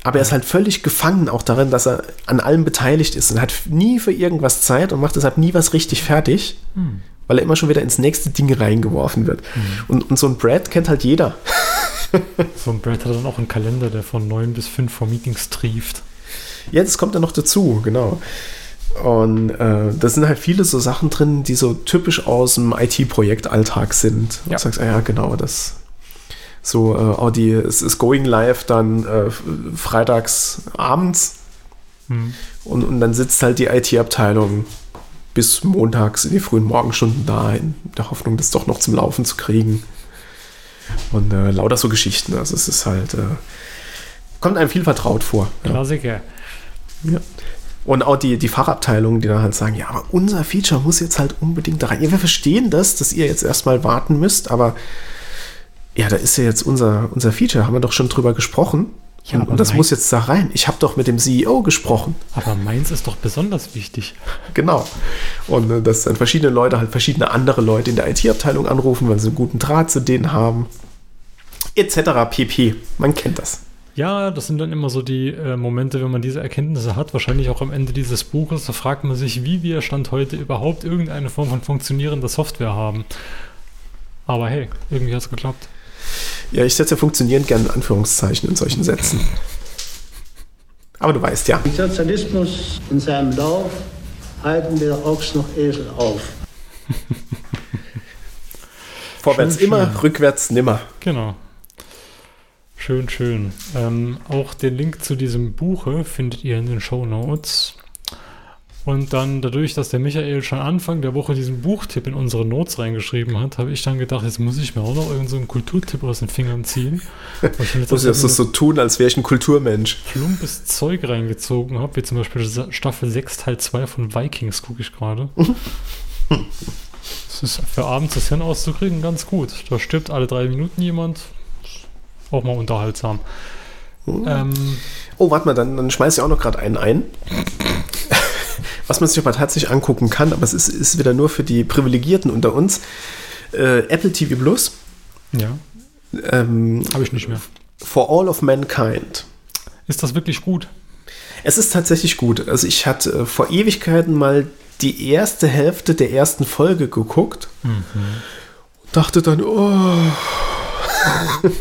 aber er ist halt völlig gefangen auch darin, dass er an allem beteiligt ist und hat nie für irgendwas Zeit und macht deshalb nie was richtig fertig, weil er immer schon wieder ins nächste Ding reingeworfen wird. Und, und so ein Brad kennt halt jeder. So ein Brad hat dann auch einen Kalender, der von 9 bis 5 vor Meetings trieft. Das kommt dann noch dazu, genau. Und äh, da sind halt viele so Sachen drin, die so typisch aus dem IT-Projektalltag sind. Und Ja. du sagst, ah ja, genau, das so, äh, oh, die, es ist going live dann äh, freitags abends Hm. und, und dann sitzt halt die IT-Abteilung bis montags in die frühen Morgenstunden da, in der Hoffnung, das doch noch zum Laufen zu kriegen. Und äh, lauter so Geschichten. Also es ist halt, äh, kommt einem viel vertraut vor. Ja. Klassiker. Ja. Und auch die, die Fachabteilungen, die dann halt sagen, ja, aber unser Feature muss jetzt halt unbedingt da rein. Ja, wir verstehen das, dass ihr jetzt erstmal warten müsst, aber ja, da ist ja jetzt unser, unser Feature, haben wir doch schon drüber gesprochen. Ja, und, und das muss jetzt da rein. Ich habe doch mit dem CEO gesprochen. Aber meins ist doch besonders wichtig. Genau. Und äh, dass dann verschiedene Leute halt verschiedene andere Leute in der IT-Abteilung anrufen, weil sie einen guten Draht zu denen haben. Etc. pp. Man kennt das. Ja, das sind dann immer so die äh, Momente, wenn man diese Erkenntnisse hat, wahrscheinlich auch am Ende dieses Buches, da fragt man sich, wie wir Stand heute überhaupt irgendeine Form von funktionierender Software haben. Aber hey, irgendwie hat es geklappt. Ja, ich setze ja funktionierend gerne Anführungszeichen in solchen Sätzen. Aber du weißt ja. Im Sozialismus in seinem Lauf halten weder Ochs noch Esel auf. Vorwärts Schön, immer, schön. rückwärts nimmer. Genau. Schön, schön. Ähm, auch den Link zu diesem Buche findet ihr in den Show Notes. Und dann dadurch, dass der Michael schon Anfang der Woche diesen Buchtipp in unsere Notes reingeschrieben hat, habe ich dann gedacht, jetzt muss ich mir auch noch irgendeinen so einen Kulturtipp aus den Fingern ziehen. Ich mir Ich muss jetzt so tun, als wäre ich ein Kulturmensch. plumpes Zeug reingezogen habe, wie zum Beispiel Staffel 6, Teil 2 von Vikings, gucke ich gerade. Das ist für abends das Hirn auszukriegen ganz gut. Da stirbt alle drei Minuten jemand. Auch mal unterhaltsam. Ähm, Oh, warte mal, dann, dann schmeiß ich auch noch gerade einen ein. Was man sich aber tatsächlich angucken kann, aber es ist, ist wieder nur für die Privilegierten unter uns. Äh, Apple TV Plus, ja, ähm, habe ich nicht mehr. For All of Mankind. Ist das wirklich gut? Es ist tatsächlich gut. Also ich hatte äh, vor Ewigkeiten mal die erste Hälfte der ersten Folge geguckt. Dachte dann, oh.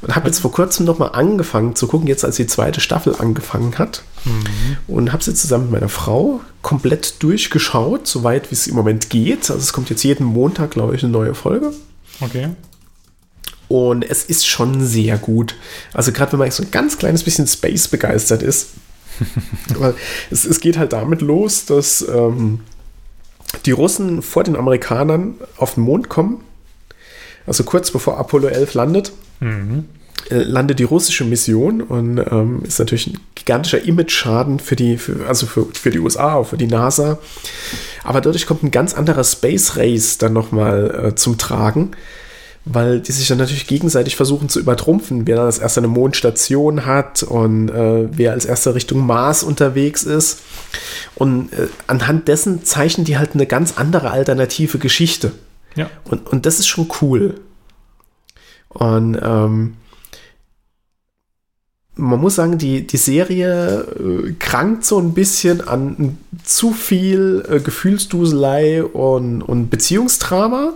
und habe jetzt vor kurzem noch mal angefangen zu gucken, jetzt als die zweite Staffel angefangen hat. Und habe sie zusammen mit meiner Frau komplett durchgeschaut, soweit wie es im Moment geht. Also es kommt jetzt jeden Montag, glaube ich, eine neue Folge. Okay. Und es ist schon sehr gut. Also gerade wenn man so ein ganz kleines bisschen Space begeistert ist. Aber es, es geht halt damit los, dass ähm, die Russen vor den Amerikanern auf den Mond kommen. Also kurz bevor Apollo 11 landet, äh, landet die russische Mission und ähm, ist natürlich ein gigantischer Image-Schaden für die, für, also für, für die USA, auch für die NASA. Aber dadurch kommt ein ganz anderer Space Race dann nochmal äh, zum Tragen weil die sich dann natürlich gegenseitig versuchen zu übertrumpfen, wer dann als erster eine Mondstation hat und äh, wer als erster Richtung Mars unterwegs ist. Und äh, anhand dessen zeichnen die halt eine ganz andere alternative Geschichte. Ja. Und, und das ist schon cool. Und ähm, man muss sagen, die, die Serie äh, krankt so ein bisschen an zu viel äh, Gefühlsduselei und, und Beziehungsdrama.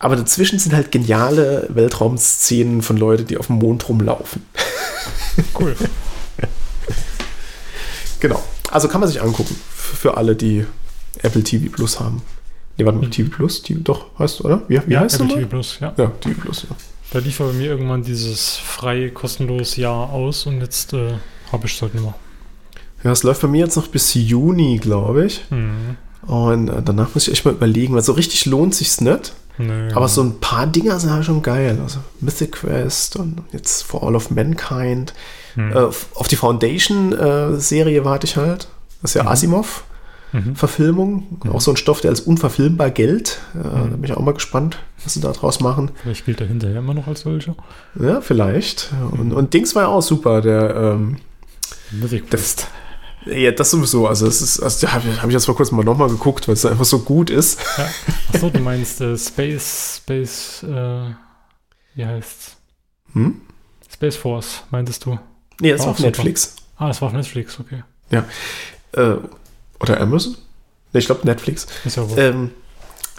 Aber dazwischen sind halt geniale Weltraumszenen von Leuten, die auf dem Mond rumlaufen. Cool. Genau. Also kann man sich angucken. Für alle, die Apple TV Plus haben. Nee, warte mal, TV Plus? TV, doch, heißt du, oder? Wie, wie ja, heißt du Apple mal? TV Plus, ja. Ja, TV Plus, ja. Da lief aber bei mir irgendwann dieses frei, kostenlos Jahr aus und jetzt äh, habe ich es halt nicht mehr. Ja, es läuft bei mir jetzt noch bis Juni, glaube ich. Hm. Und äh, danach muss ich echt mal überlegen, weil so richtig lohnt sich's nicht. Nö. Aber so ein paar Dinger sind halt schon geil. Also Mythic Quest und jetzt For All of Mankind. Hm. Äh, auf die Foundation-Serie warte ich halt. Das ist ja Asimov. Mhm. Verfilmung. Auch so ein Stoff, der als unverfilmbar gilt. Äh, Da bin ich auch mal gespannt, was sie da draus machen. Vielleicht gilt er hinterher immer noch als solcher. Ja, vielleicht. Und, und Dings war ja auch super, der, ähm, Quest. ja, das sowieso. Also, das ist, also da habe ich, hab ich jetzt vor kurzem mal nochmal geguckt, weil es einfach so gut ist. Ja. Achso, du meinst äh, Space, Space, äh, wie heißt's? Hm? Space Force, meintest du? Nee, das War war auf super. Netflix. Ah, es war auf Netflix, okay. Ja. Äh, oder Amazon? Nee, ich glaube Netflix. Ist ja wohl. Ähm,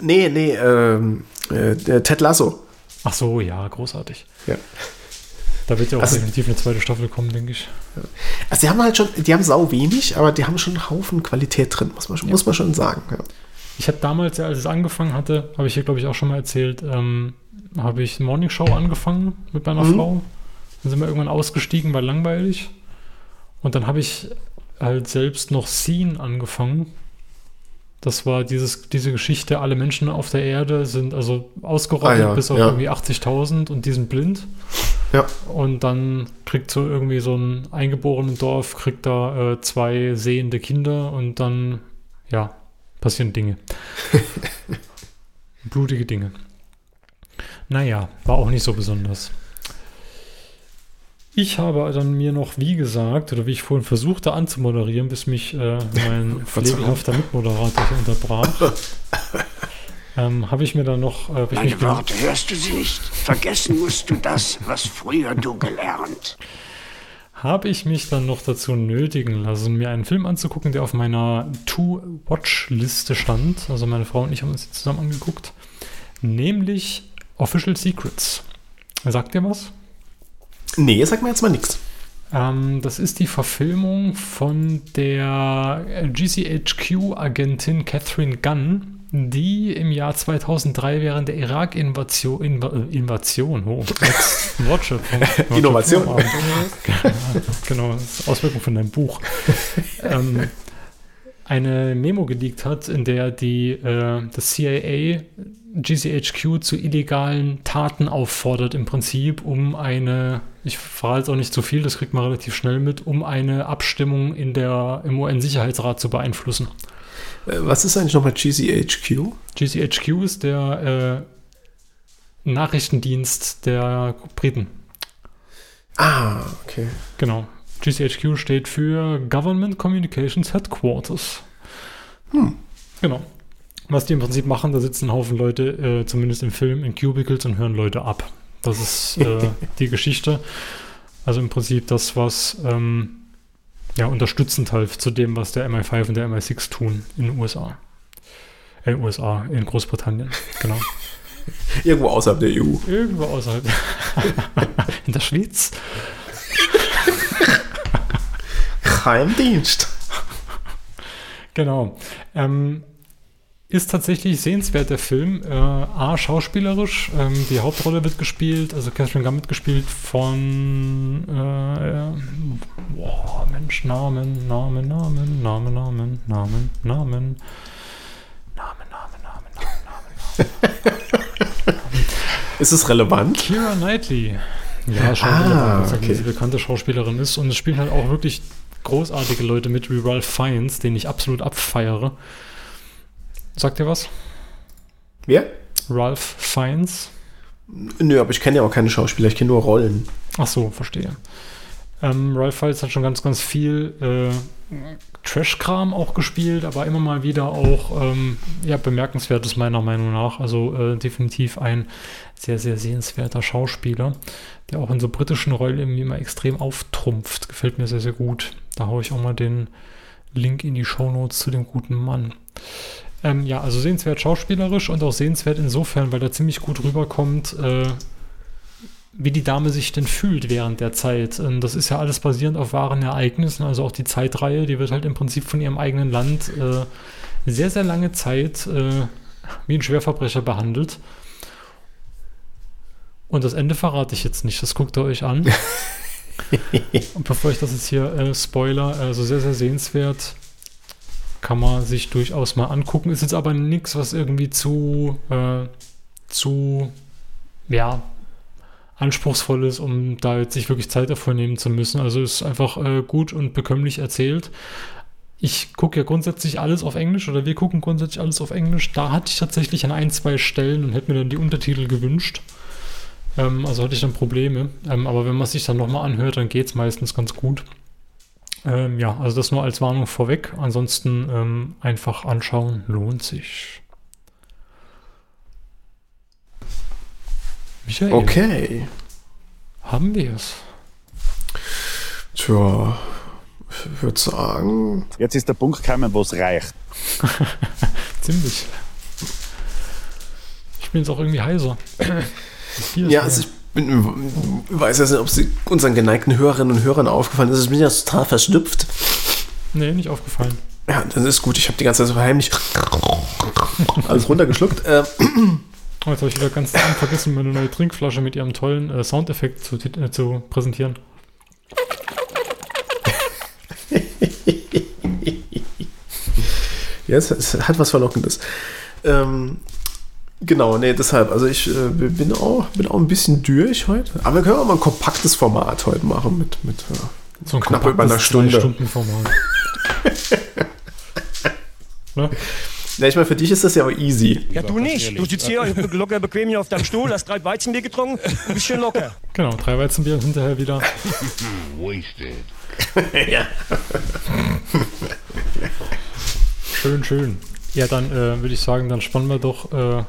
nee, nee, ähm, äh, der Ted Lasso. Ach so, ja, großartig. Ja. Da wird ja auch Also- definitiv eine zweite Staffel kommen, denke ich. Also die haben halt schon, die haben sau wenig, aber die haben schon einen Haufen Qualität drin, muss man, schon- muss man schon sagen. Ja. Ich habe damals, ja, als es angefangen hatte, habe ich hier, glaube ich, auch schon mal erzählt, ähm, habe ich Morning Show angefangen mit meiner Mhm. Frau. Dann sind wir irgendwann ausgestiegen, war langweilig. Und dann habe ich halt selbst noch Scene angefangen. Das war dieses, diese Geschichte, alle Menschen auf der Erde sind also ausgerottet Ah ja, bis auf ja. irgendwie 80.000 und die sind blind. Ja. Und dann kriegt so irgendwie so ein eingeborenen Dorf, kriegt da äh, zwei sehende Kinder und dann, ja, passieren Dinge. Blutige Dinge. Naja, war auch nicht so besonders. Ich habe dann mir noch, wie gesagt, oder wie ich vorhin versuchte anzumoderieren, bis mich äh, mein Verzeihung. pflegelhafter Mitmoderator hier unterbrach. ähm, habe ich mir dann noch. Äh, hab ich mich Meine Worte hörst du sie nicht? Vergessen musst du das, was früher du gelernt. habe ich mich dann noch dazu nötigen lassen, mir einen Film anzugucken, der auf meiner To-Watch-Liste stand. Also meine Frau und ich haben uns jetzt zusammen angeguckt. Nämlich Official Secrets. Sagt ihr was? Nee, sag mir jetzt mal nichts. Ähm, das ist die Verfilmung von der GCHQ-Agentin Catherine Gunn, die im Jahr 2003 während der Irak-Invasion, Inva äh, Invasion, oh, Wortschöpfung, Wortschöpfung, Innovation. Abend. genau, das ist Auswirkung von deinem Buch. ähm, eine Memo geleakt hat, in der die äh, das CIA GCHQ zu illegalen Taten auffordert, im Prinzip, um eine, ich verrate jetzt auch nicht zu viel, das kriegt man relativ schnell mit, um eine Abstimmung in der, im UN-Sicherheitsrat zu beeinflussen. Äh, Was ist eigentlich nochmal GCHQ? GCHQ ist der äh, Nachrichtendienst der Briten. Ah, okay. Genau. GCHQ steht für Government Communications Headquarters. Hm. Genau. Was die im Prinzip machen, da sitzen ein Haufen Leute, äh, zumindest im Film, in Cubicles und hören Leute ab. Das ist äh, die Geschichte. Also im Prinzip das, was ähm, ja, unterstützend halt zu dem, was der MI5 und der MI6 tun in den USA. Äh, in den USA, in Großbritannien, genau. Irgendwo außerhalb der EU. Irgendwo außerhalb. in der Schweiz. Geheimdienst. Genau. Ähm, ist tatsächlich sehenswert, der Film. Äh, A, schauspielerisch. Ähm, die Hauptrolle wird gespielt, also Catherine Gunn wird gespielt von. Äh, boah, Mensch, Namen, Namen, Namen, Namen, Namen, Namen, Namen. Namen, Namen, Namen, Namen, Namen. Ist es relevant? Kira Knightley. Ja, schon Ah, relevant, okay. sie eine bekannte Schauspielerin ist. Und es spielen halt auch wirklich großartige Leute mit, wie Ralph Fiennes, den ich absolut abfeiere. Sagt ihr was? Wer? Ralph Fiennes? Nö, aber ich kenne ja auch keine Schauspieler, ich kenne nur Rollen. Ach so, verstehe. Ähm, Ralph Fiennes hat schon ganz, ganz viel äh, Trash-Kram auch gespielt, aber immer mal wieder auch ähm, ja, bemerkenswertes meiner Meinung nach. Also äh, definitiv ein sehr, sehr sehenswerter Schauspieler, der auch in so britischen Rollen irgendwie immer extrem auftrumpft. Gefällt mir sehr, sehr gut. Da haue ich auch mal den Link in die Shownotes zu dem guten Mann. Ähm, ja, also sehenswert schauspielerisch und auch sehenswert insofern, weil er ziemlich gut rüberkommt, äh, wie die Dame sich denn fühlt während der Zeit. Und das ist ja alles basierend auf wahren Ereignissen, also auch die Zeitreihe, die wird halt im Prinzip von ihrem eigenen Land äh, sehr, sehr lange Zeit äh, wie ein Schwerverbrecher behandelt. Und das Ende verrate ich jetzt nicht, das guckt ihr euch an. Und bevor ich das jetzt hier äh, spoiler, also sehr, sehr sehenswert, kann man sich durchaus mal angucken. Ist jetzt aber nichts, was irgendwie zu, äh, zu, ja, anspruchsvoll ist, um da jetzt sich wirklich Zeit dafür nehmen zu müssen. Also ist einfach äh, gut und bekömmlich erzählt. Ich gucke ja grundsätzlich alles auf Englisch oder wir gucken grundsätzlich alles auf Englisch. Da hatte ich tatsächlich an ein, zwei Stellen und hätte mir dann die Untertitel gewünscht. Ähm, also hatte ich dann Probleme. Ähm, aber wenn man sich dann nochmal anhört, dann geht es meistens ganz gut. Ähm, ja, also das nur als Warnung vorweg. Ansonsten ähm, einfach anschauen, lohnt sich. Michael, Okay. haben wir es? Tja, ich würde sagen. Jetzt ist der Punkt gekommen, wo es reicht. Ziemlich. Ich bin jetzt auch irgendwie heiser. Das Bier ist Ja, also ich bin, weiß jetzt nicht, ob sie unseren geneigten Hörerinnen und Hörern aufgefallen ist. Ich bin ja total verschnupft. Nee, nicht aufgefallen. Ja, das ist gut. Ich habe die ganze Zeit so heimlich alles runtergeschluckt. Äh, Oh, jetzt habe ich wieder ganz vergessen, meine neue Trinkflasche mit ihrem tollen äh, Soundeffekt zu, äh, zu präsentieren. ja, es, es hat was Verlockendes. Ähm, genau, nee, deshalb. Also ich äh, bin, auch, bin auch ein bisschen durch heute. Aber wir können auch mal ein kompaktes Format heute machen mit, mit äh, So ein knapp über einer Stunde. Zwei-Stunden-Format. ne? Ja, ich meine, für dich ist das ja auch easy. Ja, du nicht. Du sitzt hier locker bequem hier auf deinem Stuhl, hast drei Weizenbier getrunken, ein bisschen locker. Genau, drei Weizenbier und hinterher wieder. Wasted. ja. Schön, schön. Ja, dann äh, würde ich sagen, dann spannen wir doch äh,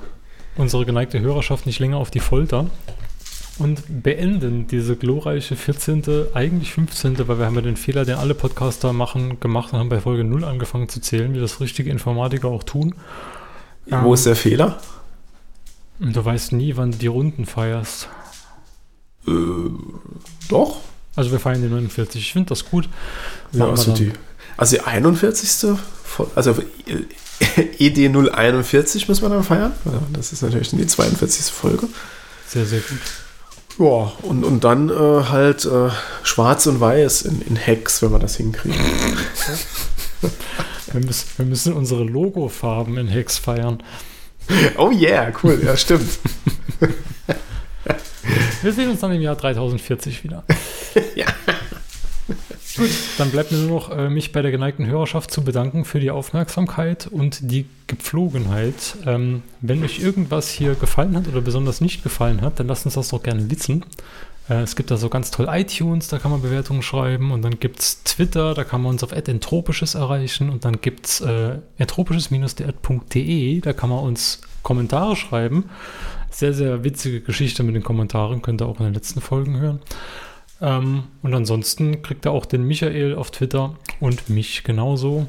unsere geneigte Hörerschaft nicht länger auf die Folter und beenden diese glorreiche 14., eigentlich 15., weil wir haben ja den Fehler, den alle Podcaster machen, gemacht und haben bei Folge 0 angefangen zu zählen, wie das richtige Informatiker auch tun. Wo ist der Fehler? Und du weißt nie, wann du die Runden feierst. Äh, doch. Also wir feiern die 49. Ich finde das gut. Ja, Machen also die, also die 41. Fol- Also ED 041 müssen wir dann feiern. Das ist natürlich dann die 42. Folge. Sehr, sehr gut. Ja, und, und dann äh, halt äh, schwarz und weiß in, in Hex, wenn wir das hinkriegen. Wir müssen, wir müssen unsere Logofarben in Hex feiern. Oh yeah, cool, ja, stimmt. Wir sehen uns dann im Jahr 3040 wieder. ja. Gut, dann bleibt mir nur noch, äh, mich bei der geneigten Hörerschaft zu bedanken für die Aufmerksamkeit und die Gepflogenheit. Ähm, wenn euch irgendwas hier gefallen hat oder besonders nicht gefallen hat, dann lasst uns das doch gerne wissen. Äh, es gibt da so ganz toll iTunes, da kann man Bewertungen schreiben und dann gibt es Twitter, da kann man uns auf entropisches erreichen und dann gibt es äh, entropisches-de, da kann man uns Kommentare schreiben. Sehr, sehr witzige Geschichte mit den Kommentaren, könnt ihr auch in den letzten Folgen hören. Ähm, und ansonsten kriegt er auch den Michael auf Twitter und mich genauso.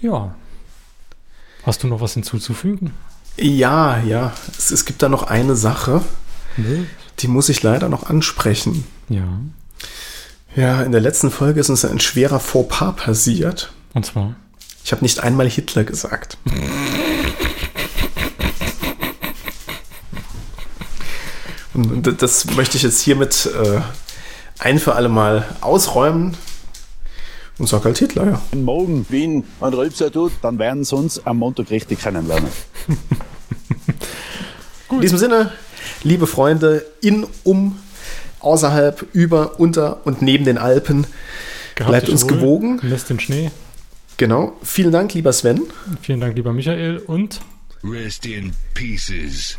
Ja. Hast du noch was hinzuzufügen? Ja, ja. Es, es gibt da noch eine Sache, Nö. die muss ich leider noch ansprechen. Ja. Ja, in der letzten Folge ist uns ein schwerer Fauxpas passiert. Und zwar? Ich habe nicht einmal Hitler gesagt. Und d- das möchte ich jetzt hiermit äh, ein für alle Mal ausräumen und sag halt Hitler, ja. Wenn morgen Wien ein Rülpser tut, dann werden sie uns am Montag richtig kennenlernen. In diesem Sinne, liebe Freunde, in, um, außerhalb, über, unter und neben den Alpen, Gehabt bleibt uns wohl, gewogen. Lässt den Schnee. Genau. Vielen Dank, lieber Sven. Vielen Dank, lieber Michael und Rest in pieces.